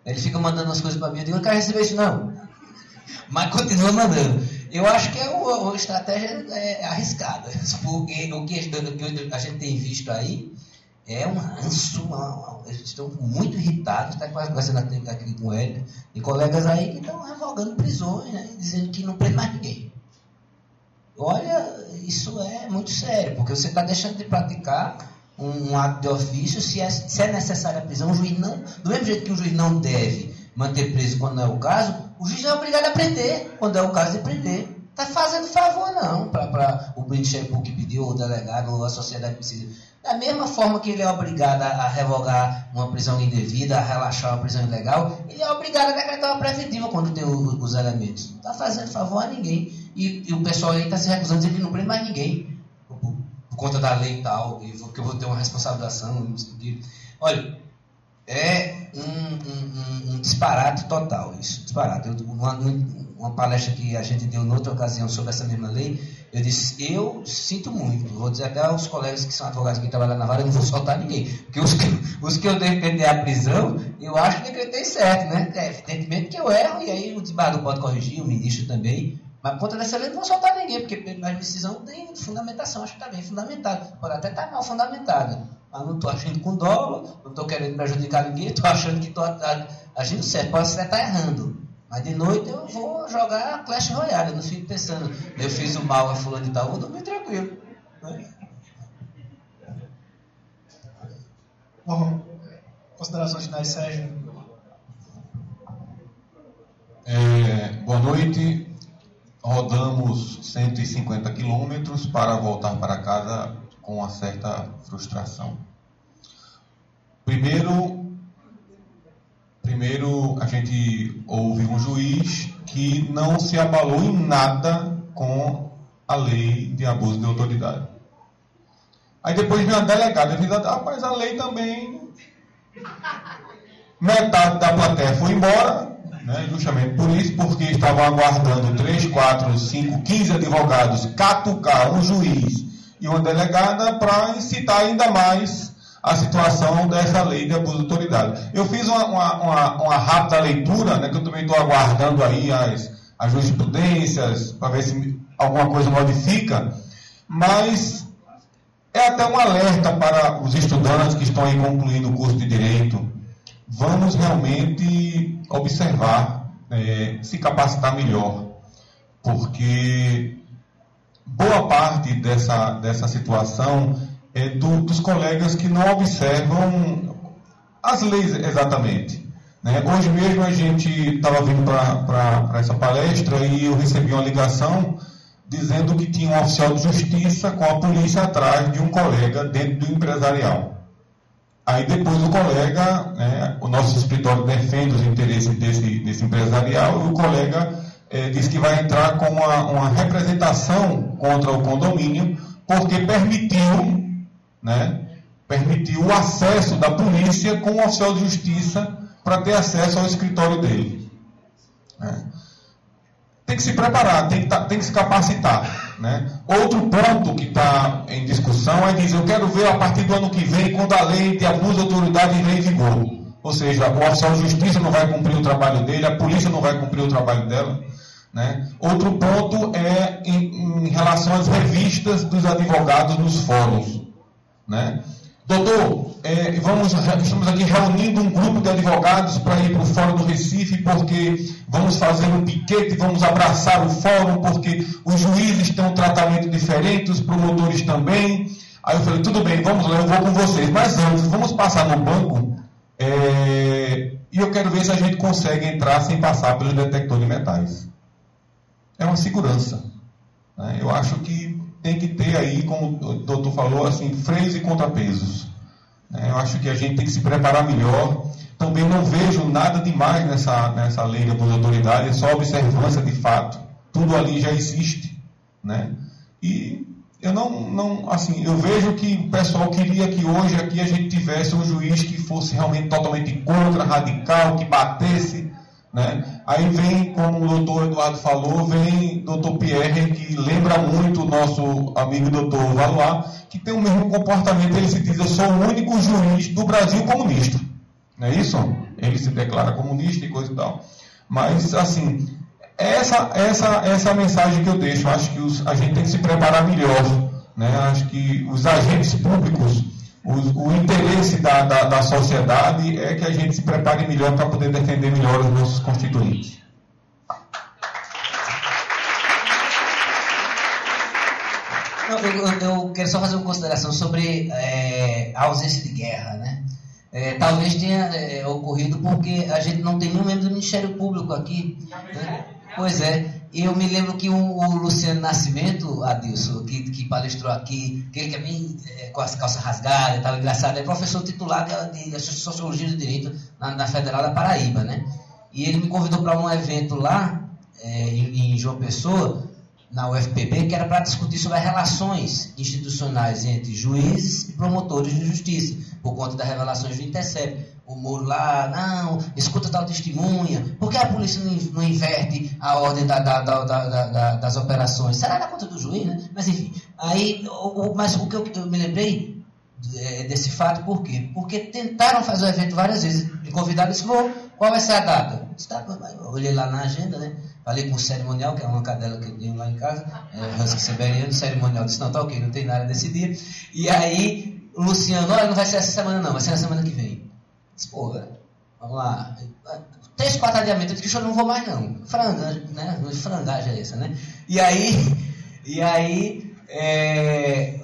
[SPEAKER 6] Ele fica mandando as coisas pra mim, eu digo, eu não quero receber isso não. Mas continua mandando. Eu acho que é uma, uma estratégia é, arriscada, porque que, o que a gente tem visto aí é um ranço, uma, eles estão muito irritados, está quase conversando aqui, aqui com ele, e colegas aí que estão revogando prisões, né, dizendo que não prende mais ninguém. Olha, isso é muito sério, porque você está deixando de praticar um, um, ato de ofício se é, se é necessária a prisão. O juiz não, do mesmo jeito que o juiz não deve manter preso quando é o caso, o juiz é obrigado a prender quando é o caso de prender. Está fazendo favor não para o British que pediu, ou o delegado, ou a sociedade precisa da mesma forma que ele é obrigado a revogar uma prisão indevida, a relaxar uma prisão ilegal, ele é obrigado a decretar uma preventiva quando tem os, os elementos. Não está fazendo favor a ninguém. E, e o pessoal aí está se recusando, dizendo que não prende mais ninguém. Por, por, conta da lei e tal, e que eu vou ter uma responsabilização. Olha, é um, um, um, disparate total isso, disparate. Eu, uma, uma palestra que a gente deu noutra ocasião sobre essa mesma lei, eu disse, eu sinto muito, vou dizer até aos colegas que são advogados que trabalham na vara, eu não vou soltar ninguém, porque os que, os que eu decretei a prisão, eu acho que decretei certo, né? É, evidentemente que eu erro, e aí o desembargador pode corrigir, o ministro também, mas contra dessa lei não vou soltar ninguém, porque a decisão tem fundamentação, acho que está bem fundamentado. Pode até estar mal fundamentado. Mas não estou agindo com dolo, não estou querendo prejudicar ninguém, estou achando que estou agindo certo. Pode até estar errando. Mas de noite eu vou jogar Clash Royale, eu não fico pensando, eu fiz o mal a fulano e tal, vou dormir tranquilo. Né?
[SPEAKER 4] Bom, considerações finais, Sérgio.
[SPEAKER 13] É, boa noite rodamos 150 quilômetros para voltar para casa com uma certa frustração. Primeiro, primeiro a gente ouve um juiz que não se abalou em nada com a lei de abuso de autoridade. Aí depois vem a delegada e diz, rapaz, a lei também. Metade da plateia foi embora, né, justamente por isso, porque estavam aguardando 3, 4, 5, 15 advogados catucar um juiz e uma delegada para incitar ainda mais a situação dessa lei de abuso de autoridade. Eu fiz uma, uma, uma, uma rápida leitura, né, que eu também estou aguardando aí as, as jurisprudências, para ver se alguma coisa modifica, mas é até um alerta para os estudantes que estão aí concluindo o curso de Direito. Vamos realmente observar, é, se capacitar melhor, porque boa parte dessa, dessa situação é do, dos colegas que não observam as leis exatamente. Né? Hoje mesmo a gente estava vindo para essa palestra e eu recebi uma ligação dizendo que tinha um oficial de justiça com a polícia atrás de um colega dentro do empresarial. Aí depois o colega, né, o nosso escritório defende os interesses desse, desse empresarial e o colega é, diz que vai entrar com uma, uma, representação contra o condomínio porque permitiu, né, permitiu o acesso da polícia com o oficial de justiça para ter acesso ao escritório dele. Né tem que se preparar, tem que, tá, tem que se capacitar. Né? Outro ponto que está em discussão é dizer, eu quero ver a partir do ano que vem, quando a lei de abuso de autoridade entrar em vigor. Ou seja, o oficial de justiça não vai cumprir o trabalho dele, a polícia não vai cumprir o trabalho dela. Né? Outro ponto é em, em relação às revistas dos advogados nos fóruns. Né? Doutor, é, vamos, estamos aqui reunindo um grupo de advogados para ir para o Fórum do Recife, porque vamos fazer um piquete, vamos abraçar o fórum, porque os juízes têm um tratamento diferente, os promotores também. Aí eu falei, tudo bem, vamos lá, eu vou com vocês. Mas antes, vamos passar no banco é, e eu quero ver se a gente consegue entrar sem passar pelo detector de metais. É uma segurança. Né? Eu acho que tem que ter aí, como o doutor falou, assim, freios e contrapesos. É, eu acho que a gente tem que se preparar melhor. Também não vejo nada demais nessa, nessa lei de autoridade, é só observância de fato. Tudo ali já existe. Né? E eu não, não, assim, eu vejo que o pessoal queria que hoje aqui a gente tivesse um juiz que fosse realmente totalmente contra, radical, que batesse né? Aí vem, como o doutor Eduardo falou, vem doutor Pierre, que lembra muito o nosso amigo doutor Valois, que tem o mesmo comportamento, ele se diz, eu sou o único juiz do Brasil comunista. Não é isso? Ele se declara comunista e coisa e tal. Mas, assim, essa, essa, essa é a mensagem que eu deixo. Acho que os, a gente tem que se preparar melhor. Né? Acho que os agentes públicos o, o interesse da, da, da, sociedade é que a gente se prepare melhor para poder defender melhor os nossos constituintes.
[SPEAKER 6] Não, eu, eu, quero só fazer uma consideração sobre é, a ausência de guerra, né? É, talvez tenha é, ocorrido porque a gente não tem nenhum membro do Ministério Público aqui. Né? Pois é. Eu me lembro que o, o Luciano Nascimento, Adilson, que, que palestrou aqui, que ele que é bem é, com as calças rasgadas e tal, engraçado, é professor titular de, de Sociologia do Direito na, na, Federal da Paraíba, né? E ele me convidou para um evento lá, é, em, em João Pessoa, na UFPB, que era para discutir sobre as relações institucionais entre juízes e promotores de justiça, por conta das revelações do Intercept. O Moro lá, não, escuta tal testemunha, por que a polícia não, inverte a ordem da, da, da, das operações? Será da conta do juiz, né? Mas enfim, aí, o, o, mas o que eu, eu me lembrei é, desse fato, por quê? Porque tentaram fazer o evento várias vezes, me convidaram e disse, qual vai ser a data? Tá, eu olhei lá na agenda, né? Falei com o cerimonial, que é uma cadela que eu tenho lá em casa, é, Husky Siberiano, o cerimonial disse, não, tá ok, não tem nada desse dia. E aí, Luciano, olha, não vai ser essa semana não, vai ser na semana que vem. Disse, pô, vamos lá. Três, quatro adiamentos, eu disse eu não vou mais não. Franga, né? Frangagem é essa, né? E aí, e aí, é,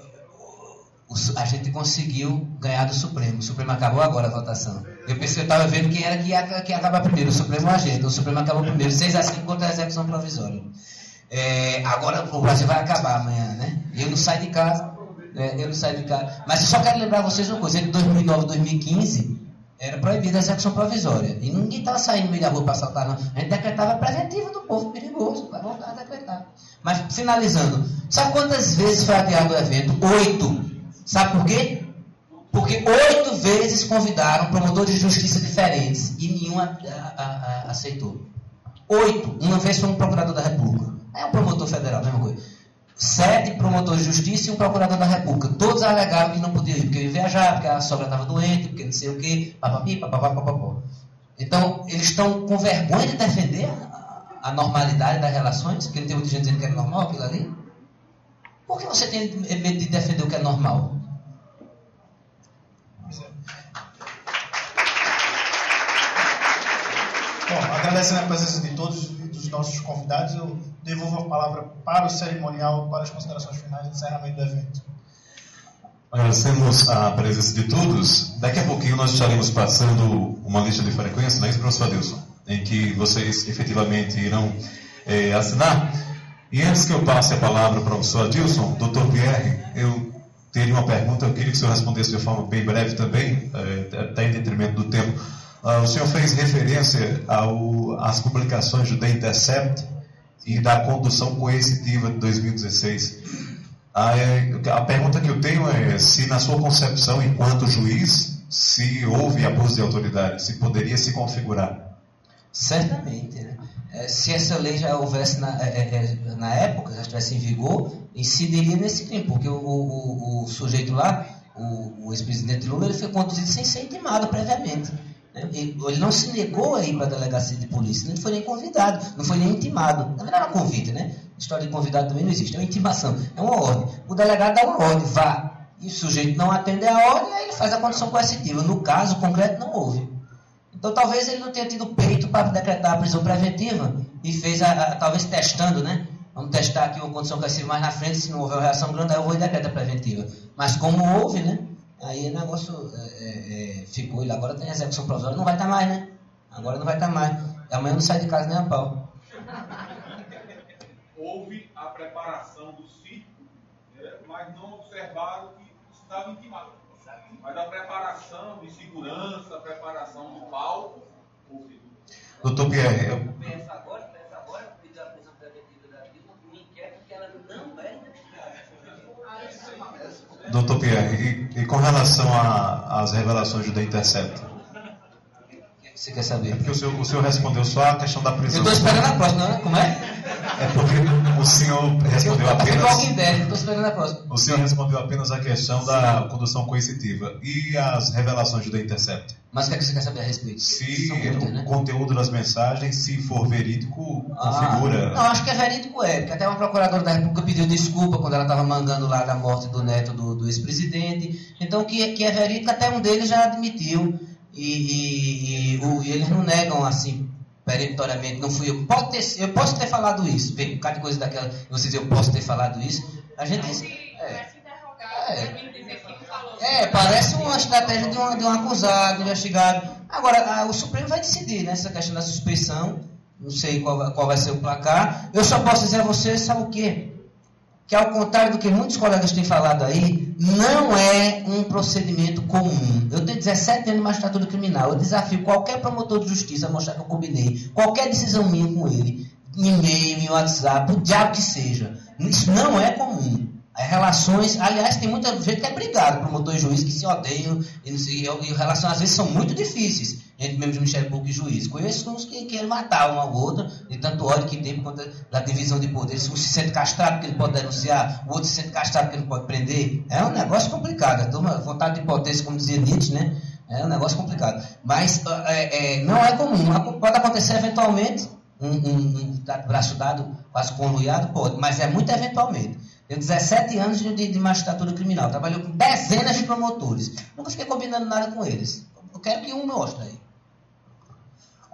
[SPEAKER 6] a gente conseguiu ganhar do Supremo. O Supremo acabou agora a votação. Eu pensei eu estava vendo quem era que ia, que ia acabar primeiro. O Supremo ou a gente. O Supremo acabou primeiro. 6 a 5 contra a execução provisória. É, agora o Brasil vai acabar amanhã, né? Eu não saio de casa. Né? Eu não saio de casa. Mas eu só quero lembrar vocês uma coisa. Entre 2009 e 2015, era proibida a execução provisória. E ninguém estava saindo no meio da rua para assaltar, não. A gente decretava a preventiva do povo perigoso. Vai voltar a decretar. Mas, finalizando. Sabe quantas vezes foi adiado o evento? Oito. Sabe por quê? Porque oito vezes convidaram promotores de justiça diferentes e nenhum a, a, a, aceitou. Oito. Uma vez foi um procurador da República. É um promotor federal, mesma coisa. Sete promotores de justiça e um procurador da República. Todos alegaram que não podiam ir, porque iam viajar, porque a sogra estava doente, porque não sei o quê, papapi, papapá, papapó. Então, eles estão com vergonha de defender a, a normalidade das relações, porque não tem muita gente dizendo que é normal aquilo ali. Por que você tem medo de defender o que é normal?
[SPEAKER 4] Bom, agradecendo a presença de todos os nossos convidados, eu devolvo a palavra para o cerimonial, para as considerações finais e encerramento do evento.
[SPEAKER 1] Agradecemos a presença de todos. Daqui a pouquinho nós estaremos passando uma lista de frequência, não é isso, professor Adilson? Em que vocês efetivamente irão é, assinar. E antes que eu passe a palavra para o professor Adilson, doutor Pierre, eu teria uma pergunta, eu queria que o senhor respondesse de forma bem breve também, é, até em detrimento do tempo. Uh, o senhor fez referência às publicações do The Intercept e da condução coercitiva de 2016. A, a pergunta que eu tenho é se, na sua concepção, enquanto juiz, se houve abuso de autoridade, se poderia se configurar.
[SPEAKER 6] Certamente, né? É, se essa lei já houvesse na, é, é, é na época, já estivesse em vigor, incidiria nesse crime, porque o, o, o sujeito lá, o, o ex-presidente Lula, ele foi conduzido sem ser intimado previamente. Né? Ele não se negou a ir para a delegacia de polícia, não foi nem convidado, não foi nem intimado. Na verdade, era um convite, né? História de convidado também não existe, é uma intimação, é uma ordem. O delegado dá uma ordem, vá. E o sujeito não atende a ordem, aí ele faz a condição coercitiva. No caso concreto, não houve. Então, talvez ele não tenha tido peito para decretar a prisão preventiva e fez, a, a, talvez testando, né? Vamos testar aqui uma condição coercitiva mais na frente, se não houver reação grande, aí eu vou em decretar preventiva. Mas como houve, né? Aí o negócio é, é, é ficou, ele agora tem execução provisória, não vai estar tá mais, né? Agora não vai estar tá mais. Amanhã não sai de casa nem a pau.
[SPEAKER 14] Houve a preparação do circo, né? mas não observaram que estava intimado. Mas a preparação de segurança, a preparação do palco, houve.
[SPEAKER 1] Doutor Pierre, eu...
[SPEAKER 6] Pensa agora, pensa agora, pediu a prisão preventiva da Dilma, um inquérito que ela não é
[SPEAKER 1] Doutor Pierre, e, e com relação às revelações do The Intercept?
[SPEAKER 6] Você quer saber? É
[SPEAKER 1] porque o senhor, o senhor respondeu só a questão da prisão.
[SPEAKER 6] Eu estou esperando a próxima, né? Como é?
[SPEAKER 1] É porque o senhor respondeu eu, apenas.
[SPEAKER 6] estou esperando a próxima.
[SPEAKER 1] O senhor respondeu apenas a questão da condução coercitiva e as revelações do The Intercept.
[SPEAKER 6] Mas o que, é que você quer saber a respeito?
[SPEAKER 1] Se muitas, o né? conteúdo das mensagens, se for verídico, ah, configura.
[SPEAKER 6] Não, acho que é verídico, é. Porque até uma procuradora da República pediu desculpa quando ela estava mangando lá da morte do neto do, do ex-presidente. Então, que, que é verídico, até um deles já admitiu. E, e, e, o, e eles não negam assim, peremptoriamente, não fui eu. Pode ter, eu posso ter falado isso. Vem um bocado de coisa daquela. Vocês, eu posso ter falado isso. A gente. É, é, é, parece uma estratégia de um, de um acusado, investigado. Agora, a, o Supremo vai decidir nessa né, questão da suspeição. Não sei qual, qual vai ser o placar. Eu só posso dizer a vocês, sabe o quê? Que ao contrário do que muitos colegas têm falado aí, não é um procedimento comum. Eu tenho 17 anos de magistratura criminal, eu desafio qualquer promotor de justiça a mostrar que eu combinei qualquer decisão minha com ele, em e-mail, em WhatsApp, o diabo que seja. Isso não é comum. As relações, aliás, tem muita gente que é brigado, promotor e juiz, que se odeiam, e, não e, relações às vezes são muito difíceis, entre mesmo de Ministério Público e juiz. Conheço uns que querem matar um ao outro, de tanto ódio que tem por conta da divisão de poderes. Um se sente castrado porque ele pode denunciar, o outro se sente castrado porque ele pode prender. É um negócio complicado. A vontade de potência, como dizia Nietzsche, né? É um negócio complicado. Mas é, é, não é comum. Pode acontecer eventualmente, um, um, um braço dado, quase conluiado, pode, mas é muito eventualmente. Tenho 17 anos de, de magistratura criminal, trabalhei com dezenas de promotores. Nunca fiquei combinando nada com eles. Eu quero que um mostre aí.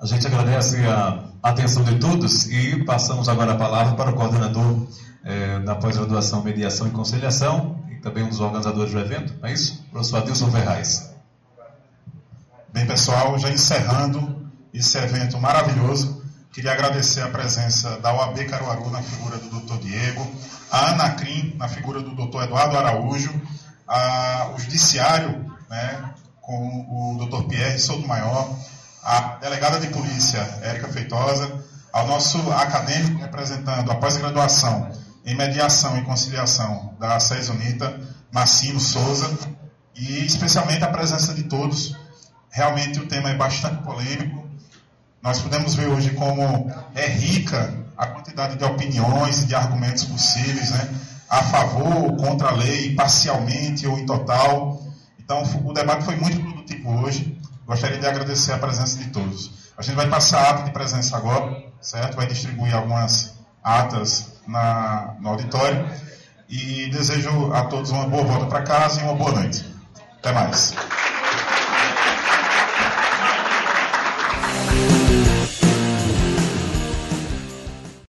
[SPEAKER 1] A gente agradece a atenção de todos e passamos agora a palavra para o coordenador eh, da pós-graduação Mediação e Conciliação e também um dos organizadores do evento, é isso? Professor Adilson Ferraz.
[SPEAKER 2] Bem, pessoal, já encerrando esse evento maravilhoso, queria agradecer a presença da OAB Caruaru na figura do Dr. Diego, a Anacrim na figura do Dr. Eduardo Araújo, a, o Judiciário né, com o Dr. Pierre Souto-Maior, a delegada de polícia Érica Feitosa, ao nosso acadêmico representando a pós-graduação em mediação e conciliação da SES Unita, Massimo Souza, e especialmente a presença de todos Realmente o tema é bastante polêmico. Nós podemos ver hoje como é rica a quantidade de opiniões e de argumentos possíveis, né? A favor ou contra a lei, parcialmente ou em total. Então, o debate foi muito produtivo hoje. Gostaria de agradecer a presença de todos. A gente vai passar a ata de presença agora, certo? Vai distribuir algumas atas na, no auditório. E desejo a todos uma boa volta para casa e uma boa noite. Até mais.